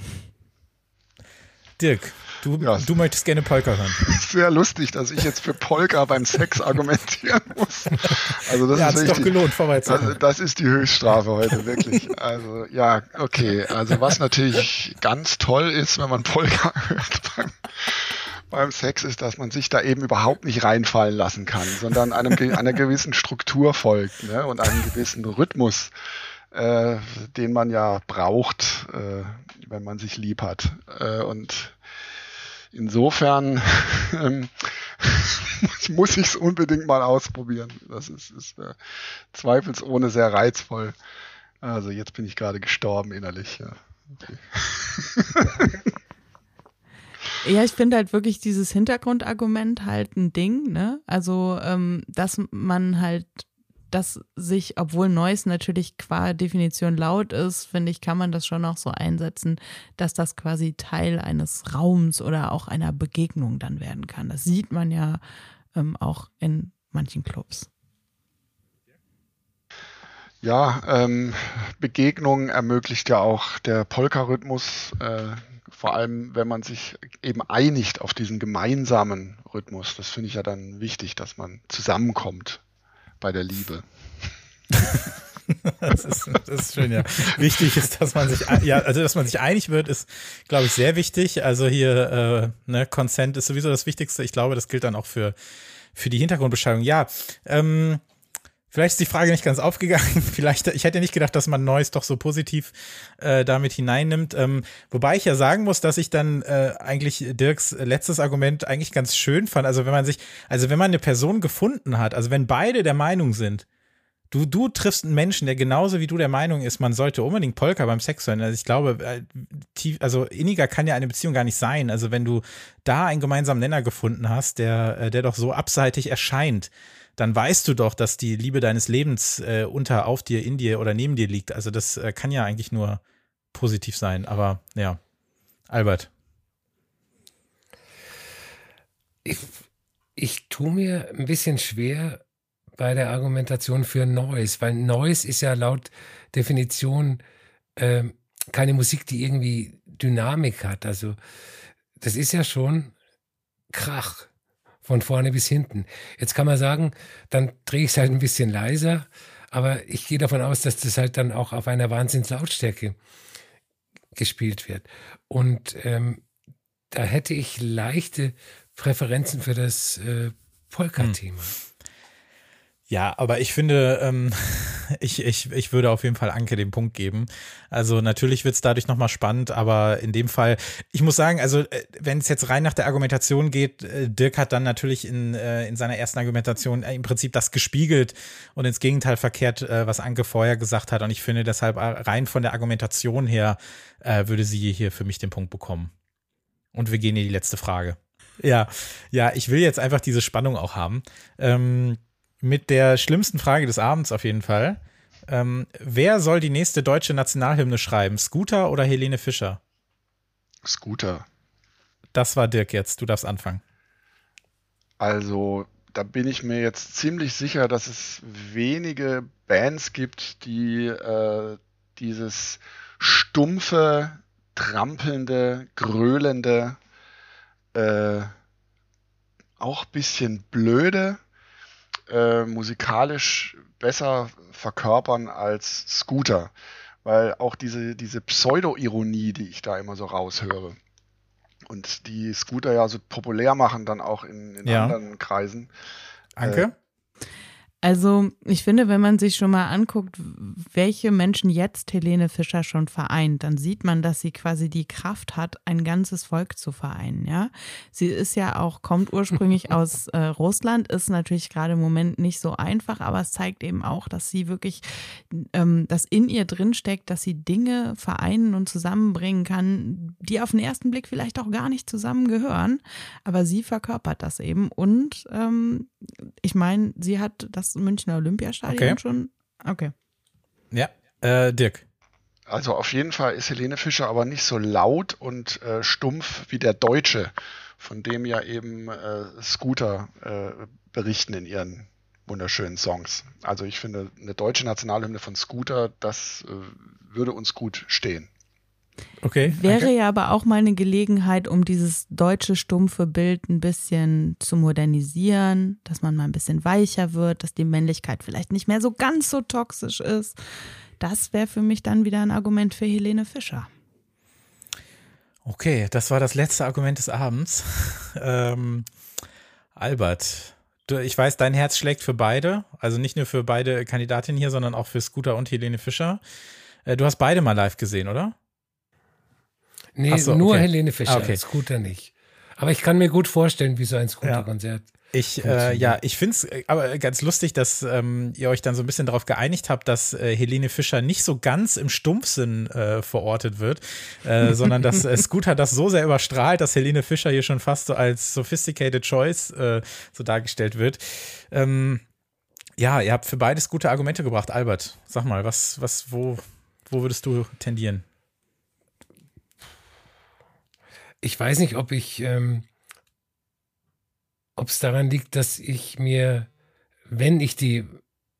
Dirk, du, ja. du möchtest gerne Polka hören. Sehr lustig, dass ich jetzt für Polka beim Sex argumentieren muss. Also das ja, ist doch gelohnt, also Das ist die Höchststrafe heute, wirklich. Also ja, okay. Also was natürlich ganz toll ist, wenn man Polka hört beim, beim Sex, ist, dass man sich da eben überhaupt nicht reinfallen lassen kann, sondern einem, einer gewissen Struktur folgt ne, und einem gewissen Rhythmus. Äh, den man ja braucht, äh, wenn man sich lieb hat. Äh, und insofern ähm, muss ich es unbedingt mal ausprobieren. Das ist, ist äh, zweifelsohne sehr reizvoll. Also jetzt bin ich gerade gestorben innerlich. Ja, okay. ja ich finde halt wirklich dieses Hintergrundargument halt ein Ding, ne? Also, ähm, dass man halt dass sich, obwohl Noise natürlich qua Definition laut ist, finde ich, kann man das schon auch so einsetzen, dass das quasi Teil eines Raums oder auch einer Begegnung dann werden kann. Das sieht man ja ähm, auch in manchen Clubs. Ja, ähm, Begegnung ermöglicht ja auch der Polka-Rhythmus, äh, vor allem wenn man sich eben einigt auf diesen gemeinsamen Rhythmus. Das finde ich ja dann wichtig, dass man zusammenkommt bei der Liebe. das, ist, das ist schön, ja. Wichtig ist, dass man sich, ja, also dass man sich einig wird, ist, glaube ich, sehr wichtig. Also hier, äh, ne, Consent ist sowieso das Wichtigste. Ich glaube, das gilt dann auch für, für die Hintergrundbeschreibung. Ja, ähm, Vielleicht ist die Frage nicht ganz aufgegangen. Vielleicht, ich hätte nicht gedacht, dass man Neues doch so positiv äh, damit hineinnimmt. Ähm, wobei ich ja sagen muss, dass ich dann äh, eigentlich Dirks letztes Argument eigentlich ganz schön fand. Also wenn man sich, also wenn man eine Person gefunden hat, also wenn beide der Meinung sind, du, du triffst einen Menschen, der genauso wie du der Meinung ist, man sollte unbedingt Polka beim Sex hören. Also ich glaube, äh, tief, also inniger kann ja eine Beziehung gar nicht sein. Also wenn du da einen gemeinsamen Nenner gefunden hast, der, äh, der doch so abseitig erscheint, dann weißt du doch, dass die Liebe deines Lebens äh, unter, auf dir, in dir oder neben dir liegt. Also das äh, kann ja eigentlich nur positiv sein. Aber ja, Albert. Ich, ich tue mir ein bisschen schwer bei der Argumentation für Noise, weil Noise ist ja laut Definition äh, keine Musik, die irgendwie Dynamik hat. Also das ist ja schon Krach von vorne bis hinten. Jetzt kann man sagen, dann drehe ich es halt ein bisschen leiser, aber ich gehe davon aus, dass das halt dann auch auf einer Wahnsinnslautstärke gespielt wird. Und ähm, da hätte ich leichte Präferenzen für das äh, Polka-Thema. Hm. Ja, aber ich finde, ähm, ich, ich, ich würde auf jeden Fall Anke den Punkt geben. Also natürlich wird es dadurch nochmal spannend, aber in dem Fall, ich muss sagen, also äh, wenn es jetzt rein nach der Argumentation geht, äh, Dirk hat dann natürlich in, äh, in seiner ersten Argumentation im Prinzip das gespiegelt und ins Gegenteil verkehrt, was Anke vorher gesagt hat. Und ich finde deshalb rein von der Argumentation her würde sie hier für mich den Punkt bekommen. Und wir gehen in die letzte Frage. Ja, ja, ich will jetzt einfach diese Spannung auch haben. Ähm, mit der schlimmsten Frage des Abends auf jeden Fall. Ähm, wer soll die nächste deutsche Nationalhymne schreiben? Scooter oder Helene Fischer? Scooter. Das war Dirk jetzt. Du darfst anfangen. Also, da bin ich mir jetzt ziemlich sicher, dass es wenige Bands gibt, die äh, dieses stumpfe, trampelnde, gröhlende, äh, auch bisschen blöde, äh, musikalisch besser verkörpern als Scooter. Weil auch diese, diese Pseudo-Ironie, die ich da immer so raushöre, und die Scooter ja so populär machen, dann auch in, in ja. anderen Kreisen. Anke? Also ich finde, wenn man sich schon mal anguckt, welche Menschen jetzt Helene Fischer schon vereint, dann sieht man, dass sie quasi die Kraft hat, ein ganzes Volk zu vereinen. Ja, sie ist ja auch kommt ursprünglich aus äh, Russland, ist natürlich gerade im Moment nicht so einfach, aber es zeigt eben auch, dass sie wirklich, ähm, dass in ihr drin steckt, dass sie Dinge vereinen und zusammenbringen kann, die auf den ersten Blick vielleicht auch gar nicht zusammengehören, aber sie verkörpert das eben und ähm, ich meine, sie hat das Münchner Olympiastadion okay. schon. Okay. Ja, äh, Dirk. Also auf jeden Fall ist Helene Fischer aber nicht so laut und äh, stumpf wie der Deutsche, von dem ja eben äh, Scooter äh, berichten in ihren wunderschönen Songs. Also ich finde, eine deutsche Nationalhymne von Scooter, das äh, würde uns gut stehen. Okay. Wäre danke. ja aber auch mal eine Gelegenheit, um dieses deutsche stumpfe Bild ein bisschen zu modernisieren, dass man mal ein bisschen weicher wird, dass die Männlichkeit vielleicht nicht mehr so ganz so toxisch ist. Das wäre für mich dann wieder ein Argument für Helene Fischer. Okay, das war das letzte Argument des Abends. ähm, Albert, du, ich weiß, dein Herz schlägt für beide, also nicht nur für beide Kandidatinnen hier, sondern auch für Scooter und Helene Fischer. Äh, du hast beide mal live gesehen, oder? Nee, so, nur okay. Helene Fischer, okay. Scooter nicht. Aber ich kann mir gut vorstellen, wie so ein Scooter-Konzert. Ja. Ich, äh, ja, ich finde es äh, aber ganz lustig, dass ähm, ihr euch dann so ein bisschen darauf geeinigt habt, dass äh, Helene Fischer nicht so ganz im Stumpfsinn äh, verortet wird, äh, sondern dass äh, Scooter das so sehr überstrahlt, dass Helene Fischer hier schon fast so als sophisticated choice äh, so dargestellt wird. Ähm, ja, ihr habt für beides gute Argumente gebracht. Albert, sag mal, was, was, wo, wo würdest du tendieren? Ich weiß nicht, ob ich, ähm, ob es daran liegt, dass ich mir, wenn ich die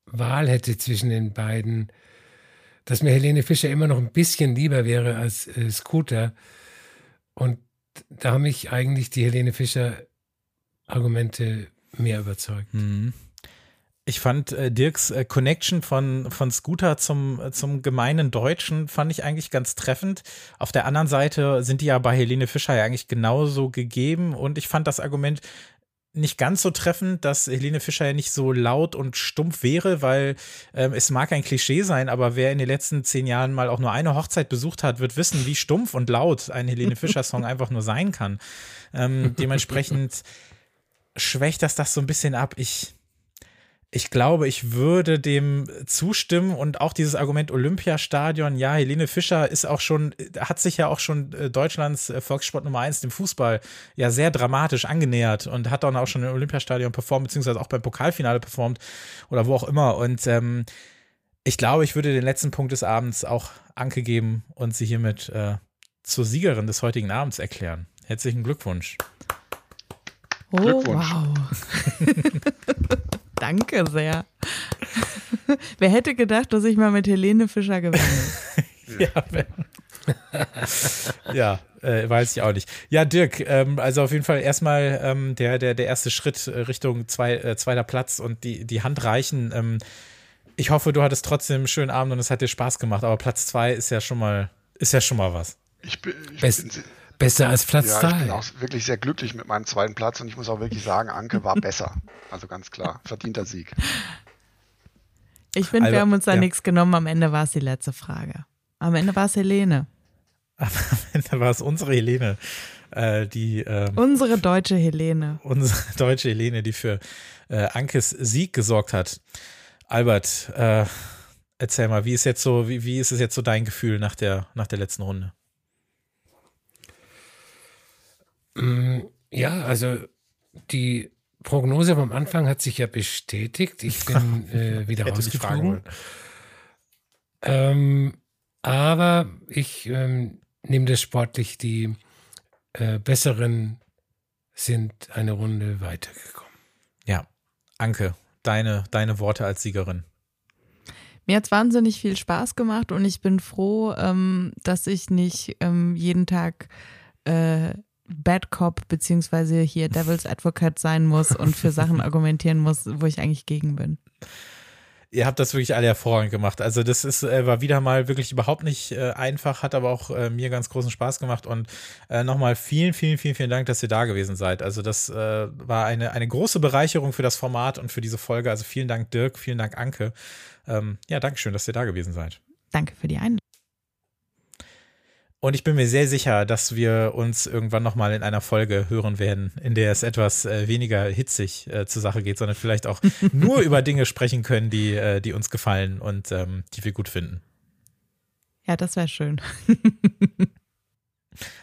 Wahl hätte zwischen den beiden, dass mir Helene Fischer immer noch ein bisschen lieber wäre als äh, Scooter. Und da haben mich eigentlich die Helene Fischer Argumente mehr überzeugt. Mhm. Ich fand äh, Dirks äh, Connection von, von Scooter zum, äh, zum gemeinen Deutschen fand ich eigentlich ganz treffend. Auf der anderen Seite sind die ja bei Helene Fischer ja eigentlich genauso gegeben und ich fand das Argument nicht ganz so treffend, dass Helene Fischer ja nicht so laut und stumpf wäre, weil ähm, es mag ein Klischee sein, aber wer in den letzten zehn Jahren mal auch nur eine Hochzeit besucht hat, wird wissen, wie stumpf und laut ein Helene Fischer-Song einfach nur sein kann. Ähm, dementsprechend schwächt das das so ein bisschen ab. Ich ich glaube, ich würde dem zustimmen und auch dieses Argument Olympiastadion, ja, Helene Fischer ist auch schon, hat sich ja auch schon äh, Deutschlands äh, Volkssport Nummer eins, dem Fußball, ja sehr dramatisch angenähert und hat dann auch schon im Olympiastadion performt, beziehungsweise auch beim Pokalfinale performt oder wo auch immer. Und ähm, ich glaube, ich würde den letzten Punkt des Abends auch Anke geben und sie hiermit äh, zur Siegerin des heutigen Abends erklären. Herzlichen Glückwunsch. Oh, Glückwunsch. wow. Danke sehr. Wer hätte gedacht, dass ich mal mit Helene Fischer gewinne? ja, ja äh, weiß ich auch nicht. Ja, Dirk, ähm, also auf jeden Fall erstmal ähm, der, der, der erste Schritt äh, Richtung zwei, äh, zweiter Platz und die, die Hand reichen. Ähm, ich hoffe, du hattest trotzdem einen schönen Abend und es hat dir Spaß gemacht, aber Platz zwei ist ja schon mal, ist ja schon mal was. Ich bin, ich Best, bin Besser als Platz ja, Ich bin auch wirklich sehr glücklich mit meinem zweiten Platz und ich muss auch wirklich sagen, Anke war besser. Also ganz klar, verdienter Sieg. Ich finde, also, wir haben uns da ja. nichts genommen. Am Ende war es die letzte Frage. Am Ende war es Helene. Am Ende war es unsere Helene. Äh, die, ähm, unsere deutsche Helene. Unsere deutsche Helene, die für äh, Ankes Sieg gesorgt hat. Albert, äh, erzähl mal, wie ist jetzt so, wie, wie ist es jetzt so dein Gefühl nach der, nach der letzten Runde? Ja, also die Prognose vom Anfang hat sich ja bestätigt. Ich bin äh, wieder rausgeflogen. Ähm, aber ich ähm, nehme das sportlich. Die äh, Besseren sind eine Runde weitergekommen. Ja, Anke, deine, deine Worte als Siegerin. Mir hat es wahnsinnig viel Spaß gemacht und ich bin froh, ähm, dass ich nicht ähm, jeden Tag äh, Bad Cop beziehungsweise hier Devil's Advocate sein muss und für Sachen argumentieren muss, wo ich eigentlich gegen bin. ihr habt das wirklich alle hervorragend gemacht. Also das ist, äh, war wieder mal wirklich überhaupt nicht äh, einfach, hat aber auch äh, mir ganz großen Spaß gemacht und äh, nochmal vielen, vielen, vielen, vielen Dank, dass ihr da gewesen seid. Also das äh, war eine, eine große Bereicherung für das Format und für diese Folge. Also vielen Dank Dirk, vielen Dank Anke. Ähm, ja, Dankeschön, dass ihr da gewesen seid. Danke für die Einladung. Und ich bin mir sehr sicher, dass wir uns irgendwann nochmal in einer Folge hören werden, in der es etwas äh, weniger hitzig äh, zur Sache geht, sondern vielleicht auch nur über Dinge sprechen können, die, äh, die uns gefallen und ähm, die wir gut finden. Ja, das wäre schön.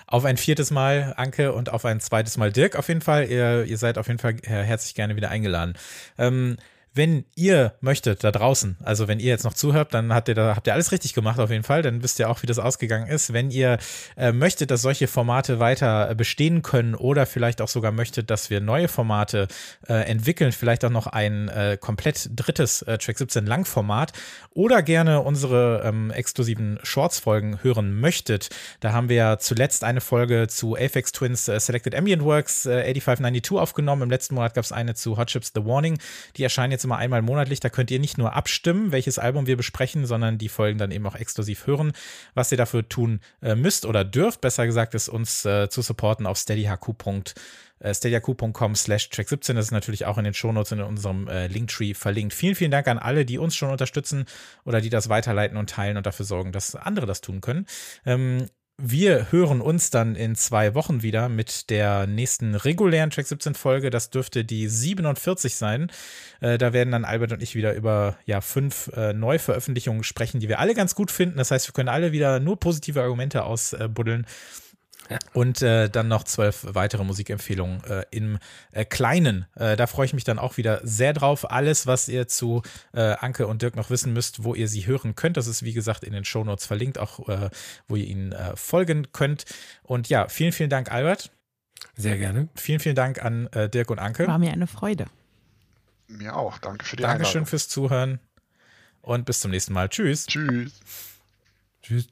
auf ein viertes Mal Anke und auf ein zweites Mal Dirk auf jeden Fall. Ihr, ihr seid auf jeden Fall herzlich gerne wieder eingeladen. Ähm, wenn ihr möchtet da draußen, also wenn ihr jetzt noch zuhört, dann habt ihr da, habt ihr alles richtig gemacht auf jeden Fall, dann wisst ihr auch, wie das ausgegangen ist. Wenn ihr äh, möchtet, dass solche Formate weiter äh, bestehen können oder vielleicht auch sogar möchtet, dass wir neue Formate äh, entwickeln, vielleicht auch noch ein äh, komplett drittes äh, Track 17 Langformat oder gerne unsere ähm, exklusiven Shorts-Folgen hören möchtet, da haben wir ja zuletzt eine Folge zu Aphex Twins äh, Selected Ambient Works 8592 aufgenommen. Im letzten Monat gab es eine zu Hot Chips The Warning. Die erscheinen jetzt jetzt immer einmal monatlich. Da könnt ihr nicht nur abstimmen, welches Album wir besprechen, sondern die Folgen dann eben auch exklusiv hören. Was ihr dafür tun äh, müsst oder dürft, besser gesagt, ist uns äh, zu supporten auf steadyhq.com äh, slash track 17. Das ist natürlich auch in den Shownotes in unserem äh, Linktree verlinkt. Vielen, vielen Dank an alle, die uns schon unterstützen oder die das weiterleiten und teilen und dafür sorgen, dass andere das tun können. Ähm, wir hören uns dann in zwei Wochen wieder mit der nächsten regulären Track 17 Folge. Das dürfte die 47 sein. Äh, da werden dann Albert und ich wieder über ja, fünf äh, Neuveröffentlichungen sprechen, die wir alle ganz gut finden. Das heißt, wir können alle wieder nur positive Argumente ausbuddeln. Und äh, dann noch zwölf weitere Musikempfehlungen äh, im äh, Kleinen. Äh, da freue ich mich dann auch wieder sehr drauf. Alles, was ihr zu äh, Anke und Dirk noch wissen müsst, wo ihr sie hören könnt, das ist wie gesagt in den Shownotes verlinkt, auch äh, wo ihr ihnen äh, folgen könnt. Und ja, vielen, vielen Dank, Albert. Sehr gerne. Vielen, vielen Dank an äh, Dirk und Anke. War mir eine Freude. Mir auch. Danke für die Dankeschön Einladung. fürs Zuhören und bis zum nächsten Mal. Tschüss. Tschüss. Tschüss.